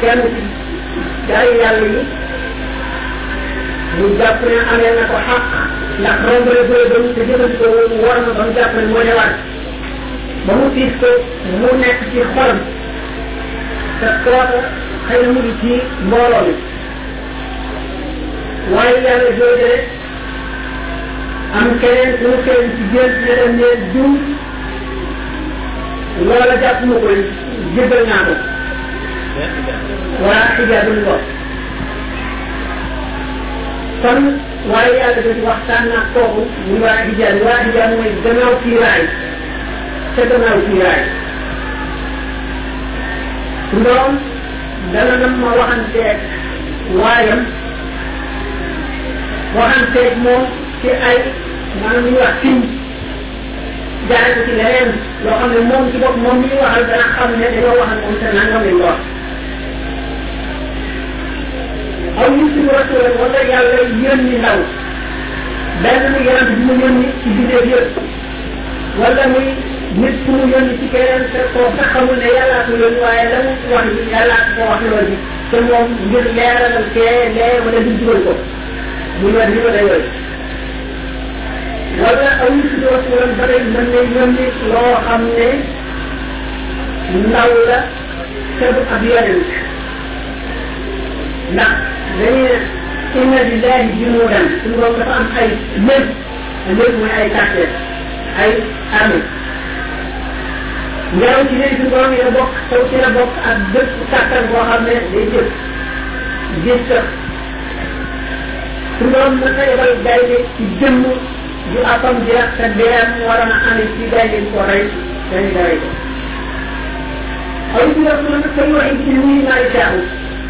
kenn ci gaa yi yàlla yi mu jàpp ne amee na ko xaq ndax romb na bëre ba mu te jëfandikoo woon war na ba mu jàpp ne moo ne war ba mu tiis ko mu nekk ci xolam te kooka xëy na mu ngi ci mbooloo mi waaye yàlla jooju rek am keneen ku mu feeñ ci gént ne leen leen diw loola jàpp ma ko jëbbal naa ko waa xijaab ñu ko kon waaye yàlla dafa waxtaan naa kooku muy waa xijaab waa xijaab mooy gannaaw kiiraay ca gannaaw kiiraay ndoom dana nam ma waxanteeg waayam waxanteeg moom ci ay maanaam li ñuy wax sim jaare ko ci leneen loo xam ne moom ci bopp moom mi ñu waxal dana xam ne dañoo waxal moom te nangam lañ wax aw ñu suñu rasulan wala yàlla yónni ndaw benn mu yonent bi mu yónni ci bindee yëpp wala muy nit ku mu yónni ci keneen te koo sax xamul ne yàllaa ko yónni waaye la mu wax yàllaa ko wax loolu te moom ngir leeralal kee lee wala di dugal ko mu ñëw di wala yooyu wala aw ñu si doon wala ba tey mën ne ñoom ni loo xam ne ndaw la te du ab yonent ndax dañuy inna lillahi junuudan suñu borom dafa am ay lépp te lépp mooy ay kàtteer ay armée ngelaw ci léegi suñu borom yi la bokk taw ci la bokk ak bépp kàttan boo xam ne day jëf gis sax suñu borom mën na yebal gaynde ci jëmm ju appam jeex te deem waroon a amee ci gaynde ko rey dañu rey ko aw ci def mën na koy wax ci muy naay jaaxu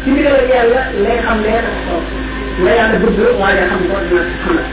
ci ndigal yàlla lay xam lee dafa toog la yàlla bëgg waaye xam ko dina xam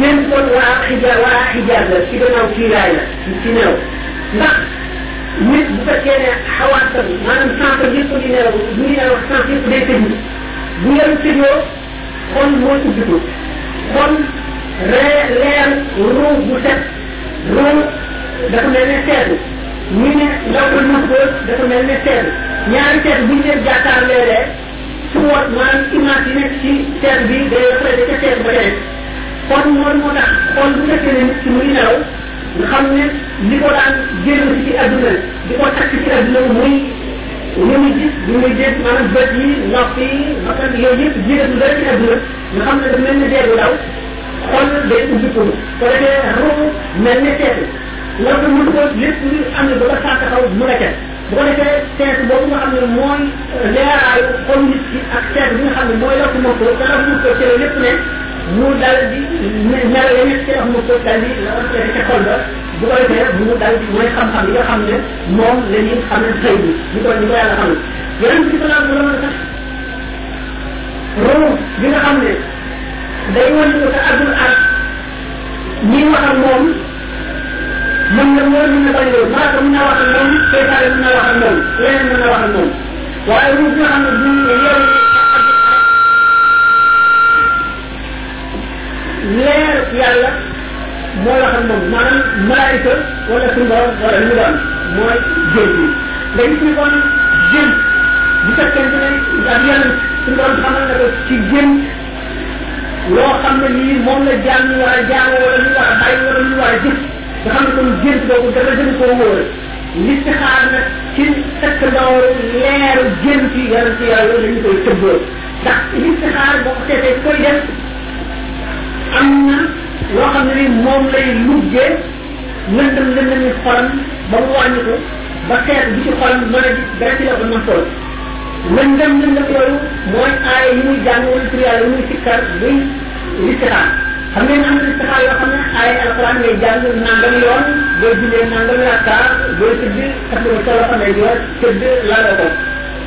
Genn pot waa xijaab waa xijaab la ci gannaaw kiiraay la ci nelaw ndax nit bu fekkee ne xawaasam maanaam sens am yëpp di nelaw bu ñu nelaw sens yëpp day tëju bu yaram tëjoo xol mooy ubbiku xol ree leer ruu bu set ruu dafa mel ne seetu ñu ne ndaw ko nus ko dafa mel ne seetu ñaari seetu bu ñu leen jàkkaarloo suwoot maanaam image yi nekk ci teen bi day reflété ca teen ba teen kon loolu moo tax xool bu fekkee ne nit ki mu ngi nelaw nga xam ne li ko daan génn ci adduna di ko takk ci adduna muy li muy gis li muy dégg maanaam bët yi nopp yi bakkan yooyu yëpp jigéen lu dara ci adduna nga xam ne dafa mel ne deegu daw xool day ubbi ko ko defee ruu mel ne seetu loolu mënu ko lépp lu am ne ba ba saa taxaw mu nga ca bu ko defee seetu boobu nga xam ne mooy leeraayu xol nit ki ak seetu bi nga xam ne mooy lakk ma ko dara mu ko cële lépp ne mu dal di mel la nekk ci lakk ma ko dal di la seeti ca xol ba bu ko defee mu dal di mooy xam-xam yi nga xam ne moom la ñuy xam ne xëy bi ñu ko ñu ko yàlla xam ne yeneen bi salaam bu la sax roo bi nga xam ne day wan ko sa àdduna ak ñi wax ak moom mën na loolu mën na bañ loolu maa ko mën naa wax ak moom seytaane mën naa wax ak moom leneen mën naa wax ak moom waaye ruux bi nga xam ne bu ñu yeewu leer yàlla moo wax ak moom maanaam malaayika wala suñu borom wala li mu doon mooy jël bi nga gis ne kon jël bu fekkente ne ak yàlla suñu borom xamal na ko ci jël loo xam ne lii moom la jaam ñu war a jaam wala ñu war a bàyyi wala ñu war a jëf nga xam ne kon gént boobu dara gën koo wóor listixaar nag ci fekk ndaw leeru gént yi yàlla ci yàlla lañu koy tëbboo ndax listixaar boo ko seetee koy def am na loo xam ne ni moom lay luggee lëndëm lëndëm yi xolam ba mu wàññi ko ba seet bi ci xolam mën a gis dara ci la ko mën toll lëndëm lëndëm yooyu mooy aaya yi muy jàng wala tur yàlla yi muy sikkar luy listixaar xam ngeen am na listixaar yoo xam ne aaya alquran ngay jàng nangam yoon booy jullee nangam rakka booy tëdd tax nga solo xam ne yoon tëdd laaloo ko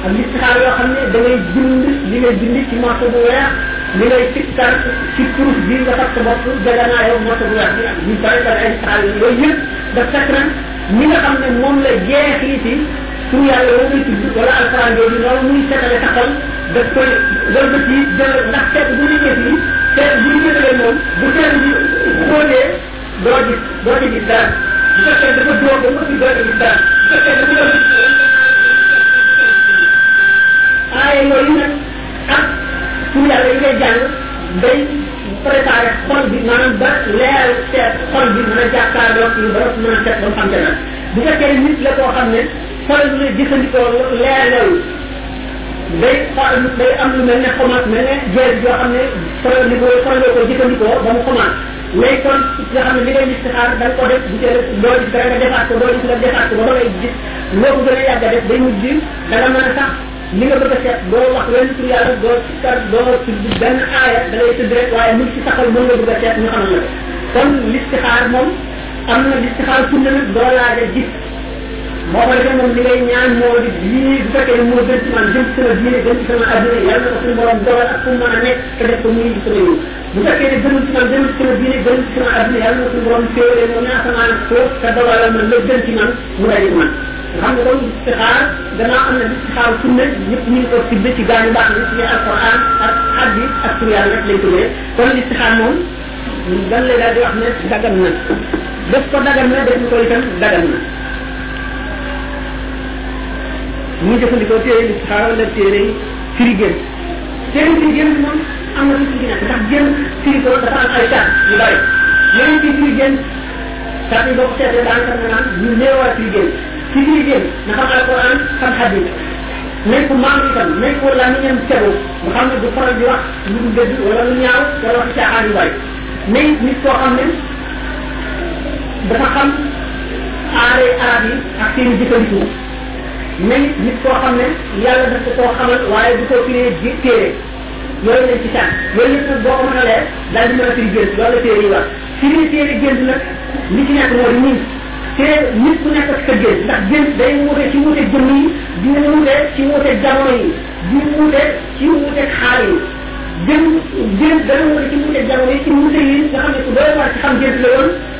am listixaar yoo xam ne da ngay bind li ngay bind ci morso bu weex li ngay sikkar ci kurus bi nga fab sa bopp jaganaa yow morso bu weex bi ak ñu bari bari ay saal yooyu yëpp da fekk na ñi nga xam ne moom la jeexiiti pour yàlla woo muy tudd wala alxuraan yooyu noonu muy setale taxal daf koy loolu ba ci jël ndax seet bu ñu def yi seet bu ñu jëlee moom bu seet bi xoolee doo gis doo ci gis dara bu fekkee dafa dóor ba mu ëpp doo ci gis dara bu fekkee dafa dóor aaya yooyu nag ak pour yàlla yi ngay jàng day préparé xol bi maanaam ba leeral seet xol bi mën a jàkkaarloo ci ba mën a seet ba mu xam te nag bu fekkee nit la koo xam ne xol bi lay jëfandikoo leer yooyu day xol day am lu mel ne xomaat mel ne jeer yoo xam ne xol li ko xol loo ko jëfandikoo ba mu xomaat ngay kon nga xam ne li ngay listixaar da nga ko def bu teel doo gis dara nga defaat ko doo gis nga defaat ko ba ba ngay gis loo ko gën a yàgg a def day mujj da nga mën a sax li nga bëgg a seet doo wax wenn tur yàlla doo ci kar doo ci benn aaya da ngay tëdd rek waaye mu ci saxal mën nga bëgg a seet ñu xamal la kon listixaar moom am na listixaar sunna nag doo laaj a gis moo ko defee moom li ngay ñaan moo di lii bu fekkee ne moo gën ci man jëm ci sama diine gën ci sama adduna yàlla na ko suñu borom dogal ak fu mu mën a nekk te def ko muy sama yiw bu fekkee ne gënul ci man gënul ci sama diine gënul ci sama adduna yàlla na suñu borom féewale moom naa sama nag foof te dogalal ma la gën ci man mu daje man nga xam ne kon istixaar gannaaw am na istixaar sunna ñëpp ñu ngi ko tibbe ci gaañu baax ni ci alquran ak hadis ak tur yàlla rek lañ tuddee kon istixaar moom dan lay daal di wax ne dagan na def ko dagan na def ko itam dagan na ñu jëfandikoo téere istixaar wala téere firi gën seen ci génn moom am na tuuti ci nekk ndax génn firi ko dafa am ay sart yu bari yeneen ci firi génn sart yi boo ko seetee daanaka nga naan ñu néew war a firi génn ci firi génn na xam alquran xam hadis nekk maam itam nekk ko la ñam tegu nga xam ne du faral di wax lu dul dëgg wala lu ñaaw wala wax caaxaan yu bari mais it nit koo xam ne dafa xam aaree arab yi ak seen jëfandiku mel nit koo xam ne yàlla daf ko koo xamal waaye du ko firee ji téere yooyu lañ ci sànq yooyu yëpp nag boo ko mën a leer daal di mën a firi gént loolu la téere yi wax firi téere gént nag li ci nekk moo di ñun te nit ku nekk ak sa gént ndax gént day wuute ci wuute jëmm yi di wuute ci wuute jamono yi di wuute ci wuute xaal yi gént gént dana wuute ci wuute jamono yi ci wuute yi nga xam ne ku doy waar ci xam gént la woon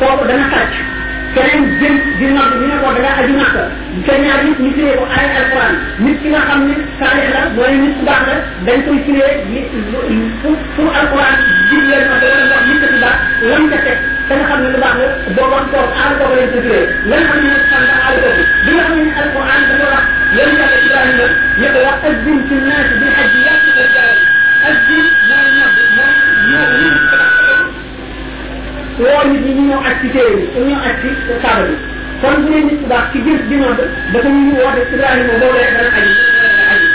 kooku dana sàcc keneen jëm di nodd ñu ne ko da nga aji màkka te ñaar nit ñu firee ko ay alquran nit ki nga xam ne saalix la mooy nit ku baax la dañ koy firee li fu fu alquran digle ma da wala wax nit ku baax lam ca teg te nga xam ne lu baax la boo wax toog aal boobu lañ ko firee lan xam ne xam nga aal boobu bi nga xam ne alquran dafa wax yéen yàlla ibrahima ne ko wax azzin ci naas bi xaj yàq ko jaay azzin mooy ñoom mooy ñoom woo nit ñi ñu ñëw aj ci téere bi ñu ñëw aj ci kaaba bi kon bu dee nit ku baax ci gis di nodd dafa ñu ñu woote Ibrahima boobu lay dana aji aji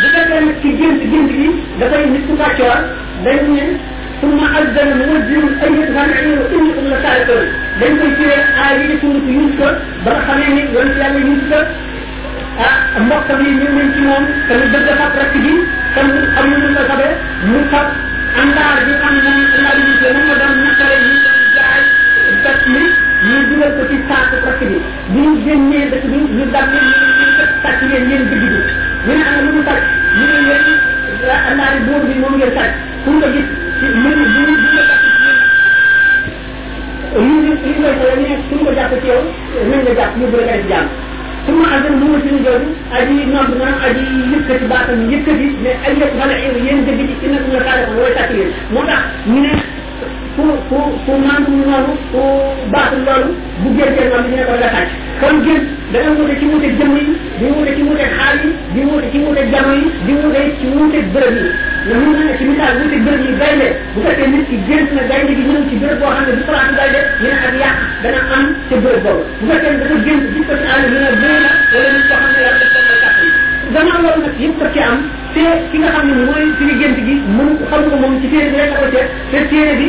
bu fekkee nag ci gént gént gi dafay nit ku kàccoor dañ ne summa azzana muwajjirun ayyatuha al-ayru innakum la saariqun dañ koy firee aay yi ci suñu Yuusufa ba nga xamee ni yonent yàlla Yuusufa ah mbokkam yi ñu ngi ci moom te mu bëgg a fab rakk ji te mu xam ñu ko fabee mu fab andaar bi xam ne andaar bi te moom la doon ñaxale yi doon jaay kat mi ñu dugal ko ci saako rakk bi bu ñu génnee dëkk bi ñu dab leen ñu ñu kat sàcc leen yéen dëgg bi ñu ne am lu mu sàcc ñu ne yéen andaar yi boobu bi moom ngeen sàcc pour nga gis ci mbir mi bu ñu bu ñu li li li nga xoolee ne suñu ko jàpp ci yow nañ la jàpp yóbbu la nga def jàmm su ma àggal mu wëcc ñu jooju aji nodd na aji yëkkati baatam yëkkati ne ay yëpp wala yow yéen dëgg ji ci nag ñu xaale ko way tàkk yéen moo tax ñu ne ku ku ku mandu noonu ku baax loolu bu gën gën noonu ñu ne ko nga tàcc kon gën da nga wute ci wute jëmm yi di wuute ci wuute xaal yi di wuute ci wuute jamo yi di wuute ci wuute bërëb yi nga mun na ci misaal wuute bërëb yi gaynde bu fekkee nit ki gént na gaynde gi ñëw ci bërëb boo xam ne du place gaynde ñu ne ak yàq dana am ca bërëb boobu bu fekkee dafa gént gis ko ci àll ñu ne bëri na wala nit koo xam ne yàlla def na kàtt yi gannaaw loolu nag yëpp daf ci am te ki nga xam ne mooy suñu gént gi mënu xam ko moom ci téere bi rek ko seet te téere bi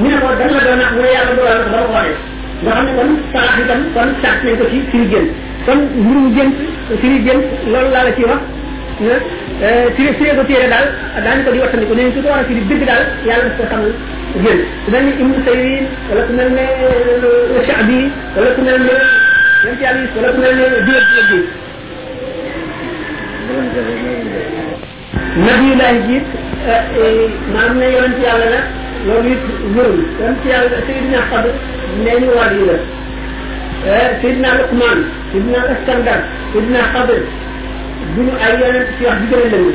ñu ne ko dañ la doon mu ne yàlla doon na ko dama ko waxee nga xam ne kon sarax itam kon sart nañ ko ci firi gént kon mbirum gént firi gént loolu laa la ciy wax ne firi firi ko téere daal daañu ko di wattandiku ne su ko war a firi dëgg daal yàlla daf ko xam gént ku mel ni ibnu sayrin wala ku mel ne shaabi wala ku mel ne yonent yàlla yi wala ku mel ne diwét diwét bi nabi laay jiit maanaam ne yonent yàlla la loolu it wérul yonent yàlla Seydina Xadir nee ñu war yi la Seydina Luqman Seydina Iskandar Seydina Xadir bu ñu ay yonent ci wax ji gën a lëng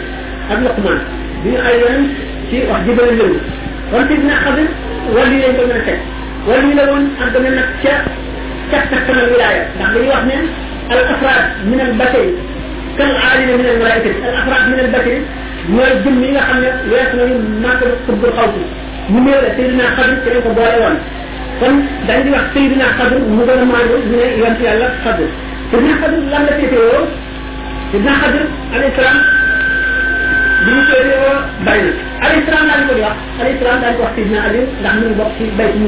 ak Luqman bu ñu ay yonent ci wax ji gën a lëng kon Seydina Xadir wàll yi lañ ko mën a teg wàll yi la woon ak dana nag ca ca takkanal wilaaya ndax dañuy wax ne al afraad min al batay kal aalina min al malaikati al afraad min al bashari ñooy jëm yi nga xam ne wees nañu màgg xutbul xaw si ñu néew la Seydina Xadr ci lañ ko boole woon kon dañ di wax Seydina Xadr mu gën a màgg ñu ne yonent yàlla Xadr Seydina Xadr lan la féetewoo Seydina Xadr alayhi salaam li ñu féetewoo bari na alayhi salaam daañu ko di wax alayhi salaam daañu ko wax Seydina Ali ndax mu ngi bokk ci bayt mu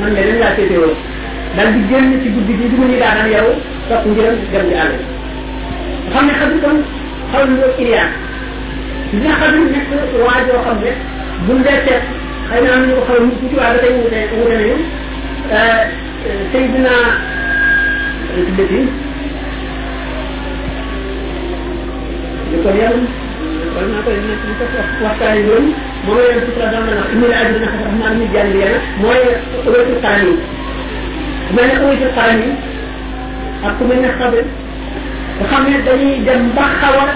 man de leen laa féetewoo daal di génn ci guddi gi di mu ñu daanaan yow topp njëram dem di àll nga xam ne xam ni kon xaw na nga Ilias li nga xam ne nekk waa joo xam ne bu mu dee seet xëy na am nañu ko xaw a nit tuuti waaye ba tey wute wute nañu Seydina tuddati li ko yàlla wala naa koy nekk li ko waxtaan yi moom la leen sutura doon na ñu la ajib naka rahman ñu jàng yàlla mooy ëwëtul xaram yi mel ne ëwëtul xaram yi ak ku mel ne xabe nga xam ne dañuy dem ba xaw a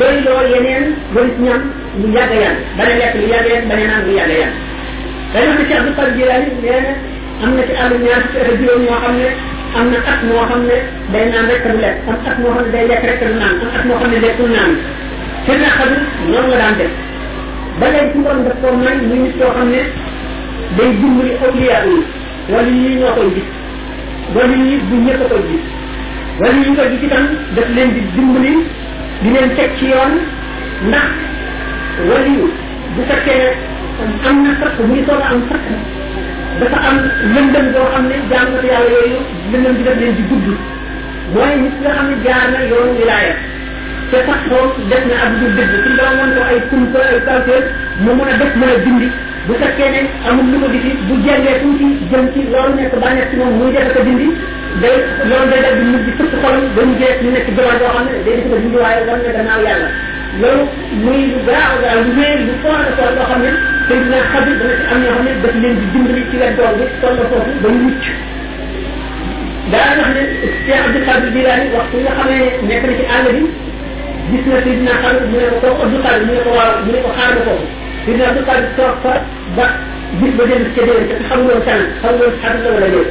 doyloo yeneen bëri ñam lu yàgg yàgg bañ a lekk lu yàgg yàgg bañ a naan lu yàgg yàgg day wax ne ci Abdou Fall Jilani nee na am na ci àll ñaar ci ak juróom ñoo xam ne am na at moo xam ne day naan rek du lekk am at moo xam ne day lekk rek du naan am at moo xam ne lekkul naan te nag xam noonu la daan def ba tey suñu borom daf koo may muy nit koo xam ne day dimbali awliya yi wala yi ñoo koy gis wala yi bu ñëpp a koy gis wala yi ñu koy gis itam daf leen di dimbali di leen teg ci yoon ndax wala yu bu fekkee am na fakk muy soog a am fakk dafa am lëndëm boo xam ne jàngatu yàlla yooyu lëndëm bi daf leen di gudd mooy nit nga xam ne jaar na yoonu wilaaya te sax moom def na ak du dëgg suñu borom woon ko ay kumpa ay kawteef mu mën a def mën a dindi bu fekkee ne amul lu ko gisi bu jengee tuuti jëm ci loolu nekk bànneex ci moom muy def ak a dindi day loolu day def di mujj fëpp xolam ba mu jeex ñu nekk jamono yoo xam ne day def ko dindi waaye war na gannaaw yàlla loolu muy lu garaaw garaaw lu wéer lu foor a foor loo xam ne te dina xam dana ci am ñoo xam ne daf leen di dimbali ci wet doom bi toll foofu ba ñu mucc daa wax ne Cheikh Abdou Qadir Jilani waxtu nga xam ne nekk na ci àll bi gis na Sidina Xadir mu ne ko kooku Abdou Qadir mu ne ko waaw mu ne ko xaar ma foofu Sidina Abdou Qadir toog fa ba gis ba jënd ca déwén te xam nga woon tànn xam nga woon xadir la wala déet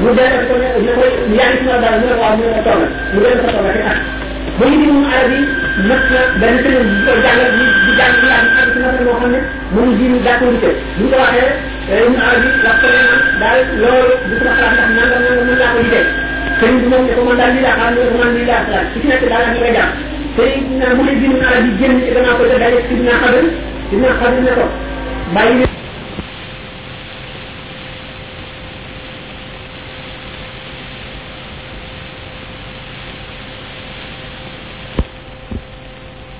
mu delloo ko ne ne ko yaa ngi sama daal mu ne ko waaw mu ne ko toog mu delloo ko toog te tax ba ñu di moom arab yi mat na benn semaine bi ko jàngal di jàng di am ak ci moo xam ne moom ji ñu jàpp ñu tëj bu ñu ko waxee ñu aar bi wax ko ne man daal loolu du sama xalaat ndax nangam nangam mën naa ko gisee sëriñ bi moom ne ko man daal lii laa xalaat ne ko man lii laa xalaat ci ci nekk daal ak nga jàpp sëriñ bi naan mu ne ji ñu aar bi génn ci gannaaw ko te daje ci dinaa xabal dinaa xabal ne ko bàyyi leen